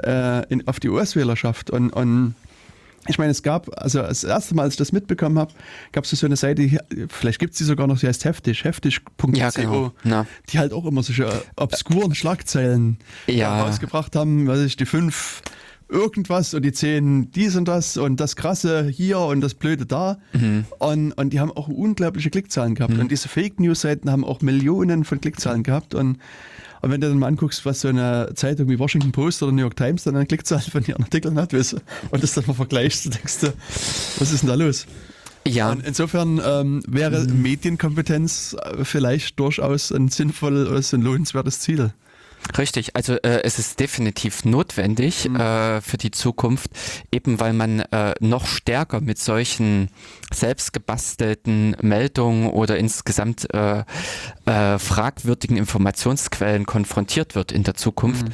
äh, in, auf die US-Wählerschaft. Und, und ich meine, es gab, also das erste Mal, als ich das mitbekommen habe, gab es so eine Seite, vielleicht gibt es die sogar noch, die heißt heftig, heftig.co, Ja, genau. Na. die halt auch immer solche obskuren Schlagzeilen Ja. rausgebracht haben, weiß ich, die fünf irgendwas und die zehn dies und das und das Krasse hier und das Blöde da. Mhm. Und, und die haben auch unglaubliche Klickzahlen gehabt. Und diese Fake News-Seiten haben auch Millionen von Klickzahlen gehabt. Und, und wenn du dann mal anguckst, was so eine Zeitung wie Washington Post oder New York Times dann an Klickzahlen von ihren Artikeln hat, weißt du, und das dann mal vergleichst, denkst du, was ist denn da los? Ja, Und insofern ähm, wäre Medienkompetenz äh, vielleicht durchaus ein sinnvolles und lohnenswertes Ziel. Richtig, also äh, es ist definitiv notwendig äh, für die Zukunft, eben weil man äh, noch stärker mit solchen selbstgebastelten Meldungen oder insgesamt äh, äh, fragwürdigen Informationsquellen konfrontiert wird in der Zukunft.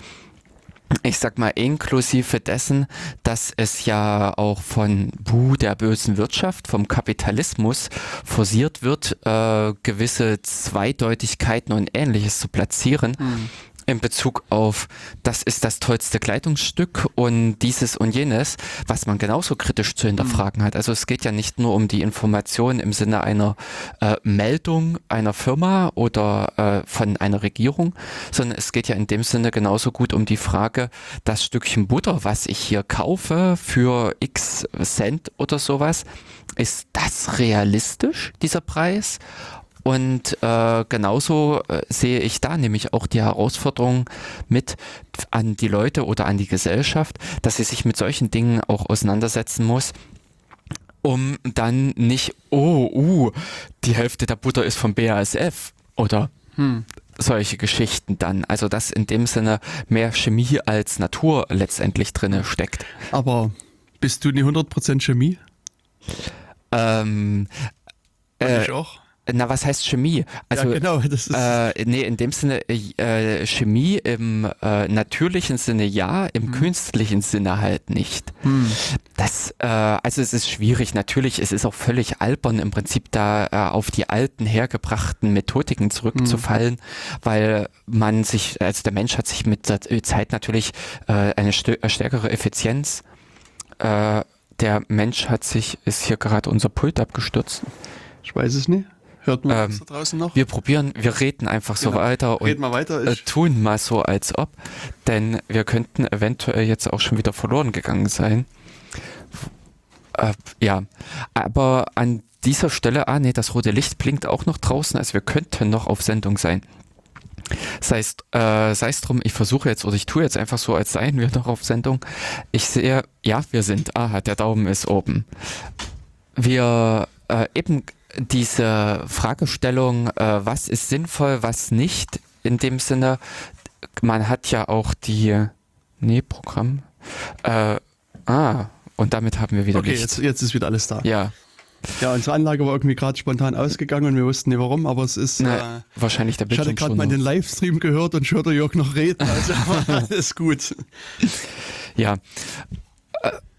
Ich sag mal, inklusive dessen, dass es ja auch von Bu der bösen Wirtschaft, vom Kapitalismus forciert wird, äh, gewisse Zweideutigkeiten und ähnliches zu platzieren in Bezug auf, das ist das tollste Kleidungsstück und dieses und jenes, was man genauso kritisch zu hinterfragen hat. Also es geht ja nicht nur um die Information im Sinne einer äh, Meldung einer Firma oder äh, von einer Regierung, sondern es geht ja in dem Sinne genauso gut um die Frage, das Stückchen Butter, was ich hier kaufe für x Cent oder sowas, ist das realistisch, dieser Preis? Und äh, genauso äh, sehe ich da nämlich auch die Herausforderung mit an die Leute oder an die Gesellschaft, dass sie sich mit solchen Dingen auch auseinandersetzen muss, um dann nicht, oh, uh, die Hälfte der Butter ist vom BASF oder solche Geschichten dann. Also dass in dem Sinne mehr Chemie als Natur letztendlich drinne steckt. Aber bist du nie 100% Chemie? Ähm, äh, ich auch. Na, was heißt Chemie? Also ja, genau, das ist. Äh, nee, in dem Sinne, äh, Chemie im äh, natürlichen Sinne ja, im künstlichen Sinne halt nicht. hm. Das, äh, also es ist schwierig. Natürlich, es ist auch völlig albern im Prinzip da äh, auf die alten hergebrachten Methodiken zurückzufallen, weil man sich, also der Mensch hat sich mit der Zeit natürlich äh, eine äh, stärkere Effizienz. Äh, der Mensch hat sich, ist hier gerade unser Pult abgestürzt. Ich weiß es nicht. Hört man Ähm, das da draußen noch? Wir probieren, wir reden einfach so Genau. weiter und mal weiter. äh, tun mal so, als ob, denn wir könnten eventuell jetzt auch schon wieder verloren gegangen sein. Äh, ja, aber an dieser Stelle, ah nee, das rote Licht blinkt auch noch draußen, also wir könnten noch auf Sendung sein. Sei es, äh, drum, ich versuche jetzt oder ich tue jetzt einfach so, als seien wir noch auf Sendung. Ich sehe, ja, wir sind, aha, der Daumen ist oben. Wir äh, eben diese Fragestellung, äh, was ist sinnvoll, was nicht, in dem Sinne, man hat ja auch die, nee, Programm, äh, ah, und damit haben wir wieder okay, jetzt, jetzt ist wieder alles da. Ja, Ja, unsere Anlage war irgendwie gerade spontan ausgegangen und wir wussten nicht warum, aber es ist. na, Äh, wahrscheinlich der ich hatte Bildschirm gerade mal den. Livestream gehört und ich hörte Jörg noch reden. Also alles gut. Ja.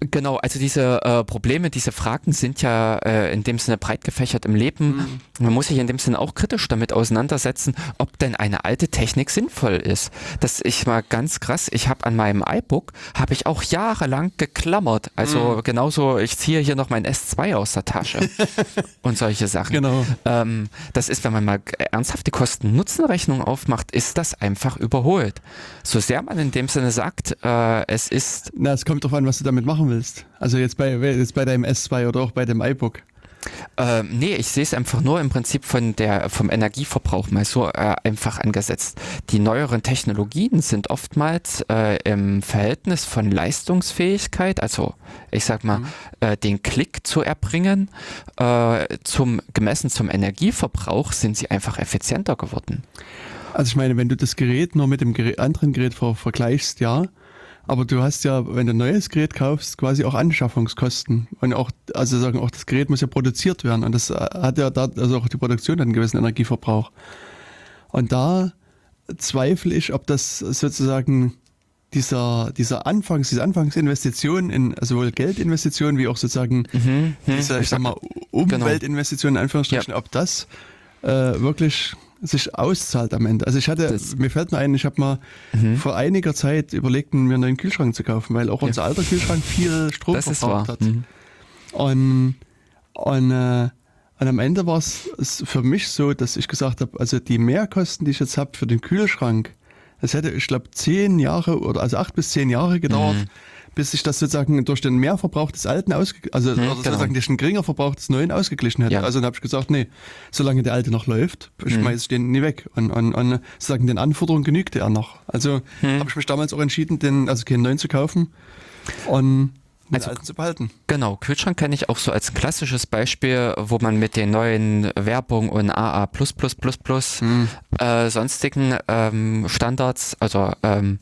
Genau, also diese äh, Probleme, diese Fragen sind ja äh, in dem Sinne breit gefächert im Leben. Man muss sich in dem Sinne auch kritisch damit auseinandersetzen, ob denn eine alte Technik sinnvoll ist. Das ich mal ganz krass, ich habe an meinem iBook, habe ich auch jahrelang geklammert. Also genauso, ich ziehe hier noch mein S2 aus der Tasche und solche Sachen. Genau. Ähm, das ist, wenn man mal ernsthaft die Kosten-Nutzen-Rechnung aufmacht, ist das einfach überholt. So sehr man in dem Sinne sagt, äh, es ist Na, es kommt drauf an, was du damit machen willst. Also jetzt bei, jetzt bei deinem S2 oder auch bei dem iBook. Ähm, nee, ich sehe es einfach nur im Prinzip von der, vom Energieverbrauch mal so äh, einfach angesetzt. Die neueren Technologien sind oftmals äh, im Verhältnis von Leistungsfähigkeit, also ich sag mal, äh, den Klick zu erbringen, äh, zum gemessen zum Energieverbrauch sind sie einfach effizienter geworden. Also ich meine, wenn du das Gerät nur mit dem Gerät, anderen Gerät ver vergleichst, ja. Aber du hast ja, wenn du ein neues Gerät kaufst, quasi auch Anschaffungskosten. Und auch, also sagen, auch das Gerät muss ja produziert werden. Und das äh, hat ja da, also auch die Produktion hat einen gewissen Energieverbrauch. Und da zweifle ich, ob das sozusagen dieser, dieser Anfangs, diese Anfangsinvestition in, also sowohl Geldinvestitionen wie auch sozusagen Mhm, diese, ich sag mal, Umweltinvestitionen in Anführungsstrichen, ob das äh, wirklich sich auszahlt am Ende. Also ich hatte, das mir fällt mir ein, ich habe mal mhm. vor einiger Zeit überlegt, mir einen neuen Kühlschrank zu kaufen, weil auch ja. unser alter Kühlschrank viel Strom das verbraucht hat. Mhm. Und, und, äh, und am Ende war es für mich so, dass ich gesagt habe, also die Mehrkosten, die ich jetzt habe für den Kühlschrank, das hätte, ich glaube, zehn Jahre oder also acht bis zehn Jahre gedauert, mhm bis sich das sozusagen durch den Mehrverbrauch des Alten ausgeglichen, also hm, sozusagen durch den geringer Verbrauch des Neuen ausgeglichen hätte. Ja. Also dann habe ich gesagt, nee, solange der Alte noch läuft, hm. schmeiße ich den nie weg. Und, und, und sozusagen den Anforderungen genügte er noch. Also hm. habe ich mich damals auch entschieden, den, also keinen neuen zu kaufen. Und also, zu behalten. Genau, Kühlschrank kenne ich auch so als klassisches Beispiel, wo man mit den neuen Werbung und AA hm. äh, sonstigen ähm, Standards, also ähm,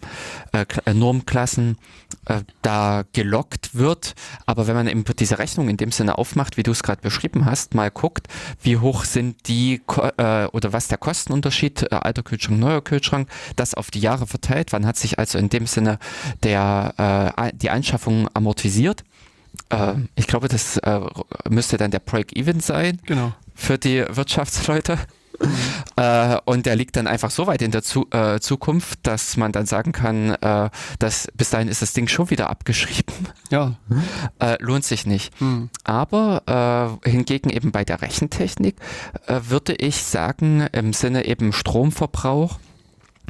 äh, Normklassen, äh, da gelockt wird. Aber wenn man eben diese Rechnung in dem Sinne aufmacht, wie du es gerade beschrieben hast, mal guckt, wie hoch sind die äh, oder was der Kostenunterschied, äh, alter Kühlschrank, neuer Kühlschrank, das auf die Jahre verteilt, wann hat sich also in dem Sinne der, äh, die Anschaffung amortisiert. Äh, ich glaube, das äh, müsste dann der Break-Even sein genau. für die Wirtschaftsleute. Äh, und der liegt dann einfach so weit in der Zu äh, Zukunft, dass man dann sagen kann, äh, dass bis dahin ist das Ding schon wieder abgeschrieben. Ja. Äh, lohnt sich nicht. Mhm. Aber äh, hingegen eben bei der Rechentechnik äh, würde ich sagen, im Sinne eben Stromverbrauch,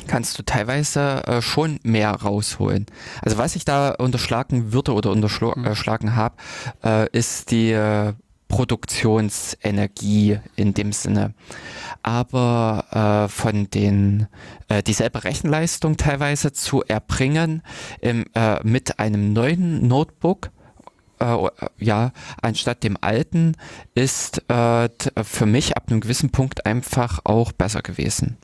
kannst du teilweise äh, schon mehr rausholen. Also was ich da unterschlagen würde oder unterschlagen mhm. habe, äh, ist die äh, Produktionsenergie in dem Sinne. Aber äh, von den äh, dieselbe Rechenleistung teilweise zu erbringen im, äh, mit einem neuen Notebook äh, ja, anstatt dem alten, ist äh, für mich ab einem gewissen Punkt einfach auch besser gewesen.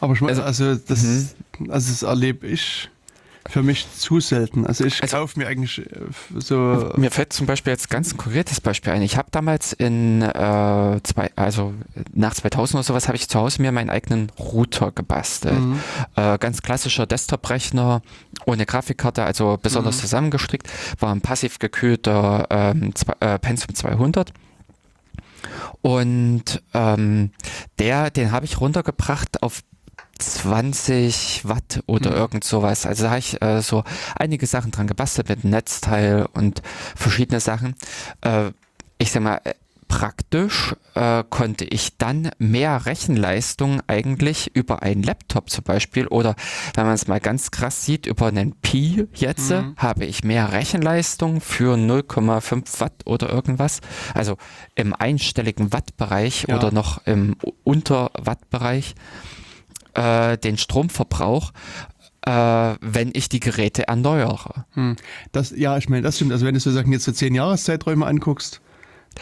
Aber ich meine, also, also das, mhm. also das erlebe ich für mich zu selten. Also ich also, kaufe mir eigentlich äh, so. Mir fällt zum Beispiel jetzt ganz ein konkretes Beispiel ein. Ich habe damals in äh, zwei, also nach 2000 oder sowas habe ich zu Hause mir meinen eigenen Router gebastelt. Mhm. Äh, ganz klassischer Desktop-Rechner ohne Grafikkarte, also besonders mhm. zusammengestrickt, war ein passiv gekühlter ähm, äh, Pentium 200. Und ähm, der, den habe ich runtergebracht auf 20 Watt oder mhm. irgend sowas. Also da habe ich äh, so einige Sachen dran gebastelt mit Netzteil und verschiedene Sachen. Äh, ich sag mal, äh, praktisch äh, konnte ich dann mehr Rechenleistung eigentlich über einen Laptop zum Beispiel oder wenn man es mal ganz krass sieht, über einen Pi jetzt mhm. habe ich mehr Rechenleistung für 0,5 Watt oder irgendwas. Also im einstelligen Wattbereich ja. oder noch im Unter-Watt-Bereich äh, den Stromverbrauch äh, wenn ich die Geräte erneuere. Hm. Das, ja, ich meine, das stimmt. Also wenn du sozusagen jetzt so zehn Jahreszeiträume anguckst,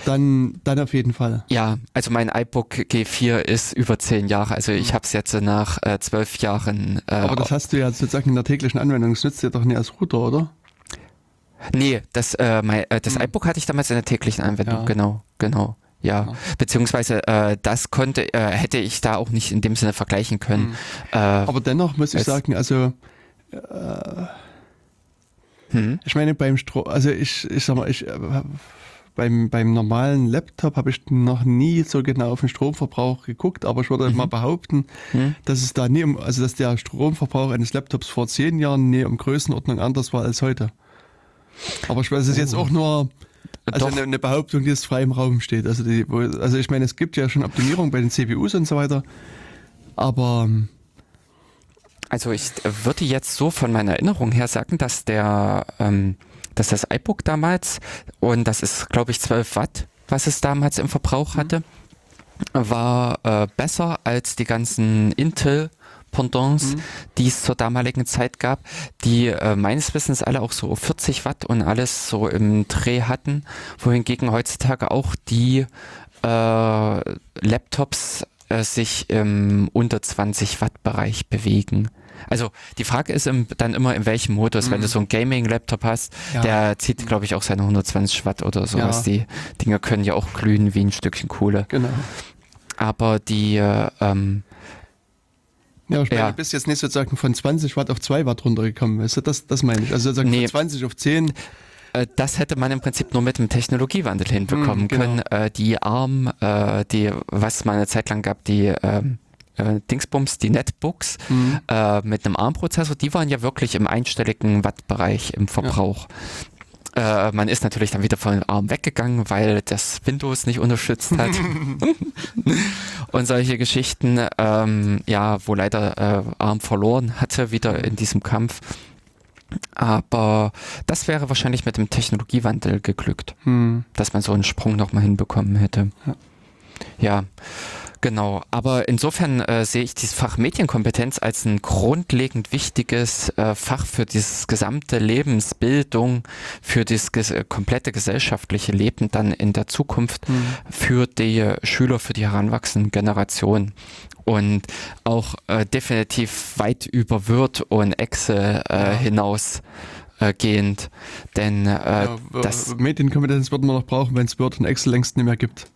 dann, dann auf jeden Fall. Ja, also mein iBook G4 ist über zehn Jahre. Also ich habe es jetzt nach äh, zwölf Jahren. Äh, Aber das hast du ja sozusagen in der täglichen Anwendung. Das nützt dir doch nicht als Router, oder? Nee, das, äh, mein, äh, das hm. iBook hatte ich damals in der täglichen Anwendung. Ja. Genau, genau. Ja, ja. beziehungsweise äh, das konnte, äh, hätte ich da auch nicht in dem Sinne vergleichen können. Mhm. Äh, Aber dennoch muss ich sagen, also äh, hm? ich meine beim Strom, also ich, ich sag mal, ich äh, beim, beim normalen Laptop habe ich noch nie so genau auf den Stromverbrauch geguckt, aber ich würde mhm. mal behaupten, mhm. dass es da nie um, also dass der Stromverbrauch eines Laptops vor zehn Jahren nie um Größenordnung anders war als heute. Aber ich weiß, es ist jetzt oh. auch nur also eine, eine, Behauptung, die jetzt frei im Raum steht. Also, die, also ich meine, es gibt ja schon Optimierung bei den CPUs und so weiter, aber also ich würde jetzt so von meiner Erinnerung her sagen, dass der, ähm, dass das iBook damals und das ist, glaube ich, 12 Watt, was es damals im Verbrauch mhm. hatte, war äh, besser als die ganzen Intel Pendants, mhm. die es zur damaligen Zeit gab, die äh, meines Wissens alle auch so 40 Watt und alles so im Dreh hatten, wohingegen heutzutage auch die äh, Laptops äh, sich im unter 20 Watt Bereich bewegen. Also die Frage ist im, dann immer, in welchem Modus. Mhm. Wenn du mhm. so einen Gaming-Laptop hast, ja. der zieht, glaube ich, auch seine 120 Watt oder sowas. Ja. Die Dinger können ja auch glühen wie ein Stückchen Kohle. Genau. Aber die äh, ähm, ja, ich meine, ja. du bist jetzt nicht sozusagen von 20 Watt auf 2 Watt runtergekommen, weißt du, das, das meine ich. Also sozusagen nee. von 20 auf 10 äh, das hätte man im Prinzip nur mit dem Technologiewandel hinbekommen Mm, genau. können. Äh, die ARM, äh, die, was mal eine Zeit lang gab, die ähm, äh, Dingsbums, die Netbooks Mhm. äh, mit einem ARM-Prozessor, die waren ja wirklich im einstelligen Wattbereich im Verbrauch. Äh, man ist natürlich dann wieder von ARM weggegangen, weil das Windows nicht unterstützt hat. Und solche Geschichten, ähm, ja, wo leider äh, ARM verloren hatte, wieder in diesem Kampf. Aber das wäre wahrscheinlich mit dem Technologiewandel geglückt, Hm. dass man so einen Sprung nochmal hinbekommen hätte. Ja. Ja, genau. Aber insofern äh, sehe ich dieses Fach Medienkompetenz als ein grundlegend wichtiges äh, Fach für dieses gesamte Lebensbildung, für das ges äh, komplette gesellschaftliche Leben dann in der Zukunft Hm. für die Schüler, für die heranwachsenden Generationen. Und auch äh, definitiv weit über Word und Excel äh, Ja. hinaus äh, gehend. Denn äh, Ja, das, Medienkompetenz wird man noch brauchen, wenn es Word und Excel längst nicht mehr gibt.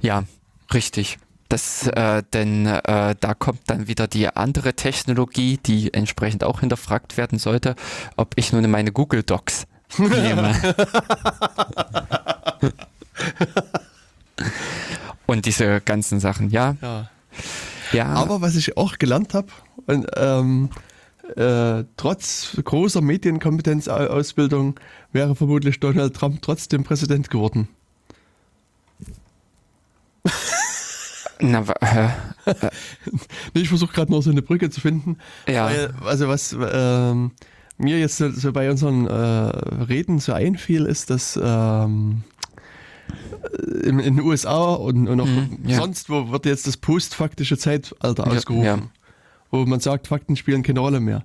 ja, richtig. Das, äh, denn äh, da kommt dann wieder die andere Technologie, die entsprechend auch hinterfragt werden sollte, ob ich nun meine Google Docs nehme. Und diese ganzen Sachen, ja, Ja. ja. Aber was ich auch gelernt habe, ähm, äh, trotz großer Medienkompetenzausbildung wäre vermutlich Donald Trump trotzdem Präsident geworden. na, hä? Nee, Ich versuche gerade noch so eine Brücke zu finden. ja, Weil, also was ähm, mir jetzt so, bei unseren äh, Reden so einfiel, ist, dass ähm, in, in den USA und, und auch Mhm, ja. sonst wo wird jetzt das postfaktische Zeitalter Ja, ausgerufen, ja. wo man sagt, Fakten spielen keine Rolle mehr.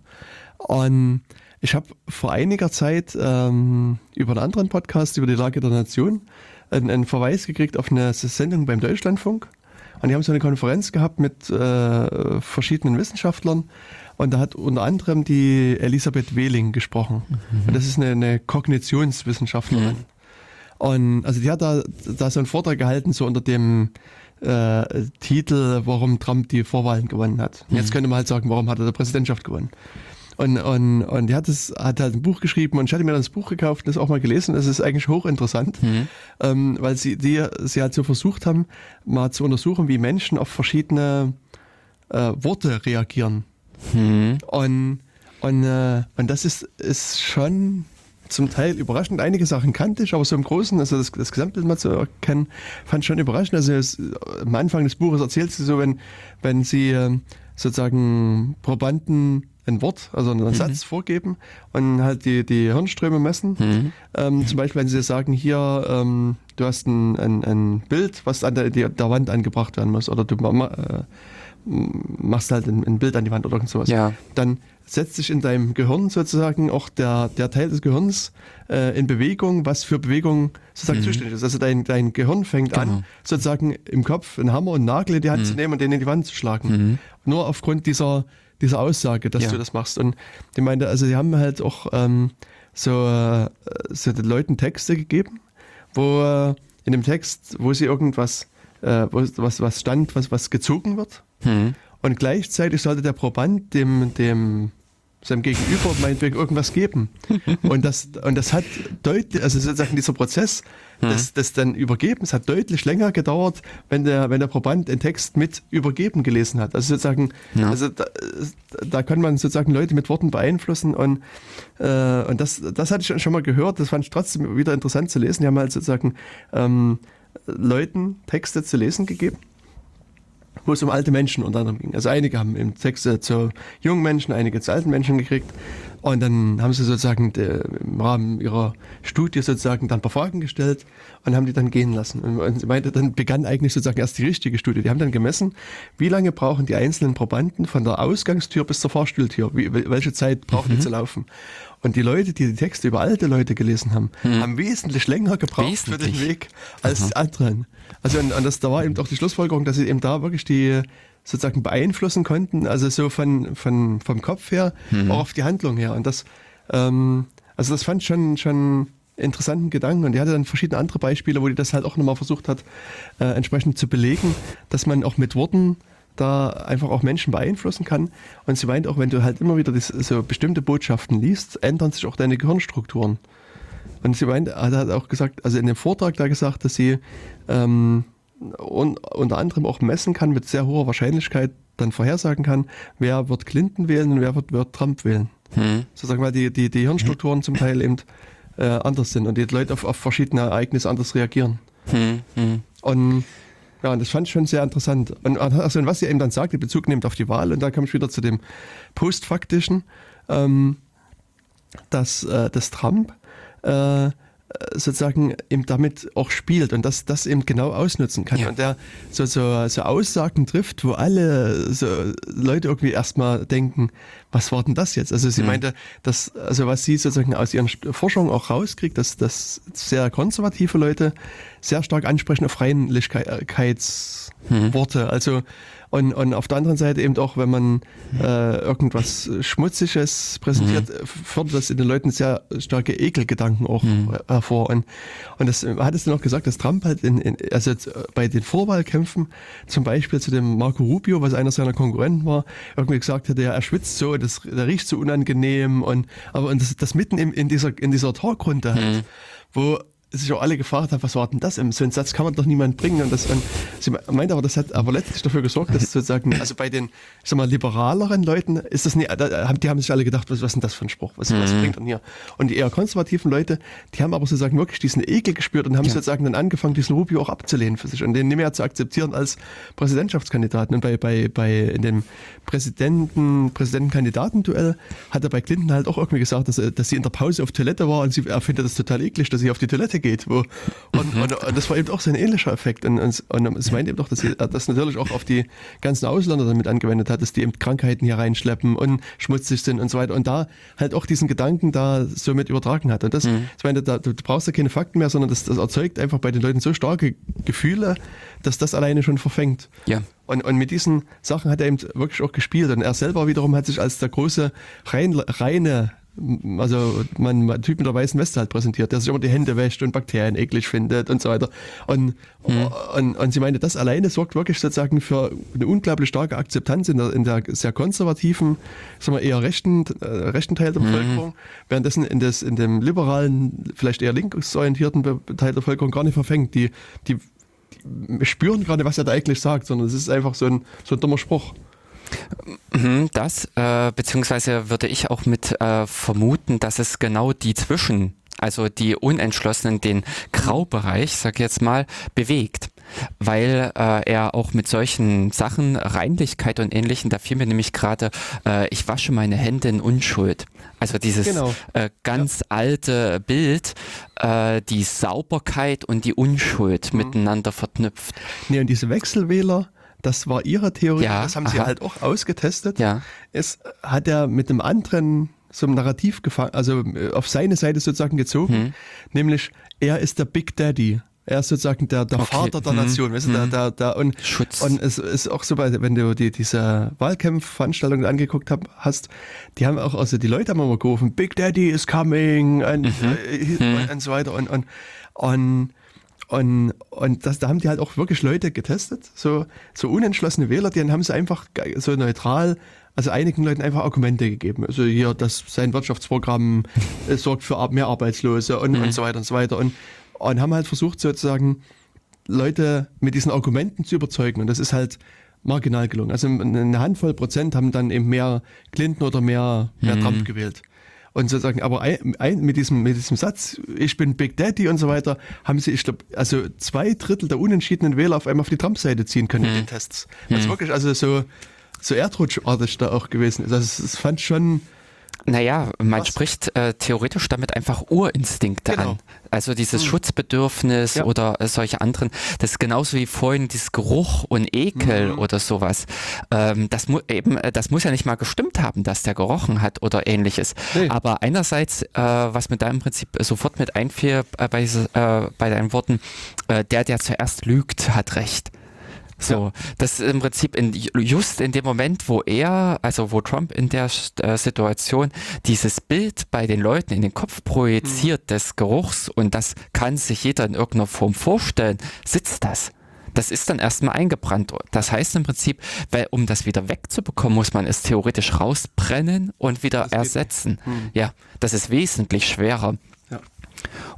Und ich habe vor einiger Zeit ähm, über einen anderen Podcast, über die Lage der Nation, einen, einen Verweis gekriegt auf eine Sendung beim Deutschlandfunk. Und die haben so eine Konferenz gehabt mit äh, verschiedenen Wissenschaftlern. Und da hat unter anderem die Elisabeth Wehling gesprochen. Und das ist eine, eine Kognitionswissenschaftlerin. Und also die hat da, da so einen Vortrag gehalten, so unter dem äh, Titel, warum Trump die Vorwahlen gewonnen hat. Und Jetzt könnte man halt sagen, warum hat er die Präsidentschaft gewonnen? Und, und, und die hat, das, hat halt ein Buch geschrieben und ich hatte mir das Buch gekauft und das auch mal gelesen. Das ist eigentlich hochinteressant, ähm, weil sie, die, sie halt so versucht haben, mal zu untersuchen, wie Menschen auf verschiedene äh, Worte reagieren. hm, Und, und, äh, und das ist, ist schon zum Teil überraschend. Einige Sachen kannte ich, aber so im Großen, also das, das Gesamtbild mal zu erkennen, fand ich schon überraschend. Also es, am Anfang des Buches erzählt sie so, wenn, wenn sie ähm, sozusagen Probanden ein Wort, also einen Satz vorgeben und halt die, die Hirnströme messen. hm, Ähm, zum Beispiel, wenn sie sagen, hier, ähm, du hast ein, ein, ein Bild, was an der, die, der Wand angebracht werden muss, oder du äh, machst halt ein, ein Bild an die Wand oder irgend sowas. Ja. Dann setzt sich in deinem Gehirn sozusagen auch der, der Teil des Gehirns äh, in Bewegung, was für Bewegung sozusagen zuständig ist. Also dein, dein Gehirn fängt Genau. an, sozusagen im Kopf einen Hammer und einen Nagel in die Hand zu nehmen und den in die Wand zu schlagen. Nur aufgrund dieser, dieser Aussage, dass Ja. du das machst. Und die meinte, also die haben halt auch ähm, so, äh, so den Leuten Texte gegeben, wo äh, in dem Text, wo sie irgendwas, äh, wo, was, was stand, was, was gezogen wird. hm, Und gleichzeitig sollte der Proband dem, dem seinem Gegenüber meinetwegen irgendwas geben. Und das, und das hat deutlich, also sozusagen dieser Prozess des, des dann Übergebens hat deutlich länger gedauert, wenn der, wenn der Proband den Text mit Übergeben gelesen hat. Also sozusagen, Ja. also da, da kann man sozusagen Leute mit Worten beeinflussen und, äh, und das, das hatte ich schon- schon mal gehört, das fand ich trotzdem wieder interessant zu lesen. Die haben halt sozusagen ähm, Leuten Texte zu lesen gegeben wo es um alte Menschen unter anderem ging. Also einige haben im Text äh, zu jungen Menschen, einige zu alten Menschen gekriegt. Und dann haben sie sozusagen de, im Rahmen ihrer Studie sozusagen dann ein paar Fragen gestellt und haben die dann gehen lassen. Und, sie meinte, dann begann eigentlich sozusagen erst die richtige Studie. Die haben dann gemessen, wie lange brauchen die einzelnen Probanden von der Ausgangstür bis zur Fahrstuhltür, wie, wel- welche Zeit brauchen die zu laufen. Und die Leute, die die Texte über alte Leute gelesen haben, haben wesentlich länger gebraucht für den Wesentlich. Weg als die anderen. Also und, und das, da war eben auch die Schlussfolgerung, dass sie eben da wirklich die sozusagen beeinflussen konnten, also so von, von vom Kopf her, auch auf die Handlung her. Und das, ähm, also das fand ich schon schon interessanten Gedanken. Und die hatte dann verschiedene andere Beispiele, wo die das halt auch nochmal versucht hat, äh, entsprechend zu belegen, dass man auch mit Worten da einfach auch Menschen beeinflussen kann. Und sie meint auch, wenn du halt immer wieder das, so bestimmte Botschaften liest, ändern sich auch deine Gehirnstrukturen. Und sie meinte, hat hat auch gesagt, also in dem Vortrag da gesagt, dass sie ähm, un, unter anderem auch messen kann, mit sehr hoher Wahrscheinlichkeit dann vorhersagen kann, wer wird Clinton wählen und wer wird, wird Trump wählen. Hm. Sozusagen, weil die, die, die Hirnstrukturen zum Teil eben äh, anders sind und die Leute auf, auf verschiedene Ereignisse anders reagieren. Hm, hm. Und ja, und das fand ich schon sehr interessant. Und, also, was sie eben dann sagt, die Bezug nimmt auf die Wahl, und da komme ich wieder zu dem Postfaktischen, ähm, dass, äh, dass Trump äh, sozusagen eben damit auch spielt und das, das eben genau ausnutzen kann. Ja. Und der so, so, so Aussagen trifft, wo alle so Leute irgendwie erstmal denken, was war denn das jetzt? Also sie Mhm. meinte, dass, also was sie sozusagen aus ihren Forschungen auch rauskriegt, dass, dass sehr konservative Leute sehr stark ansprechen auf Reinlichkeitsworte. Also und, und auf der anderen Seite eben auch, wenn man äh, irgendwas Schmutziges präsentiert, fördert das in den Leuten sehr starke Ekelgedanken auch äh, hervor. Und, und das hattest du noch gesagt, dass Trump halt in, in, also äh, bei den Vorwahlkämpfen zum Beispiel zu dem Marco Rubio, was einer seiner Konkurrenten war, irgendwie gesagt hätte, ja, er schwitzt so, das, der riecht so unangenehm und aber und das, das mitten in, in dieser in dieser Talkrunde halt, wo sich auch alle gefragt haben, was war denn das? So einen Satz kann man doch niemand bringen. Und das, und sie meint aber, das hat aber letztlich dafür gesorgt, dass sozusagen, also bei den, ich sag mal, liberaleren Leuten ist das nie, da haben, die haben sich alle gedacht, was, was ist denn das für ein Spruch? Was, was bringt denn hier? Und die eher konservativen Leute, die haben aber sozusagen wirklich diesen Ekel gespürt und haben sozusagen dann angefangen, diesen Rubio auch abzulehnen für sich und den nicht mehr zu akzeptieren als Präsidentschaftskandidaten. Und bei, bei, bei in dem Präsidenten, Präsidentenkandidatenduell hat er bei Clinton halt auch irgendwie gesagt, dass, er- dass sie in der Pause auf Toilette war und sie, er findet das total eklig, dass sie auf die Toilette geht. Wo, und, und, und das war eben auch so ein ähnlicher Effekt. Und, und, und es meint eben doch, dass sie das natürlich auch auf die ganzen Ausländer damit angewendet hat, dass die eben Krankheiten hier reinschleppen und schmutzig sind und so weiter. Und da halt auch diesen Gedanken da so mit übertragen hat. Und das, ich meine, da, du brauchst ja keine Fakten mehr, sondern das, das erzeugt einfach bei den Leuten so starke Gefühle, dass das alleine schon verfängt. Ja. Und, und mit diesen Sachen hat er eben wirklich auch gespielt. Und er selber wiederum hat sich als der große rein, reine, also man, man Typ mit der weißen Weste halt präsentiert, der sich immer die Hände wäscht und Bakterien eklig findet und so weiter. Und, und, und sie meinte, das alleine sorgt wirklich sozusagen für eine unglaublich starke Akzeptanz in der, in der sehr konservativen, sagen wir eher rechten, äh, rechten Teil der Bevölkerung, währenddessen in, das, in dem liberalen, vielleicht eher linksorientierten Teil der Bevölkerung gar nicht verfängt. Die, die spüren gerade, was er da eigentlich sagt, sondern es ist einfach so ein, so ein dummer Spruch. Mhm, Das, äh, beziehungsweise würde ich auch mit äh, vermuten, dass es genau die Zwischen, also die Unentschlossenen, den Graubereich, sag ich jetzt mal, bewegt. Weil äh, er auch mit solchen Sachen, Reinlichkeit und ähnlichen, da fiel mir nämlich gerade, äh, ich wasche meine Hände in Unschuld. Also dieses Genau. äh, ganz alte Bild, äh, die Sauberkeit und die Unschuld Mhm. miteinander verknüpft. Nee, und diese Wechselwähler, das war ihre Theorie, Ja, das haben sie aha. halt auch ausgetestet. Ja. Es hat er mit einem anderen so einem Narrativ gefangen, also äh, auf seine Seite sozusagen gezogen, Hm. nämlich er ist der Big Daddy. Er ist sozusagen der, der Okay. Vater der Hm. Nation, weißt du, der, der, der, und, Schutz. und es ist auch so, wenn du die, diese Wahlkampfveranstaltungen angeguckt hab, hast, die haben auch, also die Leute haben immer gerufen, Big Daddy is coming und, äh, und, und so weiter und, und, und und, und das, da haben die halt auch wirklich Leute getestet, so, so unentschlossene Wähler, denen haben sie einfach so neutral, also einigen Leuten einfach Argumente gegeben. Also hier, dass sein Wirtschaftsprogramm äh, sorgt für mehr Arbeitslose und, und so weiter und so weiter. Und, und haben halt versucht sozusagen Leute mit diesen Argumenten zu überzeugen. Und das ist halt marginal gelungen. Also eine Handvoll Prozent haben dann eben mehr Clinton oder mehr, mehr Trump gewählt. Und sozusagen, aber ein, ein, mit, diesem, mit diesem Satz, ich bin Big Daddy und so weiter, haben sie, ich glaube, also zwei Drittel der unentschiedenen Wähler auf einmal auf die Trump-Seite ziehen können in den Tests. Das ist wirklich also so, so erdrutschartig da auch gewesen. ist. Also das, das fand schon, Naja, man Was? spricht äh, theoretisch damit einfach Urinstinkte Genau. an. Also dieses Schutzbedürfnis Ja. oder äh, solche anderen. Das ist genauso wie vorhin dieses Geruch und Ekel Mhm. oder sowas. Ähm, das, mu eben, äh, das muss ja nicht mal gestimmt haben, dass der gerochen hat oder ähnliches. Nee. Aber einerseits, äh, was mir da im Prinzip sofort mit einfiel äh, bei, äh, bei deinen Worten, äh, der, der zuerst lügt, hat recht. So, das ist im Prinzip in, just in dem Moment, wo er, also wo Trump in der äh, Situation dieses Bild bei den Leuten in den Kopf projiziert des Geruchs und das kann sich jeder in irgendeiner Form vorstellen, sitzt das. Das ist dann erstmal eingebrannt. Das heißt im Prinzip, weil um das wieder wegzubekommen, muss man es theoretisch rausbrennen und wieder nicht. ersetzen. Ja, das ist wesentlich schwerer. Ja.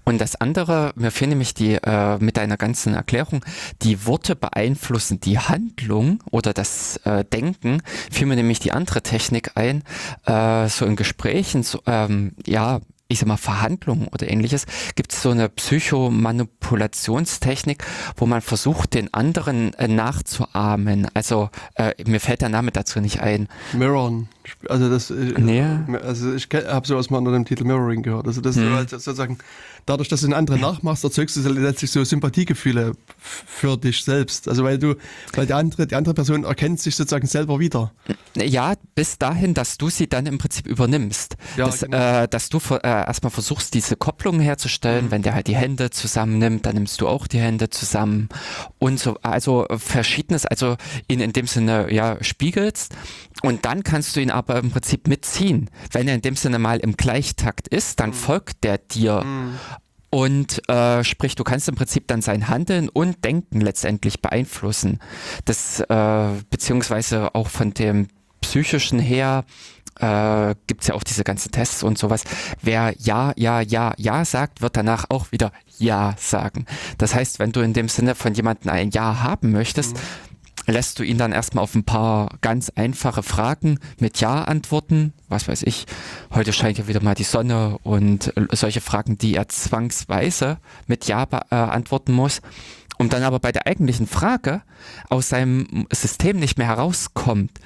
Und das andere, mir fehlen nämlich die, äh, mit deiner ganzen Erklärung, die Worte beeinflussen die Handlung oder das äh, Denken, fiel mir nämlich die andere Technik ein, äh, so in Gesprächen, so, ähm, ja, ich sag mal, Verhandlungen oder ähnliches, gibt es so eine Psychomanipulationstechnik, wo man versucht, den anderen äh, nachzuahmen. Also äh, mir fällt der Name dazu nicht ein. Mirrorn. Also das, äh, nee. also ich habe sowas mal unter dem Titel Mirroring gehört. Also das hm. sozusagen dadurch, dass du den anderen nachmachst, erzeugst du letztlich so Sympathiegefühle für dich selbst. Also weil du, weil die andere, die andere Person erkennt sich sozusagen selber wieder. Ja, bis dahin, dass du sie dann im Prinzip übernimmst. Ja, dass, genau. äh, dass du äh, erstmal versuchst, diese Kopplung herzustellen. Mhm. Wenn der halt die Hände zusammennimmt, dann nimmst du auch die Hände zusammen und so. Also verschiedenes, also ihn in dem Sinne ja spiegelst. Und dann kannst du ihn aber im Prinzip mitziehen. Wenn er in dem Sinne mal im Gleichtakt ist, dann mhm. folgt der dir. Mhm. Und äh, sprich, du kannst im Prinzip dann sein Handeln und Denken letztendlich beeinflussen. Das äh, beziehungsweise auch von dem psychischen her äh, gibt es ja auch diese ganzen Tests und sowas. Wer ja, ja, ja, ja sagt, wird danach auch wieder ja sagen. Das heißt, wenn du in dem Sinne von jemandem ein Ja haben möchtest, mhm lässt du ihn dann erstmal auf ein paar ganz einfache Fragen mit Ja antworten. Was weiß ich, heute scheint ja wieder mal die Sonne und solche Fragen, die er zwangsweise mit Ja beantworten äh, muss. Um dann aber bei der eigentlichen Frage aus seinem System nicht mehr herauskommt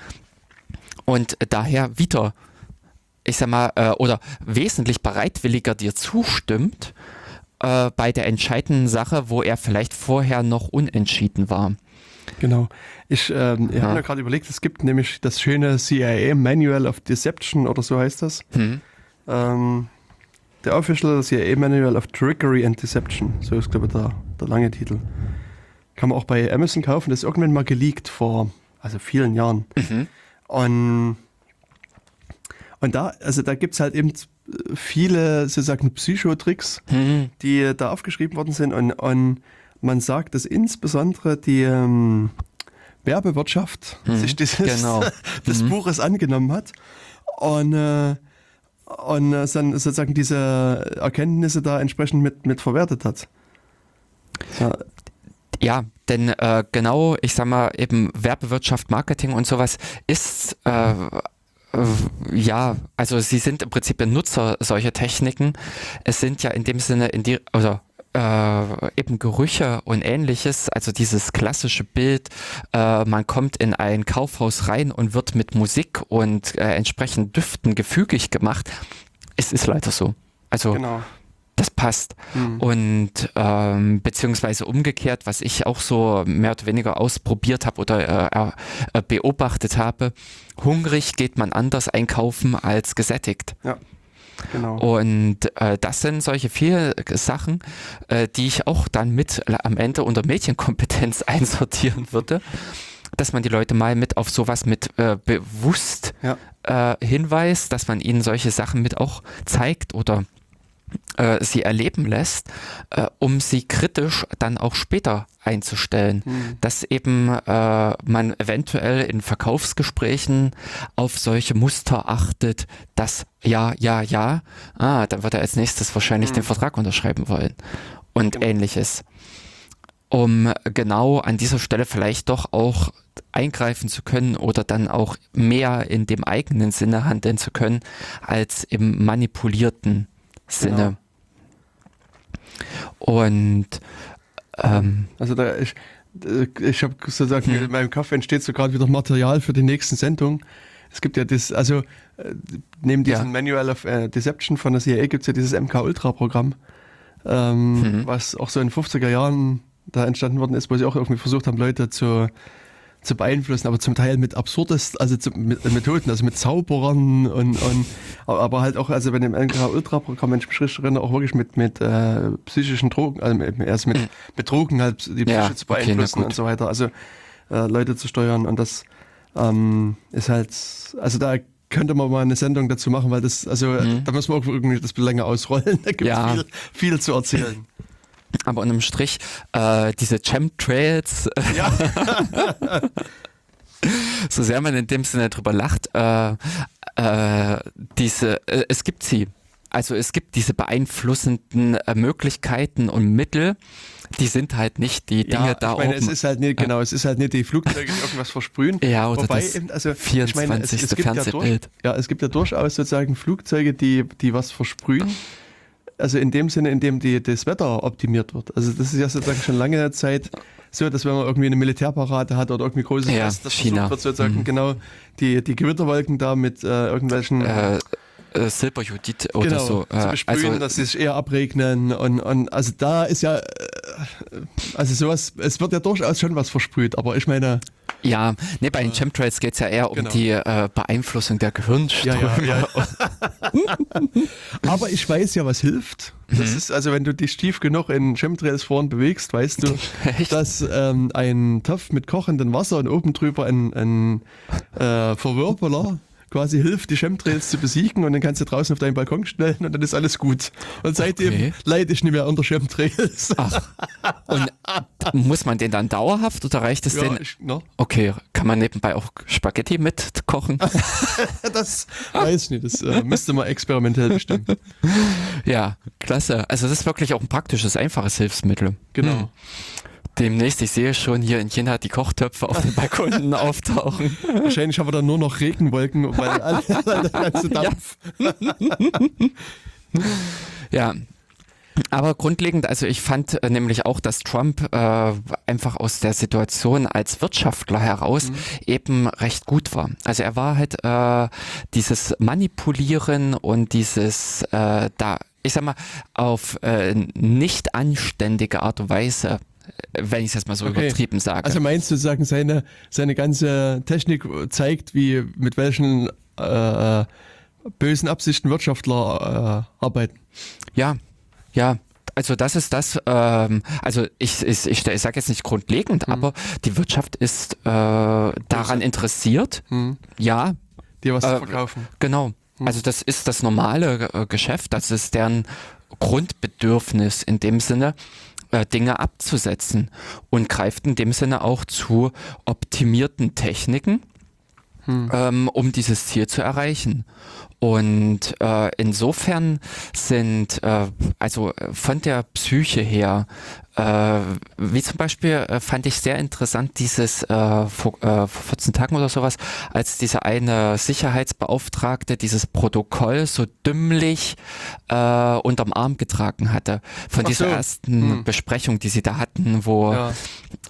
und daher wieder, ich sag mal, äh, oder wesentlich bereitwilliger dir zustimmt äh, bei der entscheidenden Sache, wo er vielleicht vorher noch unentschieden war. Genau. Ich, ähm, ja. habe mir gerade überlegt, es gibt nämlich das schöne CIA Manual of Deception oder so heißt das. Hm. Ähm, der Official CIA Manual of Trickery and Deception. So ist, glaube ich, der, der lange Titel. Kann man auch bei Amazon kaufen. Das ist irgendwann mal geleakt vor also vielen Jahren. Mhm. Und, und da, also da gibt es halt eben viele sozusagen Psychotricks, mhm. die da aufgeschrieben worden sind. Und, und man sagt, dass insbesondere die ähm, Werbewirtschaft hm, sich dieses, genau. des mhm. Buches angenommen hat und, äh, und äh, dann sozusagen diese Erkenntnisse da entsprechend mit, mit verwertet hat. Ja. Ja, denn äh, genau, ich sag mal, eben Werbewirtschaft, Marketing und sowas ist äh, äh ja, also sie sind im Prinzip Nutzer solcher Techniken. Es sind ja in dem Sinne in die, oder äh, eben Gerüche und ähnliches, also dieses klassische Bild, äh, man kommt in ein Kaufhaus rein und wird mit Musik und äh, entsprechend Düften gefügig gemacht. Es ist leider so. Also genau. das passt. Mhm. Und ähm, beziehungsweise umgekehrt, was ich auch so mehr oder weniger ausprobiert habe oder äh, äh, beobachtet habe, hungrig geht man anders einkaufen als gesättigt. Ja. Genau. Und äh, das sind solche vier Sachen, äh, die ich auch dann mit am Ende unter Medienkompetenz einsortieren würde, dass man die Leute mal mit auf sowas mit äh, bewusst ja. Äh, hinweist, dass man ihnen solche Sachen mit auch zeigt oder äh, sie erleben lässt, äh, um sie kritisch dann auch später einzustellen. Mhm. Dass eben äh, man eventuell in Verkaufsgesprächen auf solche Muster achtet, dass ja, ja, ja, ah, dann wird er als nächstes wahrscheinlich mhm. den Vertrag unterschreiben wollen und genau. ähnliches. Um genau an dieser Stelle vielleicht doch auch eingreifen zu können oder dann auch mehr in dem eigenen Sinne handeln zu können, als im manipulierten Sinne. Genau. Und ähm, also da ich, ich habe sozusagen hm. in meinem Kopf entsteht so gerade wieder Material für die nächsten Sendung. Es gibt ja das, also äh, neben diesem ja. Manual of äh, Deception von der CIA gibt es ja dieses MK Ultra Programm, ähm, mhm. was auch so in den 50er Jahren da entstanden worden ist, wo sie auch irgendwie versucht haben, Leute zu zu beeinflussen, aber zum Teil mit absurdest, also zu, mit äh, Methoden, also mit Zauberern und, und aber halt auch, also bei dem LKH Ultra Programm, wenn ich mich richtig erinnere, auch wirklich mit, mit äh, psychischen Drogen, also erst mit, mhm. mit Drogen halt die Psyche ja, zu beeinflussen okay, und so weiter, also äh, Leute zu steuern und das ähm, ist halt, also da könnte man mal eine Sendung dazu machen, weil das, also mhm. da muss man auch irgendwie das länger ausrollen, da gibt es ja. viel, viel zu erzählen. Aber unterm Strich, äh, diese Chemtrails, ja. so sehr man in dem Sinne drüber lacht, äh, äh, diese, äh, es gibt sie. also es gibt diese beeinflussenden äh, Möglichkeiten und Mittel, die sind halt nicht die Dinge ja, da meine, oben. Es ist halt nicht, genau, es ist halt nicht die Flugzeuge, die irgendwas versprühen. Ja, oder Wobei das eben, also, 24. ich meine, es, es gibt ja, durch, Fernsehbild. ja, es gibt ja durchaus sozusagen Flugzeuge, die, die was versprühen. Also in dem Sinne, in dem die, das Wetter optimiert wird. Also das ist ja sozusagen schon lange Zeit so, dass wenn man irgendwie eine Militärparade hat oder irgendwie großes Ja, Fest, das China. versucht wird sozusagen Mhm. genau die, die Gewitterwolken da mit äh, irgendwelchen äh, äh, Silberjudith oder genau, so. zu Äh, besprühen, also, dass sie sich eher abregnen und, und also da ist ja äh, also sowas, es wird ja durchaus schon was versprüht, aber ich meine, ja, nee, bei den Chemtrails geht es ja eher um Genau. die äh, Beeinflussung der ja, Gehirnströme. ja, ja. aber ich weiß ja, was hilft. Das ist, also wenn du dich tief genug in Chemtrails vorn bewegst, weißt du, dass ähm, ein Topf mit kochendem Wasser und oben drüber ein, ein äh, Verwirbeler quasi hilft, die Chemtrails zu besiegen und dann kannst du draußen auf deinen Balkon stellen und dann ist alles gut. Und seitdem Okay. leide ich nicht mehr unter Chemtrails. Ach, und muss man den dann dauerhaft oder reicht es Ja, den? ich, ne? Okay, kann man nebenbei auch Spaghetti mitkochen? Das weiß ich nicht, das äh, müsste man experimentell bestimmen. ja, klasse. Also das ist wirklich auch ein praktisches, einfaches Hilfsmittel. Genau. Hm. Demnächst, ich sehe schon hier in China die Kochtöpfe auf den Balkonen auftauchen. Wahrscheinlich haben wir dann nur noch Regenwolken, weil alle, der ganze Dampf. Ja. Aber grundlegend, also ich fand äh, nämlich auch, dass Trump äh, einfach aus der Situation als Wirtschaftler heraus eben recht gut war. Also er war halt äh, dieses Manipulieren und dieses äh, da, ich sag mal, auf äh, nicht anständige Art und Weise, äh, wenn ich es jetzt mal so Okay. übertrieben sage. Also meinst du sozusagen, seine, seine ganze Technik zeigt, wie mit welchen äh, bösen Absichten Wirtschaftler äh, arbeiten? Ja, ja. Also das ist das, ähm, also ich, ich, ich, ich sage jetzt nicht grundlegend, Hm. aber die Wirtschaft ist äh, daran interessiert, Hm. ja, Dir was Äh, zu verkaufen. genau. Hm. Also das ist das normale äh, Geschäft, das ist deren Grundbedürfnis in dem Sinne, äh, Dinge abzusetzen und greift in dem Sinne auch zu optimierten Techniken, Hm. ähm, um dieses Ziel zu erreichen. Und äh, insofern sind, äh, also äh, von der Psyche her, wie zum Beispiel äh, fand ich sehr interessant dieses äh, vor, äh, vor 14 Tagen oder sowas, als diese eine Sicherheitsbeauftragte dieses Protokoll so dümmlich äh, unterm Arm getragen hatte. Von Ach dieser so. ersten Hm. Besprechung, die sie da hatten, wo Ja.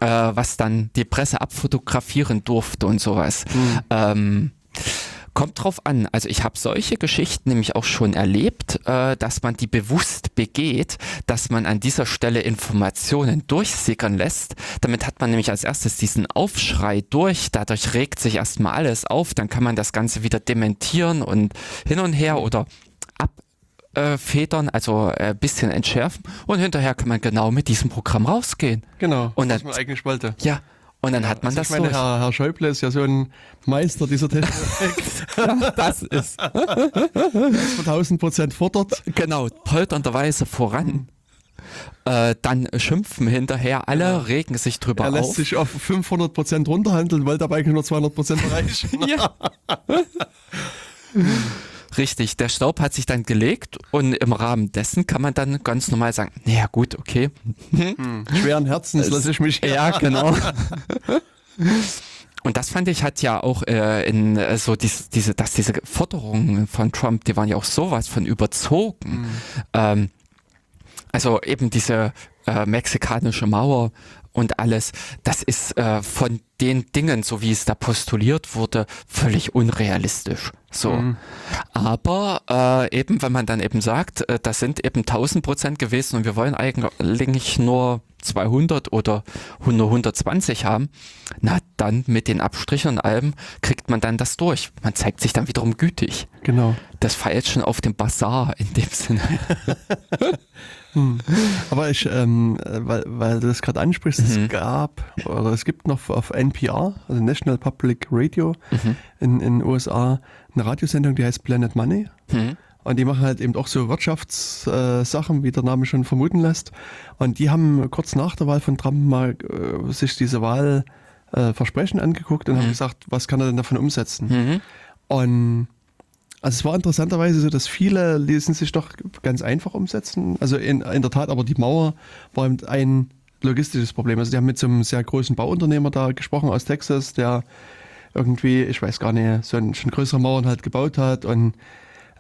äh, was dann die Presse abfotografieren durfte und sowas. Hm. Ähm, kommt drauf an. Also ich habe solche Geschichten nämlich auch schon erlebt, äh, dass man die bewusst begeht, dass man an dieser Stelle Informationen durchsickern lässt. Damit hat man nämlich als erstes diesen Aufschrei durch. Dadurch regt sich erstmal alles auf. Dann kann man das Ganze wieder dementieren und hin und her oder ab äh, federn, also ein bisschen entschärfen und hinterher kann man genau mit diesem Programm rausgehen. Genau, Und dann- man eigentlich wollte. Ja, und dann hat man Also das ich meine, durch. Herr, Herr Schäuble ist ja so ein Meister dieser Technik, das ist das von 1000 Prozent fordert. genau polternderweise voran. Äh, dann schimpfen hinterher alle, Ja. regen sich drüber Er lässt auf. sich auf 500 Prozent runterhandeln, aber eigentlich nur 200 Prozent erreichen. Ja. Richtig, der Staub hat sich dann gelegt und im Rahmen dessen kann man dann ganz normal sagen, naja gut, okay. Schweren Herzens lasse ich mich Ja, genau. Und das fand ich hat ja auch äh, in äh, so dies, diese, dass diese Forderungen von Trump, die waren ja auch sowas von überzogen. Ähm, also eben diese äh, mexikanische Mauer und alles, das ist äh, von den Dingen, so wie es da postuliert wurde, völlig unrealistisch. So. Mhm. Aber äh, eben, wenn man dann eben sagt, äh, das sind eben 1000 Prozent gewesen und wir wollen eigentlich nur 200 oder nur 120 haben, na dann mit den Abstrichen und allem kriegt man dann das durch. Man zeigt sich dann wiederum gütig. Genau. Das Feilschen auf dem Bazar in dem Sinne. Aber ich, ähm, äh, weil, weil du das gerade ansprichst, Mhm. es gab oder es gibt noch auf NPR, also National Public Radio Mhm. in in den USA, eine Radiosendung, die heißt Planet Money. Hm. Und die machen halt eben auch so Wirtschaftssachen, äh, wie der Name schon vermuten lässt. Und die haben kurz nach der Wahl von Trump mal äh, sich diese Wahl äh, Versprechen angeguckt und haben gesagt, was kann er denn davon umsetzen? Mhm. Und Also es war interessanterweise so, dass viele ließen sich doch ganz einfach umsetzen. Also in, in der Tat, aber die Mauer war eben ein logistisches Problem. Also die haben mit so einem sehr großen Bauunternehmer da gesprochen aus Texas, der irgendwie, ich weiß gar nicht, so ein, schon größere Mauern halt gebaut hat und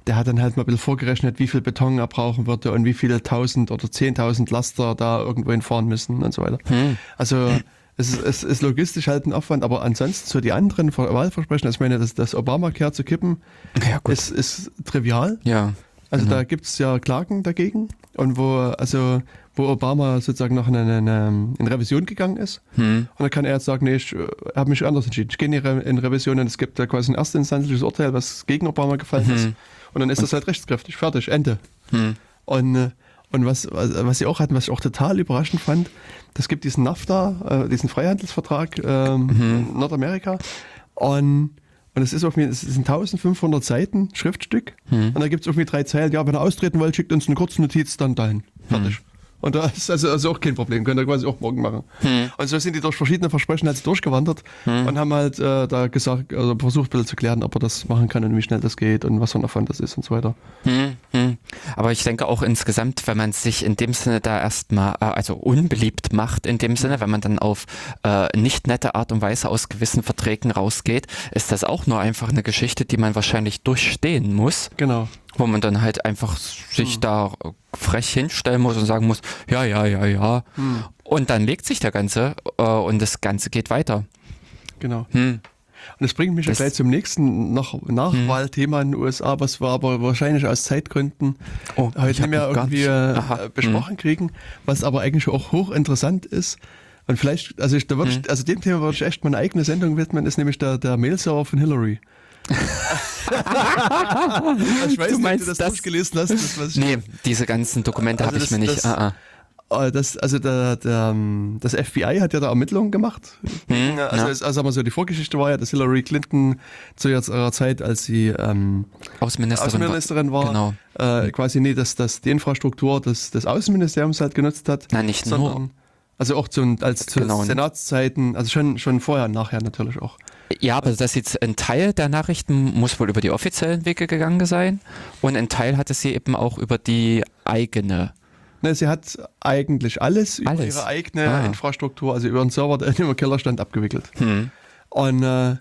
der hat dann halt mal ein bisschen vorgerechnet, wie viel Beton er brauchen würde und wie viele tausend oder zehntausend Laster da irgendwo hinfahren müssen und so weiter. Hm. Also es ist, es ist logistisch halt ein Aufwand, aber ansonsten so die anderen Ver- Wahlversprechen, also ich meine, das, das Obamacare zu kippen, Ja, ist, ist trivial. ja. Also Genau. da gibt es ja Klagen dagegen und wo, also, wo Obama sozusagen noch in eine, in Revision gegangen ist. Hm. Und dann kann er jetzt sagen, nee, ich äh, habe mich anders entschieden. Ich gehe in, Revision und es gibt da quasi ein erstinstanzliches Urteil, was gegen Obama gefallen ist. Und dann ist das halt rechtskräftig. Fertig, Ende. Hm. Und, äh, und was was sie auch hatten, was ich auch total überraschend fand, das gibt diesen NAFTA, äh, diesen Freihandelsvertrag ähm, in Nordamerika. Und, und es ist irgendwie, es sind 1500 Seiten Schriftstück. Und da gibt es irgendwie drei Zeilen. Ja, wenn ihr austreten wollt, schickt uns eine kurze Notiz, dann dahin. Fertig. Und da ist also, also auch kein Problem, könnt ihr quasi auch morgen machen. Und so sind die durch verschiedene Versprechen halt durchgewandert und haben halt äh, da gesagt, also versucht ein bisschen zu klären, ob er das machen kann und wie schnell das geht und was für ein Aufwand das ist und so weiter. Hm, hm. Aber ich denke auch insgesamt, wenn man sich in dem Sinne da erstmal, äh, also unbeliebt macht, in dem Sinne, wenn man dann auf äh, nicht nette Art und Weise aus gewissen Verträgen rausgeht, ist das auch nur einfach eine Geschichte, die man wahrscheinlich durchstehen muss, Genau. Wo man dann halt einfach sich da äh, frech hinstellen muss und sagen muss, ja, ja, ja, ja. Und dann legt sich der Ganze äh, und das Ganze geht weiter. Genau. Hm. Und das bringt mich Das- gleich zum nächsten noch Nachwahlthema in den USA, was wir aber wahrscheinlich aus Zeitgründen Oh, heute nicht mehr irgendwie äh, Aha. Hm. besprochen kriegen, was aber eigentlich auch hochinteressant ist. Und vielleicht, also, ich, da würde Hm. ich, also dem Thema würde ich echt mal eine eigene Sendung widmen, ist nämlich der, der Mail-Server von Hillary. Ich weiß Du nicht, meinst ob du das, das- durchgelesen hast. Das, was Nee, diese ganzen Dokumente Also habe ich mir nicht. das- ah, ah. Äh, Das, also der, der, ähm, das FBI hat ja da Ermittlungen gemacht. Hm, also, ja. also wir so, die Vorgeschichte war ja, dass Hillary Clinton zu ihrer Zeit, als sie ähm, Außenministerin, Außenministerin war, Genau. äh, quasi nie, dass das die Infrastruktur des, des Außenministeriums halt genutzt hat. Nein, nicht sondern, nur. Also auch zu, als zu Genau. Senatszeiten, also schon, schon vorher und nachher natürlich auch. Ja, aber das jetzt ein Teil der Nachrichten muss wohl über die offiziellen Wege gegangen sein und ein Teil hatte sie eben auch über die eigene. Ne, sie hat eigentlich alles, über Alles? ihre eigene Ah. Infrastruktur, also über einen Server, der im Keller stand, abgewickelt. Hm. Und, äh,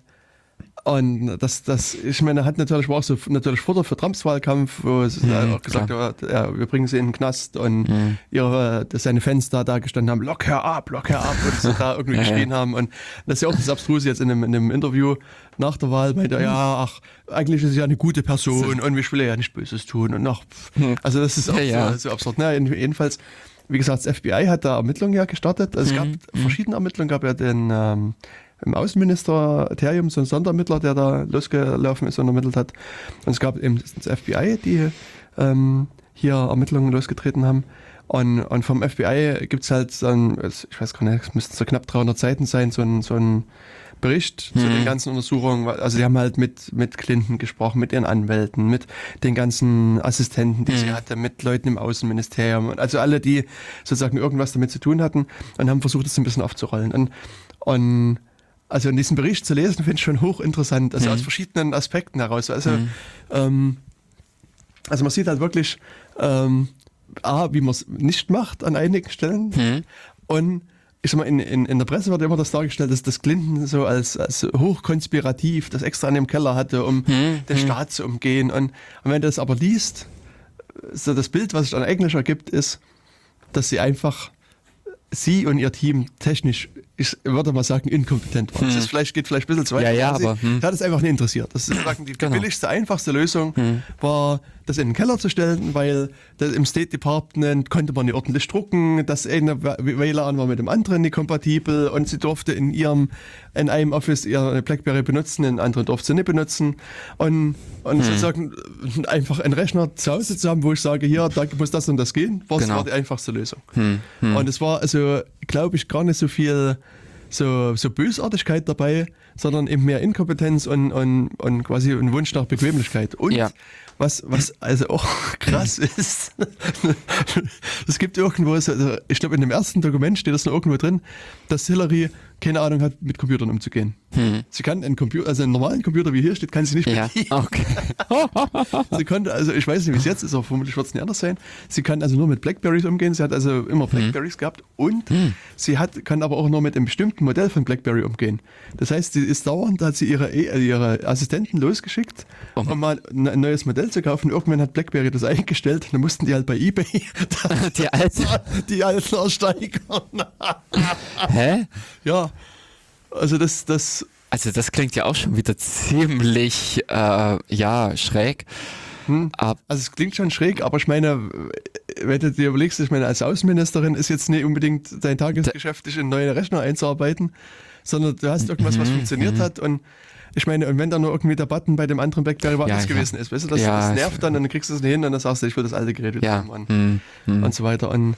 und das, das, ich meine, hat natürlich, war auch so natürlich Futter für Trumps Wahlkampf, wo es Mhm, äh, auch gesagt hat, ja, wir bringen sie in den Knast und Mhm. ihre, dass seine Fans da, da gestanden haben, lock her ab, lock her ab und sie da irgendwie Ja, ja. geschrien haben. Und das ist ja auch das Abstruse jetzt in einem, in einem Interview nach der Wahl, meinte er, ja, ach, eigentlich ist sie ja eine gute Person und ich will ja nicht Böses tun und ach, pff. also das ist auch Ja, ja. So, so absurd. Na, jedenfalls, wie gesagt, das FBI hat da Ermittlungen ja gestartet. Also es Mhm, gab verschiedene Ermittlungen, gab ja den ähm, im Außenministerium so einen Sonderermittler, der da losgelaufen ist und ermittelt hat. Und es gab eben das FBI, die ähm, hier Ermittlungen losgetreten haben. Und, und vom FBI gibt es halt dann, ich weiß gar nicht, es müssten so knapp 300 Seiten sein, so ein, so ein Bericht zu Mhm. den ganzen Untersuchungen. Also die haben halt mit, mit Clinton gesprochen, mit ihren Anwälten, mit den ganzen Assistenten, die sie hatte, mit Leuten im Außenministerium. Also alle, die sozusagen irgendwas damit zu tun hatten und haben versucht, das ein bisschen aufzurollen. Und, und also in diesem Bericht zu lesen, finde ich schon hochinteressant, also aus verschiedenen Aspekten heraus. Also, ähm, also man sieht halt wirklich, ähm, A, wie man es nicht macht an einigen Stellen Hm. und ich sag mal, in, in, in der Presse wird immer das dargestellt, dass das Clinton so als, als hochkonspirativ das extra in dem Keller hatte, um den Staat zu umgehen. Und, und wenn du das aber liest, so das Bild, was sich dann eigentlich ergibt, ist, dass sie einfach sie und ihr Team technisch, ich würde mal sagen, inkompetent waren. Das ist vielleicht, geht vielleicht ein bisschen zu weit. Ja, ja, sie, aber, hm. sie hat es einfach nicht interessiert. Das ist sozusagen die, die Genau. billigste, einfachste Lösung war, das in den Keller zu stellen, weil im State Department konnte man nicht ordentlich drucken, das eine WLAN war mit dem anderen nicht kompatibel und sie durfte in ihrem, in einem Office ihre Blackberry benutzen, in anderen durfte sie nicht benutzen und, und sozusagen einfach einen Rechner zu Hause zu haben, wo ich sage, hier, da muss das und das gehen, war, Genau. war die einfachste Lösung. Und es war also, glaube ich, gar nicht so viel so, so Bösartigkeit dabei, sondern eben mehr Inkompetenz und, und, und quasi ein Wunsch nach Bequemlichkeit. Und Ja. Was, was also auch krass ist, es gibt irgendwo, so, also ich glaube in dem ersten Dokument steht das noch irgendwo drin, dass Hillary keine Ahnung hat, mit Computern umzugehen. Hm. Sie kann einen Computer, also einen normalen Computer, wie hier steht, kann sie nicht Ja, bedienen. okay. Sie konnte, also ich weiß nicht, wie es jetzt ist, aber vermutlich wird es nicht anders sein. Sie kann also nur mit Blackberries umgehen. Sie hat also immer Mhm. Blackberries gehabt und sie hat, kann aber auch nur mit einem bestimmten Modell von Blackberry umgehen. Das heißt, sie ist dauernd, hat sie ihre, E- äh, ihre Assistenten losgeschickt, Um- um mal ein neues Modell zu kaufen. Irgendwann hat Blackberry das eingestellt. Dann mussten die halt bei eBay Die alte. die alten ersteigern. Hä? ja, also das, das, Also das klingt ja auch schon wieder ziemlich, äh, ja, schräg. Ab, Also es klingt schon schräg, aber ich meine, wenn du dir überlegst, ich meine, als Außenministerin ist jetzt nicht unbedingt dein Tagesgeschäft, dich in neue Rechner einzuarbeiten, sondern du hast irgendwas, Mhm, was funktioniert hat und ich meine, und wenn da nur irgendwie der Button bei dem anderen Blackberry woanders Ja, ja. gewesen ist, weißt du, das, Ja, das nervt dann und dann kriegst du es nicht hin und dann sagst du, ich will das alte Gerät wieder ja. haben und, Hm, hm. und so weiter und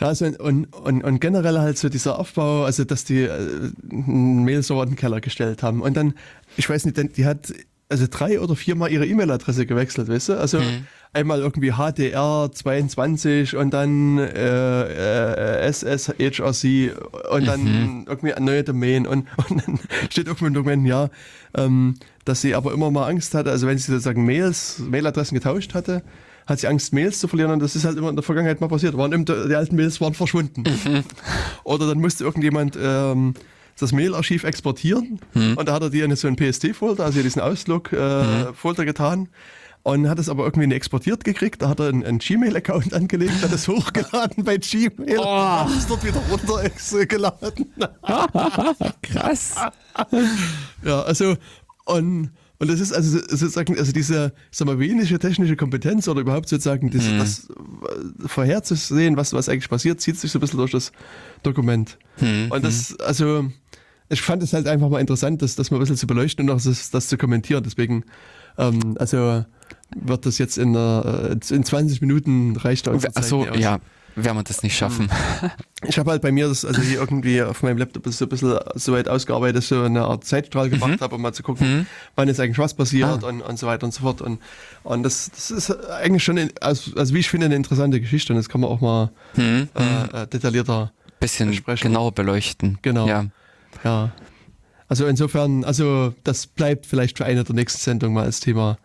ja, also und, und, und generell halt so dieser Aufbau, also dass die äh, einen Mail-Server in den Keller gestellt haben. Und dann, ich weiß nicht, denn die hat also drei oder viermal ihre E-Mail-Adresse gewechselt, weißt du? Also einmal irgendwie HDR22 und dann äh, äh, SSHRC und dann irgendwie eine neue Domain und, und dann steht irgendwo im Dokument, ja, ähm, dass sie aber immer mal Angst hatte, also wenn sie sozusagen Mails, Mailadressen getauscht hatte, hat sie Angst, Mails zu verlieren und das ist halt immer in der Vergangenheit mal passiert. Waren eben, die alten Mails waren verschwunden. Oder dann musste irgendjemand ähm, das Mailarchiv exportieren und da hat er die in so einen PST-Folder, also diesen Outlook-Folder getan und hat es aber irgendwie nicht exportiert gekriegt. Da hat er einen, einen Gmail-Account angelegt, hat es hochgeladen bei Gmail und hat es dort wieder runtergeladen. Krass. Ja, also und und das ist also sozusagen, also diese, ich sag mal, wenig technische Kompetenz oder überhaupt sozusagen das, das äh, vorherzusehen, was, was eigentlich passiert, zieht sich so ein bisschen durch das Dokument. Und das, also, ich fand es halt einfach mal interessant, das, das mal ein bisschen zu beleuchten und auch das, das zu kommentieren. Deswegen, ähm, also wird das jetzt in, äh, in 20 Minuten reicht da Achso, ja, werden wir das nicht schaffen. Ich habe halt bei mir das, also hier irgendwie auf meinem Laptop so ein bisschen so weit ausgearbeitet, dass ich so eine Art Zeitstrahl gemacht habe, um mal zu gucken, wann ist eigentlich was passiert und, und so weiter und so fort. Und, und das, das ist eigentlich schon, in, also, also wie ich finde, eine interessante Geschichte und das kann man auch mal äh, äh, detaillierter, Bisschen Besprechen. genauer beleuchten. Genau. Ja. ja. Also insofern, also das bleibt vielleicht für eine der nächsten Sendungen mal als Thema.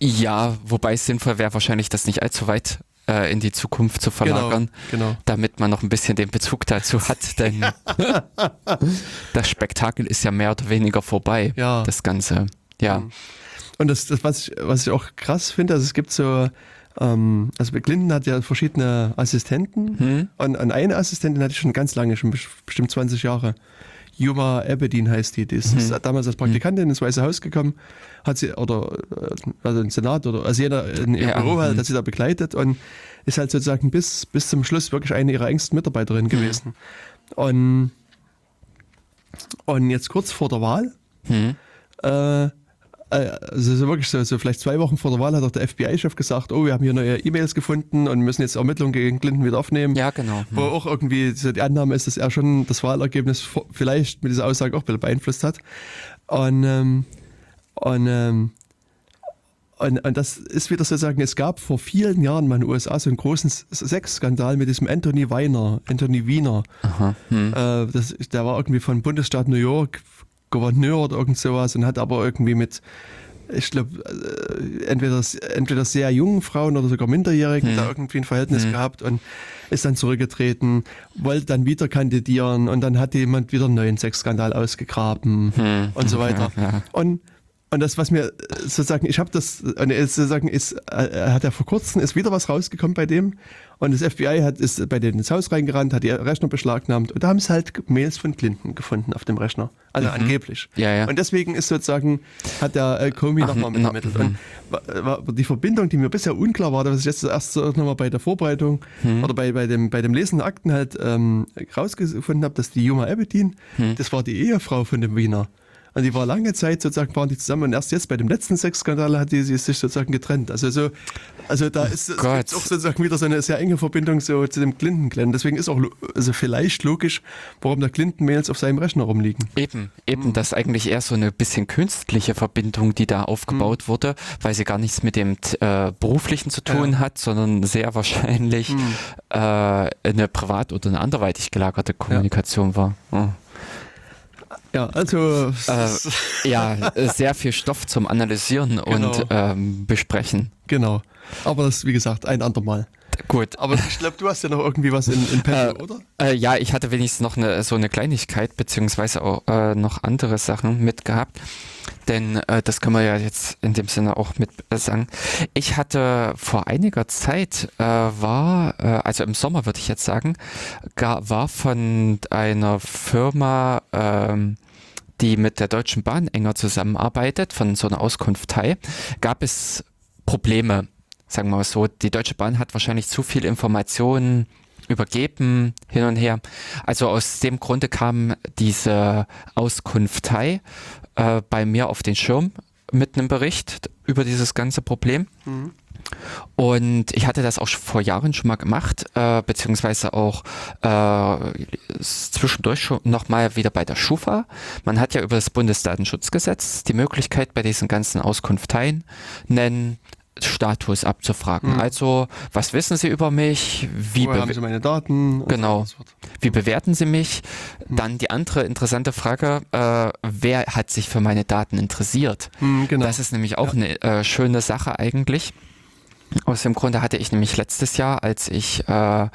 ja, wobei es sinnvoll wäre, wahrscheinlich das nicht allzu weit äh, in die Zukunft zu verlagern. Genau. damit man noch ein bisschen den Bezug dazu hat, denn das Spektakel ist ja mehr oder weniger vorbei, Ja. das Ganze. Ja. Und das, das was, ich, was ich auch krass finde, also es gibt so, ähm, also Clinton hat ja verschiedene Assistenten und, und eine Assistentin hatte ich schon ganz lange, schon bes- bestimmt 20 Jahre. Yuma Abedin heißt die, die ist, ist damals als Praktikantin ins Weiße Haus gekommen, hat sie, oder äh, also im Senat oder also jeder in ihrem Ja, Büro halt, mhm. hat sie da begleitet und ist halt sozusagen bis, bis zum Schluss wirklich eine ihrer engsten Mitarbeiterinnen gewesen. Und, und jetzt kurz vor der Wahl Hm. äh, äh, also so wirklich so, so vielleicht zwei Wochen vor der Wahl hat auch der FBI-Chef gesagt, oh, wir haben hier neue E-Mails gefunden und müssen jetzt Ermittlungen gegen Clinton wieder aufnehmen. Ja, genau. Wo auch irgendwie so die Annahme ist, dass er schon das Wahlergebnis vielleicht mit dieser Aussage auch ein bisschen beeinflusst hat. Und, ähm, und, ähm, und, und das ist wieder sozusagen, es gab vor vielen Jahren mal in den USA so einen großen Sexskandal mit diesem Anthony Weiner, Anthony Wiener. Aha. Hm. Äh, das, der war irgendwie von Bundesstaat New York Gouverneur oder irgend sowas und hat aber irgendwie mit, ich glaube, äh, entweder, entweder sehr jungen Frauen oder sogar Minderjährigen da irgendwie ein Verhältnis gehabt und ist dann zurückgetreten, wollte dann wieder kandidieren und dann hat jemand wieder einen neuen Sexskandal ausgegraben und so weiter. Ja, ja. Und und das, was mir sozusagen, ich habe das, und es sozusagen ist, äh, hat er vor kurzem ist wieder was rausgekommen bei dem und das FBI hat ist bei denen ins Haus reingerannt, hat die Rechner beschlagnahmt und da haben sie halt Mails von Clinton gefunden auf dem Rechner, also angeblich. Mhm. Ja, ja. Und deswegen ist sozusagen hat der äh, Comey nochmal mit ermittelt. Und die Verbindung, die mir bisher unklar war, was ich jetzt erst nochmal bei der Vorbereitung Mhm. oder bei, bei dem bei dem Lesen der Akten halt ähm, rausgefunden habe, dass die Yuma Abedin, Mhm. das war die Ehefrau von dem Wiener. Und die war lange Zeit sozusagen, waren die zusammen und erst jetzt bei dem letzten Sexskandal hat die, sie sich sozusagen getrennt. Also so, also da ist es Gott. gibt's auch sozusagen wieder so eine sehr enge Verbindung so zu dem Clinton-Clan. Deswegen ist auch also vielleicht logisch, warum der Clinton-Mails auf seinem Rechner rumliegen. Eben, eben, das ist eigentlich eher so eine bisschen künstliche Verbindung, die da aufgebaut wurde, weil sie gar nichts mit dem äh, beruflichen zu tun hat, sondern sehr wahrscheinlich äh, eine privat oder eine anderweitig gelagerte Kommunikation war. Ja. Ja, also Äh, ja, äh, sehr viel Stoff zum Analysieren Genau. und ähm, Besprechen. genau. Aber das, wie gesagt, ein andermal. Gut. Aber ich glaube, du hast ja noch irgendwie was in, in petto, oder? Äh, ja, ich hatte wenigstens noch eine, so eine Kleinigkeit, beziehungsweise auch äh, noch andere Sachen mitgehabt. Denn äh, das können wir ja jetzt in dem Sinne auch mit äh, sagen. Ich hatte vor einiger Zeit, äh, war, äh, also im Sommer würde ich jetzt sagen, gar, war von einer Firma, ähm, die mit der Deutschen Bahn enger zusammenarbeitet, von so einer Auskunftei, gab es Probleme, sagen wir mal so. Die Deutsche Bahn hat wahrscheinlich zu viel Informationen übergeben, hin und her. Also aus dem Grunde kam diese Auskunftei äh, bei mir auf den Schirm mit einem Bericht über dieses ganze Problem. Und ich hatte das auch vor Jahren schon mal gemacht, äh, beziehungsweise auch äh, zwischendurch schon nochmal wieder bei der Schufa. Man hat ja über das Bundesdatenschutzgesetz die Möglichkeit, bei diesen ganzen Auskunfteien nennen, Status abzufragen. Also, was wissen Sie über mich? Wie, Woher haben sie meine Daten? Genau. so wie bewerten Sie mich? Dann die andere interessante Frage, äh, wer hat sich für meine Daten interessiert? Hm, genau. Das ist nämlich auch eine äh, schöne Sache eigentlich. Aus dem Grunde hatte ich nämlich letztes Jahr, als ich äh,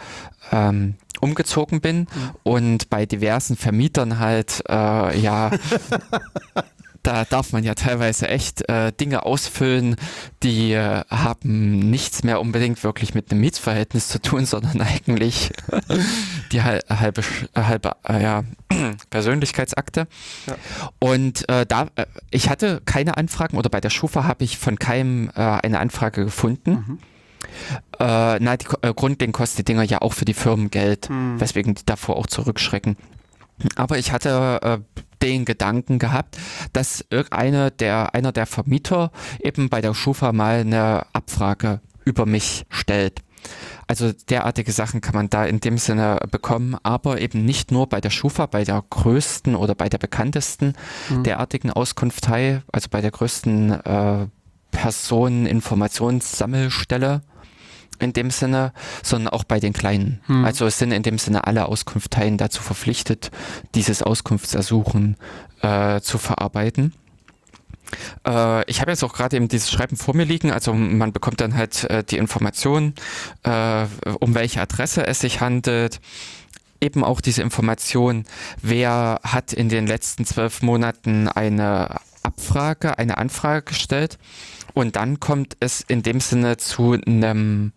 ähm, umgezogen bin und bei diversen Vermietern halt, äh, ja, da darf man ja teilweise echt äh, Dinge ausfüllen, die äh, haben nichts mehr unbedingt wirklich mit einem Mietsverhältnis zu tun, sondern eigentlich die hal halbe, äh, halbe äh, ja, Persönlichkeitsakte. Ja. Und äh, da, äh, ich hatte keine Anfragen oder bei der Schufa habe ich von keinem eine Anfrage gefunden. Äh, na, die, äh, grundlegend kosten die Dinger ja auch für die Firmen Geld, weswegen die davor auch zurückschrecken. Aber ich hatte äh, den Gedanken gehabt, dass irgendeine der, einer der Vermieter eben bei der Schufa mal eine Abfrage über mich stellt. Also derartige Sachen kann man da in dem Sinne bekommen, aber eben nicht nur bei der Schufa, bei der größten oder bei der bekanntesten derartigen Auskunftei, also bei der größten äh, Personeninformationssammelstelle in dem Sinne, sondern auch bei den kleinen. Also es sind in dem Sinne alle Auskunfteien dazu verpflichtet, dieses Auskunftsersuchen äh, zu verarbeiten. Äh, ich habe jetzt auch gerade eben dieses Schreiben vor mir liegen, also man bekommt dann halt äh, die Information, äh, um welche Adresse es sich handelt, eben auch diese Information, wer hat in den letzten zwölf Monaten eine Abfrage, eine Anfrage gestellt. Und dann kommt es in dem Sinne zu einem,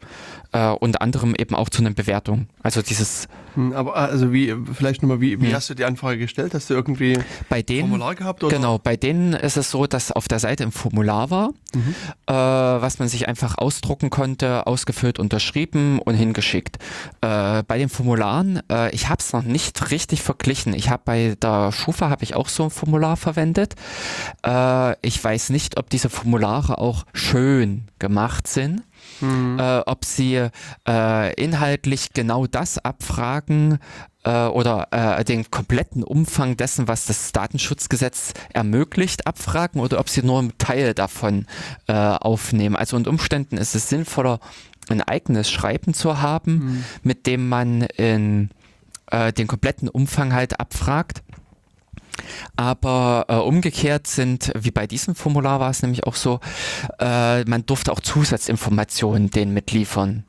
äh, unter anderem eben auch zu einer Bewertung. Also dieses, Hm, Aber also wie, vielleicht nochmal, wie, wie hast du die Anfrage gestellt? Hast du irgendwie bei denen, Formular gehabt? Oder? genau, bei denen ist es so, dass auf der Seite ein Formular war, äh, was man sich einfach ausdrucken konnte, ausgefüllt, unterschrieben und hingeschickt. Äh, bei den Formularen, äh, ich habe es noch nicht richtig verglichen. Ich habe bei der Schufa habe ich auch so ein Formular verwendet. Äh, ich weiß nicht, ob diese Formulare auch schön gemacht sind. Äh, ob sie äh, inhaltlich genau das abfragen äh, oder äh, den kompletten Umfang dessen, was das Datenschutzgesetz ermöglicht, abfragen oder ob sie nur einen Teil davon äh, aufnehmen. Also unter Umständen ist es sinnvoller, ein eigenes Schreiben zu haben, mit dem man in, äh, den kompletten Umfang halt abfragt. Aber äh, umgekehrt sind, wie bei diesem Formular war es nämlich auch so, äh, man durfte auch Zusatzinformationen denen mitliefern.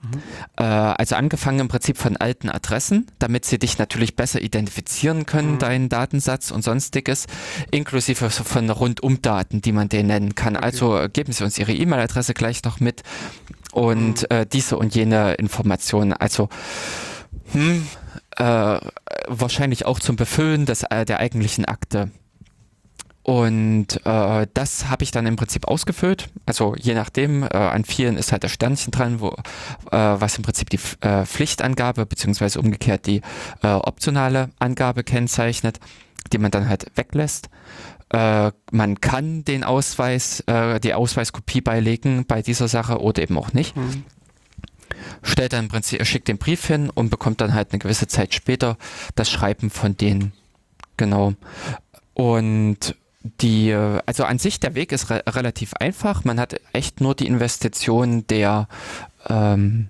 Äh, also angefangen im Prinzip von alten Adressen, damit sie dich natürlich besser identifizieren können, deinen Datensatz und sonstiges, inklusive von Rundumdaten, die man denen nennen kann. Also äh, geben Sie uns Ihre E-Mail-Adresse gleich noch mit und äh, diese und jene Informationen. Also hm, äh, wahrscheinlich auch zum Befüllen des, äh, der eigentlichen Akte. Und äh, das habe ich dann im Prinzip ausgefüllt. Also je nachdem, äh, an vielen ist halt das Sternchen dran, wo, äh, was im Prinzip die äh, Pflichtangabe beziehungsweise umgekehrt die äh, optionale Angabe kennzeichnet, die man dann halt weglässt. Äh, man kann den Ausweis, äh, die Ausweiskopie beilegen bei dieser Sache oder eben auch nicht. Hm. Stellt dann im Prinzip, schickt den Brief hin und bekommt dann halt eine gewisse Zeit später das Schreiben von denen. Genau. Und die, also an sich der Weg ist re relativ einfach. Man hat echt nur die Investition der ähm,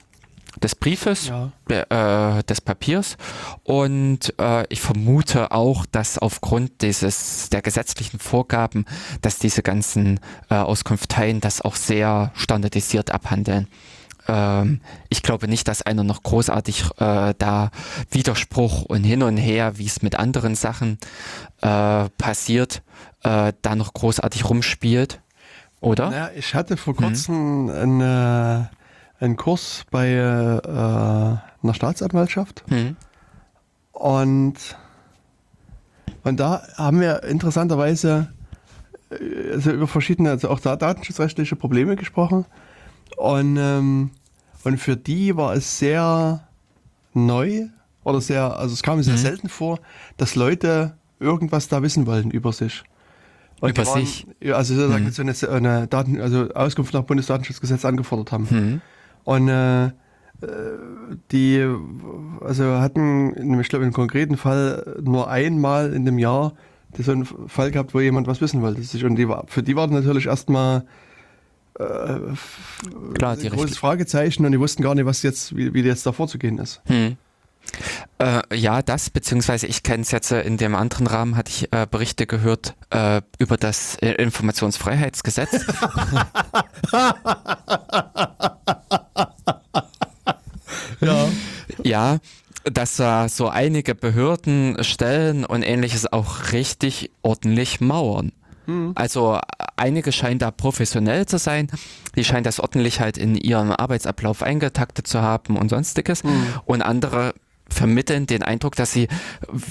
des Briefes, Ja. äh, des Papiers und äh, ich vermute auch, dass aufgrund dieses der gesetzlichen Vorgaben, dass diese ganzen äh, Auskunfteien das auch sehr standardisiert abhandeln. Ähm, ich glaube nicht, dass einer noch großartig äh, da Widerspruch und hin und her, wie es mit anderen Sachen äh, passiert, äh, da noch großartig rumspielt, oder? Naja, ich hatte vor kurzem einen, äh, einen Kurs bei äh, einer Staatsanwaltschaft Hm. und, und da haben wir interessanterweise äh, also über verschiedene, also auch da datenschutzrechtliche Probleme gesprochen. Und, ähm, und für die war es sehr neu oder sehr, also es kam sehr Mhm. selten vor, dass Leute irgendwas da wissen wollten über sich. Und Über waren, sich? Also sozusagen Mhm. so eine, eine Daten, also Auskunft nach Bundesdatenschutzgesetz angefordert haben. Hm. Und äh, die also hatten, ich glaube, im konkreten Fall nur einmal in dem Jahr so einen Fall gehabt, wo jemand was wissen wollte. Und die war, für die war natürlich erstmal äh, Klar, ein die großes. Fragezeichen und die wussten gar nicht, was jetzt, wie, wie jetzt da vorzugehen ist. Hm. Äh, ja, das, beziehungsweise ich kenne es jetzt äh, in dem anderen Rahmen, hatte ich äh, Berichte gehört äh, über das äh, Informationsfreiheitsgesetz. Ja. ja, dass da so einige Behörden, Stellen und ähnliches auch richtig ordentlich mauern. Also äh, einige scheinen da professionell zu sein, die scheinen das ordentlich halt in ihrem Arbeitsablauf eingetaktet zu haben und sonstiges. Und andere vermitteln den Eindruck, dass sie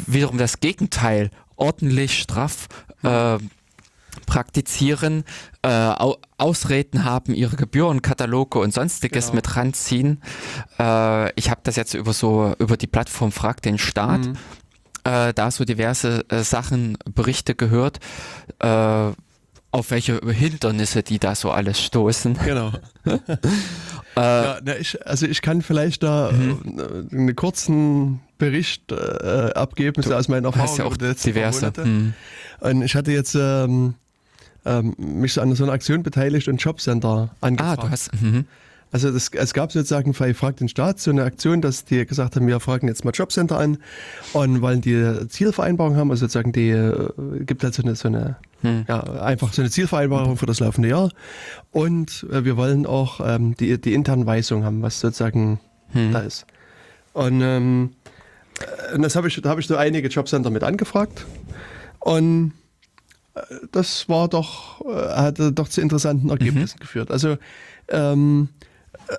wiederum das Gegenteil ordentlich straff äh, praktizieren, äh, au Ausreden haben, ihre Gebührenkataloge und sonstiges Genau. mit ranziehen. Äh, ich habe das jetzt über so über die Plattform Frag den Staat, Mhm. Äh, da so diverse äh, Sachen, Berichte gehört, äh, auf welche Hindernisse die da so alles stoßen. Genau. Äh, ja, na, ich, also ich kann vielleicht da Mhm. äh, einen kurzen Bericht äh, abgeben so aus meinen Du Erfahrungen hast ja auch diverse. Monate. Hm. Und ich hatte jetzt ähm, ähm, mich an so einer Aktion beteiligt und Jobcenter Ah, angefragt. du hast. Mhm. Also das, es gab sozusagen bei Frag den Staat so eine Aktion, dass die gesagt haben, wir fragen jetzt mal Jobcenter an und wollen die Zielvereinbarung haben, also sozusagen die äh, gibt halt so eine, so eine Hm. ja, einfach so eine Zielvereinbarung für das laufende Jahr und äh, wir wollen auch ähm, die, die internen Weisungen haben, was sozusagen Hm. da ist. Und, ähm, äh, und das habe ich, da habe ich so einige Jobcenter mit angefragt und äh, das war doch, äh, hatte doch zu interessanten Ergebnissen geführt. Also ähm,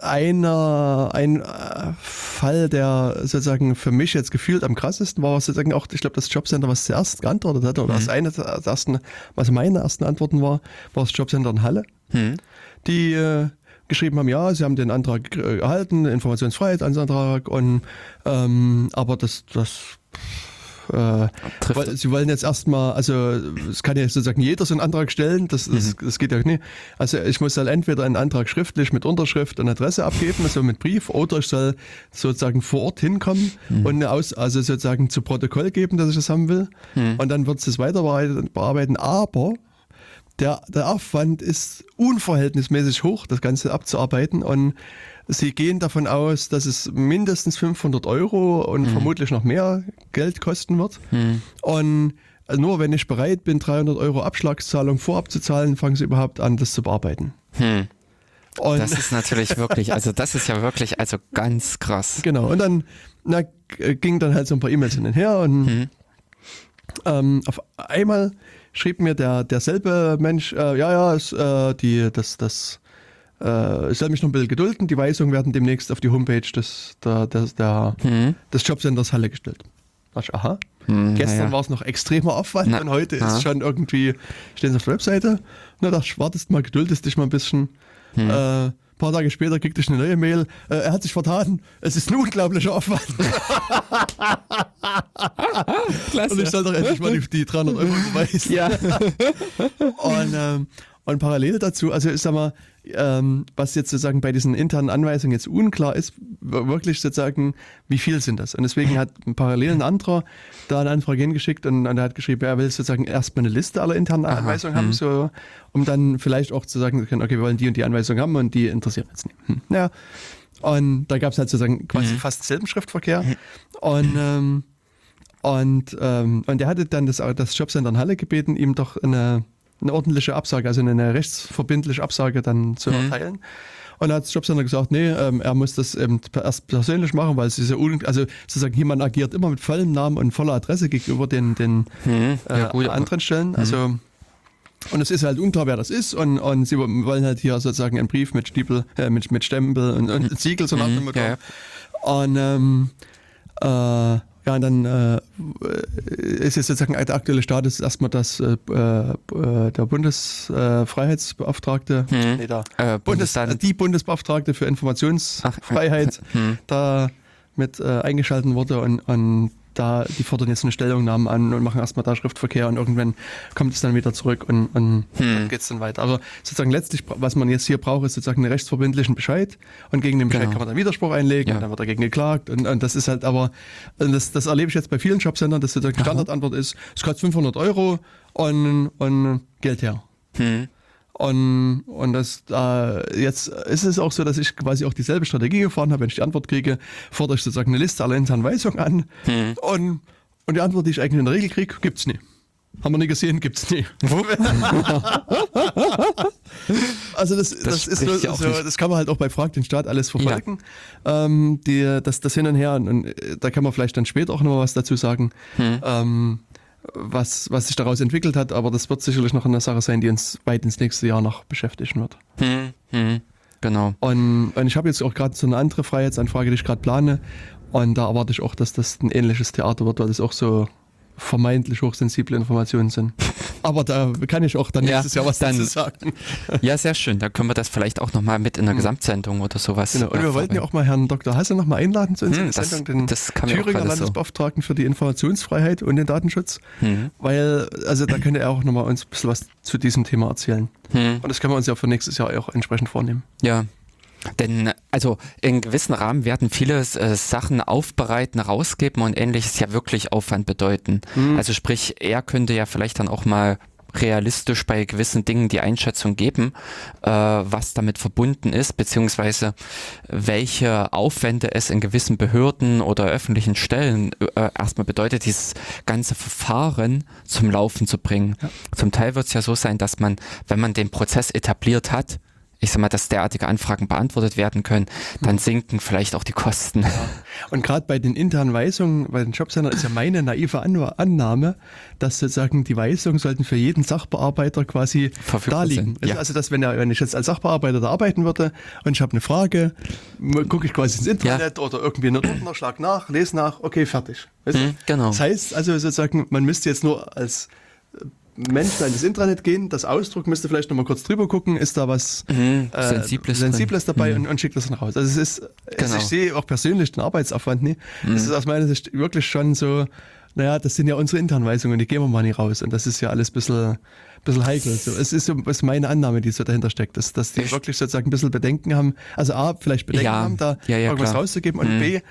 einer, ein äh, Fall, der sozusagen für mich jetzt gefühlt am krassesten war, sozusagen auch, ich glaube, das Jobcenter, was zuerst geantwortet hatte, oder das eine der ersten, was meine ersten Antworten war, war das Jobcenter in Halle, Hm. die äh, geschrieben haben, ja, sie haben den Antrag äh, erhalten, Informationsfreiheitsantrag, und ähm, aber das, das äh, weil, sie wollen jetzt erstmal, also es kann ja sozusagen jeder so einen Antrag stellen, das, das, das geht ja nicht. Also ich muss dann entweder einen Antrag schriftlich mit Unterschrift und Adresse abgeben, also mit Brief, oder ich soll sozusagen vor Ort hinkommen und eine Aus, also sozusagen zu Protokoll geben, dass ich das haben will. Und dann wird es das weiter bearbeiten- bearbeiten. Aber der, der Aufwand ist unverhältnismäßig hoch, das Ganze abzuarbeiten. Und sie gehen davon aus, dass es mindestens 500 Euro und vermutlich noch mehr Geld kosten wird. Und nur wenn ich bereit bin, 300 Euro Abschlagszahlung vorab zu zahlen, fangen sie überhaupt an, das zu bearbeiten. Hm. Und Das ist natürlich wirklich, also das ist ja wirklich, also ganz krass. Genau, und dann na, ging dann halt so ein paar E-Mails hin und her und Mhm. ähm, auf einmal schrieb mir der derselbe Mensch, äh, ja, ja, es, äh, die, das, das, äh, ich soll mich noch ein bisschen gedulden, die Weisungen werden demnächst auf die Homepage des, der, des, der, Hm. des Jobcenters Halle gestellt. Da dachte ich, aha. Hm, Gestern naja. war es noch extremer Aufwand Na, und heute ja. ist schon irgendwie, stehen sie auf der Webseite. Und da wartest mal, geduldest dich mal ein bisschen. Hm. Äh, paar Tage später kriegte ich eine neue Mail. Äh, er hat sich vertan. Es ist ein unglaublicher Aufwand. Klasse. Und ich soll doch endlich mal die, die 300 Euro überweisen. ja. Und, ähm, und parallel dazu, also ich sag mal, ähm, was jetzt sozusagen bei diesen internen Anweisungen jetzt unklar ist, wirklich sozusagen, wie viel sind das? Und deswegen hat parallel ein anderer da eine Anfrage hingeschickt und, und er hat geschrieben, er will sozusagen erstmal eine Liste aller internen Anweisungen haben, so, um dann vielleicht auch zu sagen können, okay, wir wollen die und die Anweisungen haben und die interessieren uns nicht. Hm. Ja. Und da gab es halt sozusagen quasi fast selben Schriftverkehr. Und ähm, und, ähm, und er hatte dann das, das Jobcenter in Halle gebeten, ihm doch eine, eine ordentliche Absage, also eine rechtsverbindliche Absage dann zu erteilen. Und da hat Jobcenter gesagt, nee, ähm, er muss das eben erst persönlich machen, weil es ist ja un also sozusagen jemand agiert immer mit vollem Namen und voller Adresse gegenüber den, den ja, äh, gut, aber- anderen Stellen. Also und es ist halt unklar, wer das ist. Und, und sie wollen halt hier sozusagen einen Brief mit Stiepel, äh, mit, mit Stempel und, und Siegel so nach dem Motto. ja, Und ähm, äh, ja, und dann äh, ist jetzt sozusagen der aktuelle Status erstmal, dass äh, äh, der Bundesfreiheitsbeauftragte, nee, der Äh, Bundes, äh, die Bundesbeauftragte für Informationsfreiheit hm. da mit äh, eingeschalten wurde und, und da, die fordern jetzt eine Stellungnahme an und machen erstmal da Schriftverkehr und irgendwann kommt es dann wieder zurück und, und dann geht es dann weiter. Aber sozusagen letztlich, was man jetzt hier braucht, ist sozusagen einen rechtsverbindlichen Bescheid und gegen den Bescheid Genau. kann man dann Widerspruch einlegen Ja. und dann wird dagegen geklagt und, und das ist halt aber, das, das erlebe ich jetzt bei vielen Jobcentern, dass sozusagen die Standardantwort ist, es kostet 500 Euro und, und Geld her. Hm. Und, und das, äh, jetzt ist es auch so, dass ich quasi auch dieselbe Strategie gefahren habe. Wenn ich die Antwort kriege, fordere ich sozusagen eine Liste aller internen Weisungen an. Und, und die Antwort, die ich eigentlich in der Regel kriege, gibt's nie. Haben wir nie gesehen, gibt's nie. also das, das, ist spricht so, ja so, das kann man halt auch bei Frag den Staat alles verfolgen. Ähm, die, das, das hin und her, und, und äh, da kann man vielleicht dann später auch noch was dazu sagen. Hm. Ähm, was, was sich daraus entwickelt hat, aber das wird sicherlich noch eine Sache sein, die uns weit ins nächste Jahr noch beschäftigen wird. Hm, hm, genau. Und, und ich habe jetzt auch gerade so eine andere Freiheitsanfrage, die ich gerade plane. Und da erwarte ich auch, dass das ein ähnliches Theater wird, weil das auch so vermeintlich hochsensible Informationen sind. Aber da kann ich auch dann Ja, nächstes Jahr was dann- dazu sagen. Ja, sehr schön. Da können wir das vielleicht auch nochmal mit in der Gesamtsendung oder sowas. Genau. Und wir wollten ja auch mal Herrn Dr. Hasse noch mal einladen zu unserer Hm, das- Sendung, den das Thüringer gerade so. Landesbeauftragten für die Informationsfreiheit und den Datenschutz. Hm. Weil, also da könnte er auch noch mal uns ein bisschen was zu diesem Thema erzählen. Hm. Und das können wir uns ja für nächstes Jahr auch entsprechend vornehmen. Ja. Denn, also in gewissen Rahmen werden viele äh, Sachen aufbereiten, rausgeben und ähnliches ja wirklich Aufwand bedeuten. Also sprich, er könnte ja vielleicht dann auch mal realistisch bei gewissen Dingen die Einschätzung geben, äh, was damit verbunden ist, beziehungsweise welche Aufwände es in gewissen Behörden oder öffentlichen Stellen äh, erstmal bedeutet, dieses ganze Verfahren zum Laufen zu bringen. Zum Teil wird es ja so sein, dass man, wenn man den Prozess etabliert hat, ich sag mal, dass derartige Anfragen beantwortet werden können, dann sinken vielleicht auch die Kosten. Und gerade bei den internen Weisungen, bei den Jobcentern ist ja meine naive An Annahme, dass sozusagen die Weisungen sollten für jeden Sachbearbeiter quasi Verfügbar da liegen. ja. Also dass wenn, er, wenn ich jetzt als Sachbearbeiter da arbeiten würde und ich habe eine Frage, gucke ich quasi ins Internet oder irgendwie einen Ordner, schlag nach, lese nach, okay, fertig. Weißt du? Mhm, genau. Das heißt also sozusagen, man müsste jetzt nur als Mensch da in das Intranet gehen, das Ausdruck müsste vielleicht nochmal kurz drüber gucken, ist da was Mhm, äh, Sensibles Sensibles dabei und, und schickt das dann raus. Also es ist, Genau. ich sehe auch persönlich den Arbeitsaufwand nie. Es ist aus meiner Sicht wirklich schon so, naja, das sind ja unsere internen Weisungen, die gehen wir mal nicht raus. Und das ist ja alles ein bisschen, bisschen heikel. So, es ist ist meine Annahme, die so dahinter steckt, dass, dass die Ich- wirklich sozusagen ein bisschen Bedenken haben. Also A, vielleicht Bedenken Ja, haben, da ja, ja, irgendwas klar. rauszugeben. Und B,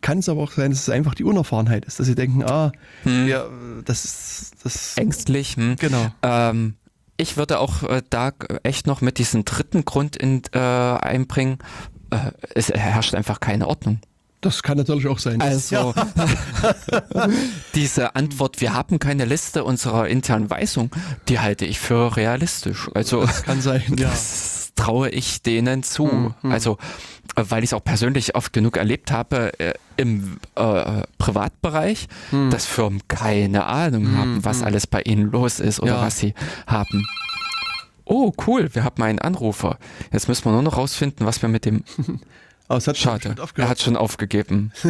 kann es aber auch sein, dass es einfach die Unerfahrenheit ist, dass sie denken, ah, wir, das ist, das, Ängstlich. Hm. Genau. Ähm, ich würde auch äh, da echt noch mit diesem dritten Grund in, äh, einbringen. Äh, es herrscht einfach keine Ordnung. Das kann natürlich auch sein. Also diese Antwort, wir haben keine Liste unserer internen Weisung, die halte ich für realistisch. Also kann sein, ja. das traue ich denen zu. Hm, hm. Also weil ich es auch persönlich oft genug erlebt habe äh, im äh, Privatbereich, Hm. dass Firmen keine Ahnung haben, was alles bei ihnen los ist oder Ja. was sie haben. Oh, cool, wir haben einen Anrufer. Jetzt müssen wir nur noch rausfinden, was wir mit dem. Aber es hat Schade, er hat schon aufgegeben.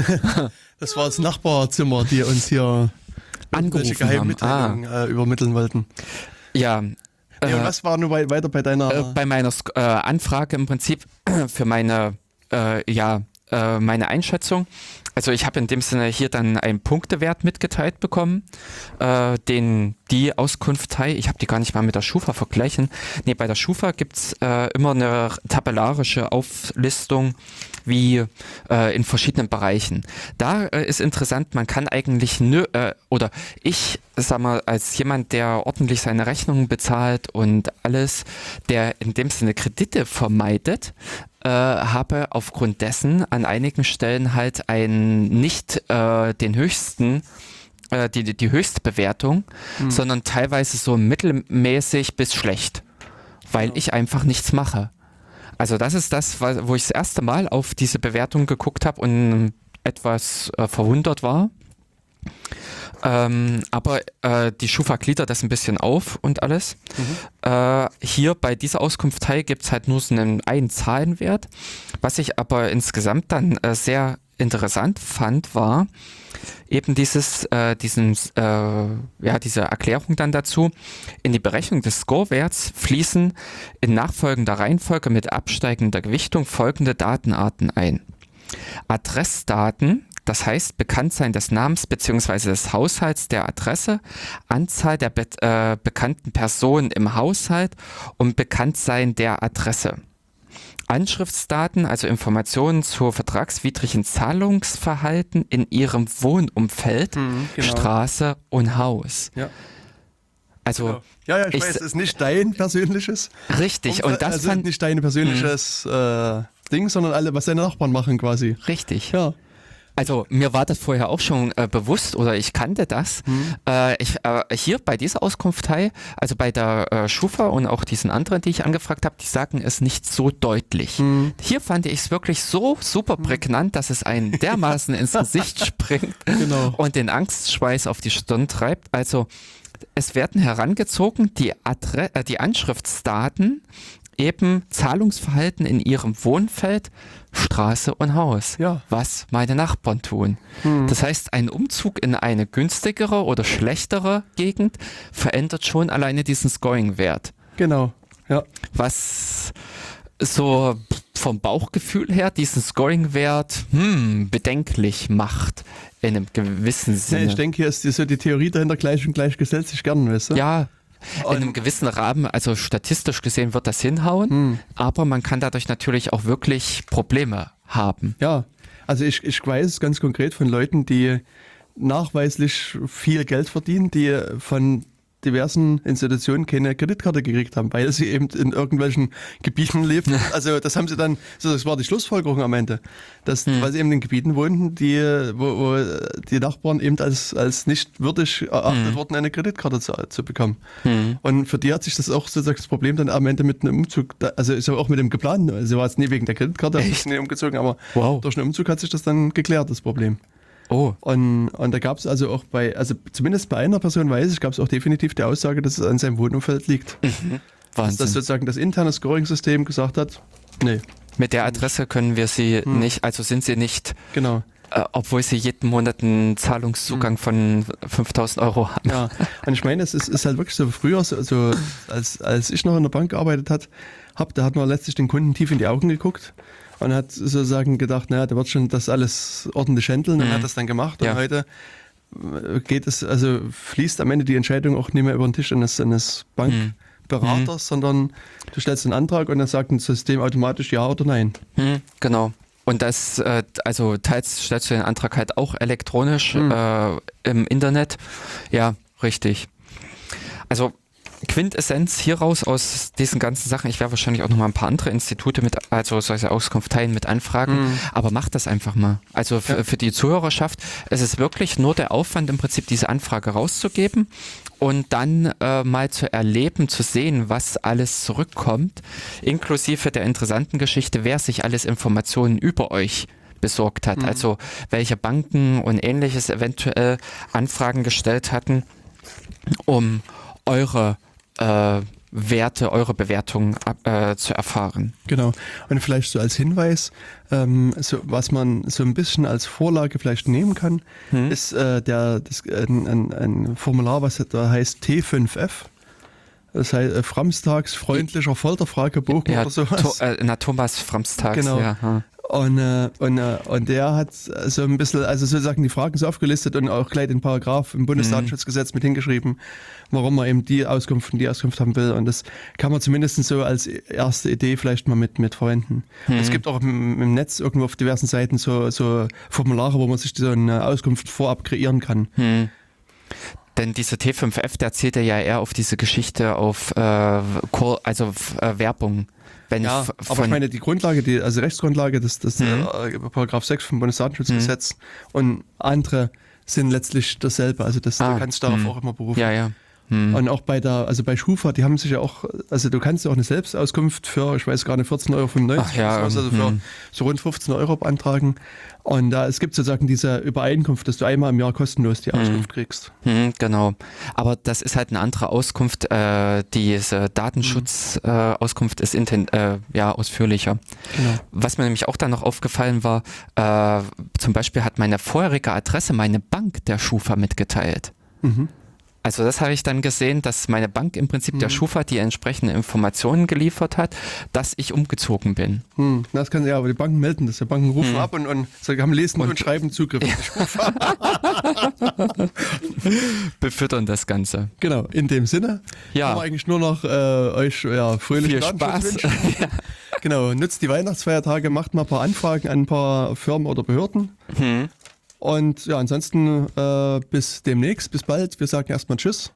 Das war das Nachbarzimmer, die uns hier Angerufen haben. Ah. Äh, übermitteln wollten. Ja, Ja, und was war wei- weiter bei deiner. Äh, bei meiner äh, Anfrage im Prinzip für meine, äh, ja, äh, meine Einschätzung. Also ich habe in dem Sinne hier dann einen Punktewert mitgeteilt bekommen, äh, den die Auskunftei, ich habe die gar nicht mal mit der Schufa vergleichen. Nee, bei der Schufa gibt's äh, immer eine tabellarische Auflistung wie äh, in verschiedenen Bereichen. Da äh, ist interessant, man kann eigentlich nö, äh, oder ich sag mal, als jemand, der ordentlich seine Rechnungen bezahlt und alles, der in dem Sinne Kredite vermeidet, äh, habe aufgrund dessen an einigen Stellen halt einen nicht äh, den höchsten äh, die, die höchste Bewertung, sondern teilweise so mittelmäßig bis schlecht, weil ich einfach nichts mache. Also das ist das, wo ich das erste Mal auf diese Bewertung geguckt habe und etwas äh, verwundert war. Ähm, aber äh, die Schufa gliedert das ein bisschen auf und alles. Äh, hier bei dieser Auskunftei gibt es halt nur so einen, einen Zahlenwert. Was ich aber insgesamt dann äh, sehr interessant fand, war eben dieses, äh, diesen, äh, ja, diese Erklärung dann dazu. In die Berechnung des Scorewerts fließen in nachfolgender Reihenfolge mit absteigender Gewichtung folgende Datenarten ein. Adressdaten, das heißt Bekanntsein des Namens bzw. des Haushalts der Adresse, Anzahl der be äh, bekannten Personen im Haushalt und Bekanntsein der Adresse. Anschriftsdaten, also Informationen zu vertragswidrigen Zahlungsverhalten in ihrem Wohnumfeld, genau. Straße und Haus. Ja. Also Ja, ja, ich, Ich weiß, es ist nicht dein persönliches. richtig. Und das also fand nicht dein persönliches äh, Ding, sondern alle, was deine Nachbarn machen quasi. richtig. Ja. Also mir war das vorher auch schon äh, bewusst oder ich kannte das. Äh, ich, äh, hier bei dieser Auskunftei, also bei der äh, Schufa und auch diesen anderen, die ich angefragt habe, die sagen es nicht so deutlich. Hier fand ich es wirklich so super prägnant, dass es einen dermaßen ins Gesicht springt Genau. und den Angstschweiß auf die Stirn treibt. Also es werden herangezogen die, Adre äh, die Anschriftsdaten, eben Zahlungsverhalten in ihrem Wohnfeld, Straße und Haus. Ja. Was meine Nachbarn tun. Das heißt, ein Umzug in eine günstigere oder schlechtere Gegend verändert schon alleine diesen Scoring-Wert. Genau. Ja. Was so vom Bauchgefühl her diesen Scoring-Wert hm, bedenklich macht in einem gewissen ja. Sinne. Ich denke, hier ist die, so die Theorie dahinter gleich und gleich gesellt sich gern, weißt du? Ja, in einem gewissen Rahmen, also statistisch gesehen wird das hinhauen, aber man kann dadurch natürlich auch wirklich Probleme haben. Ja, also ich, ich weiß ganz konkret von Leuten, die nachweislich viel Geld verdienen, die von diversen Institutionen keine Kreditkarte gekriegt haben, weil sie eben in irgendwelchen Gebieten lebten. Also das haben sie dann, das war die Schlussfolgerung am Ende, dass, weil sie eben in Gebieten wohnten, die, wo, wo die Nachbarn eben als, als nicht würdig erachtet wurden, eine Kreditkarte zu, zu bekommen. Und für die hat sich das auch sozusagen das Problem dann am Ende mit einem Umzug, also ist ja auch mit dem geplanten, also war es nie wegen der Kreditkarte, ist Echt? nie umgezogen, aber Wow. durch einen Umzug hat sich das dann geklärt, das Problem. Oh, Und, und da gab es also auch bei, also zumindest bei einer Person weiß ich, gab es auch definitiv die Aussage, dass es an seinem Wohnumfeld liegt. Dass Wahnsinn. das sozusagen das interne Scoring-System gesagt hat, nee, Mit der Adresse können wir sie nicht, also sind sie nicht, genau. äh, obwohl sie jeden Monat einen Zahlungszugang von 5000 Euro haben. Ja, und ich meine, es ist, ist halt wirklich so früher, so, so als, als ich noch in der Bank gearbeitet hat, hab, da hat man letztlich den Kunden tief in die Augen geguckt und hat sozusagen gedacht, naja, der wird schon das alles ordentlich handeln und hat das dann gemacht. Und Ja. heute äh, geht es, also fließt am Ende die Entscheidung auch nicht mehr über den Tisch eines, eines Bankberaters, sondern du stellst einen Antrag und dann sagt ein System automatisch ja oder nein. Hm, genau. Und das, äh, also teils stellst du den Antrag halt auch elektronisch äh, im Internet. Ja, richtig. Also Quintessenz hieraus aus diesen ganzen Sachen, ich werde wahrscheinlich auch noch mal ein paar andere Institute mit, also solche Auskunfteien mit anfragen, aber macht das einfach mal. Also für, für die Zuhörerschaft, es ist wirklich nur der Aufwand im Prinzip diese Anfrage rauszugeben und dann äh, mal zu erleben, zu sehen, was alles zurückkommt, inklusive der interessanten Geschichte, wer sich alles Informationen über euch besorgt hat, also welche Banken und ähnliches eventuell Anfragen gestellt hatten, um eure äh, Werte, eure Bewertungen äh, zu erfahren. Genau. Und vielleicht so als Hinweis, ähm, so, was man so ein bisschen als Vorlage vielleicht nehmen kann, ist äh, der, das, ein, ein, ein Formular, was da heißt T5F. Das heißt, äh, Framstags freundlicher Folterfragebogen Ja, oder sowas. to, äh, na, Thomas Framstags, Genau. ja. Und, äh, und, äh, und der hat so ein bisschen, also sozusagen die Fragen so aufgelistet und auch gleich den Paragraph im Bundesdatenschutzgesetz mit hingeschrieben, warum man eben die Auskunft und die Auskunft haben will. Und das kann man zumindest so als erste Idee vielleicht mal mit, mit verwenden. Es gibt auch im, im Netz irgendwo auf diversen Seiten so, so Formulare, wo man sich so eine Auskunft vorab kreieren kann. Denn dieser T5F, der zählt ja eher auf diese Geschichte auf äh, also f- äh, Werbung. Wenn Ja, ich aber ich meine, die Grundlage, die, also Rechtsgrundlage, das, das äh, Paragraph 6 vom Bundesdatenschutzgesetz und andere sind letztlich dasselbe. Also das, Ah, du kannst darauf auch immer berufen. ja, ja. Hm. Und auch bei der, also bei Schufa, die haben sich ja auch, also du kannst ja auch eine Selbstauskunft für, ich weiß gar nicht, 14,95 Euro, Ach ja, also für hm. so rund 15 Euro beantragen. Und da, es gibt sozusagen diese Übereinkunft, dass du einmal im Jahr kostenlos die Auskunft kriegst. Hm, genau. Aber das ist halt eine andere Auskunft. Äh, diese Datenschutzauskunft äh, Auskunft ist inten äh, ja, ausführlicher. Genau. Was mir nämlich auch dann noch aufgefallen war, äh, zum Beispiel hat meine vorherige Adresse meine Bank der Schufa mitgeteilt. Mhm. Also das habe ich dann gesehen, dass meine Bank im Prinzip der Schufa die entsprechenden Informationen geliefert hat, dass ich umgezogen bin. Hm, das kann ja, aber die Banken melden das. Die Banken rufen ab und, und sagen, haben lesen und, Und- schreiben Zugriff. Befüttern das Ganze. Genau, in dem Sinne Ja. kann man eigentlich nur noch äh, euch ja, fröhlichen Viel Spaß. wünschen. Genau, nutzt die Weihnachtsfeiertage, macht mal ein paar Anfragen an ein paar Firmen oder Behörden. Hm. Und ja, ansonsten äh, bis demnächst, bis bald. Wir sagen erstmal Tschüss.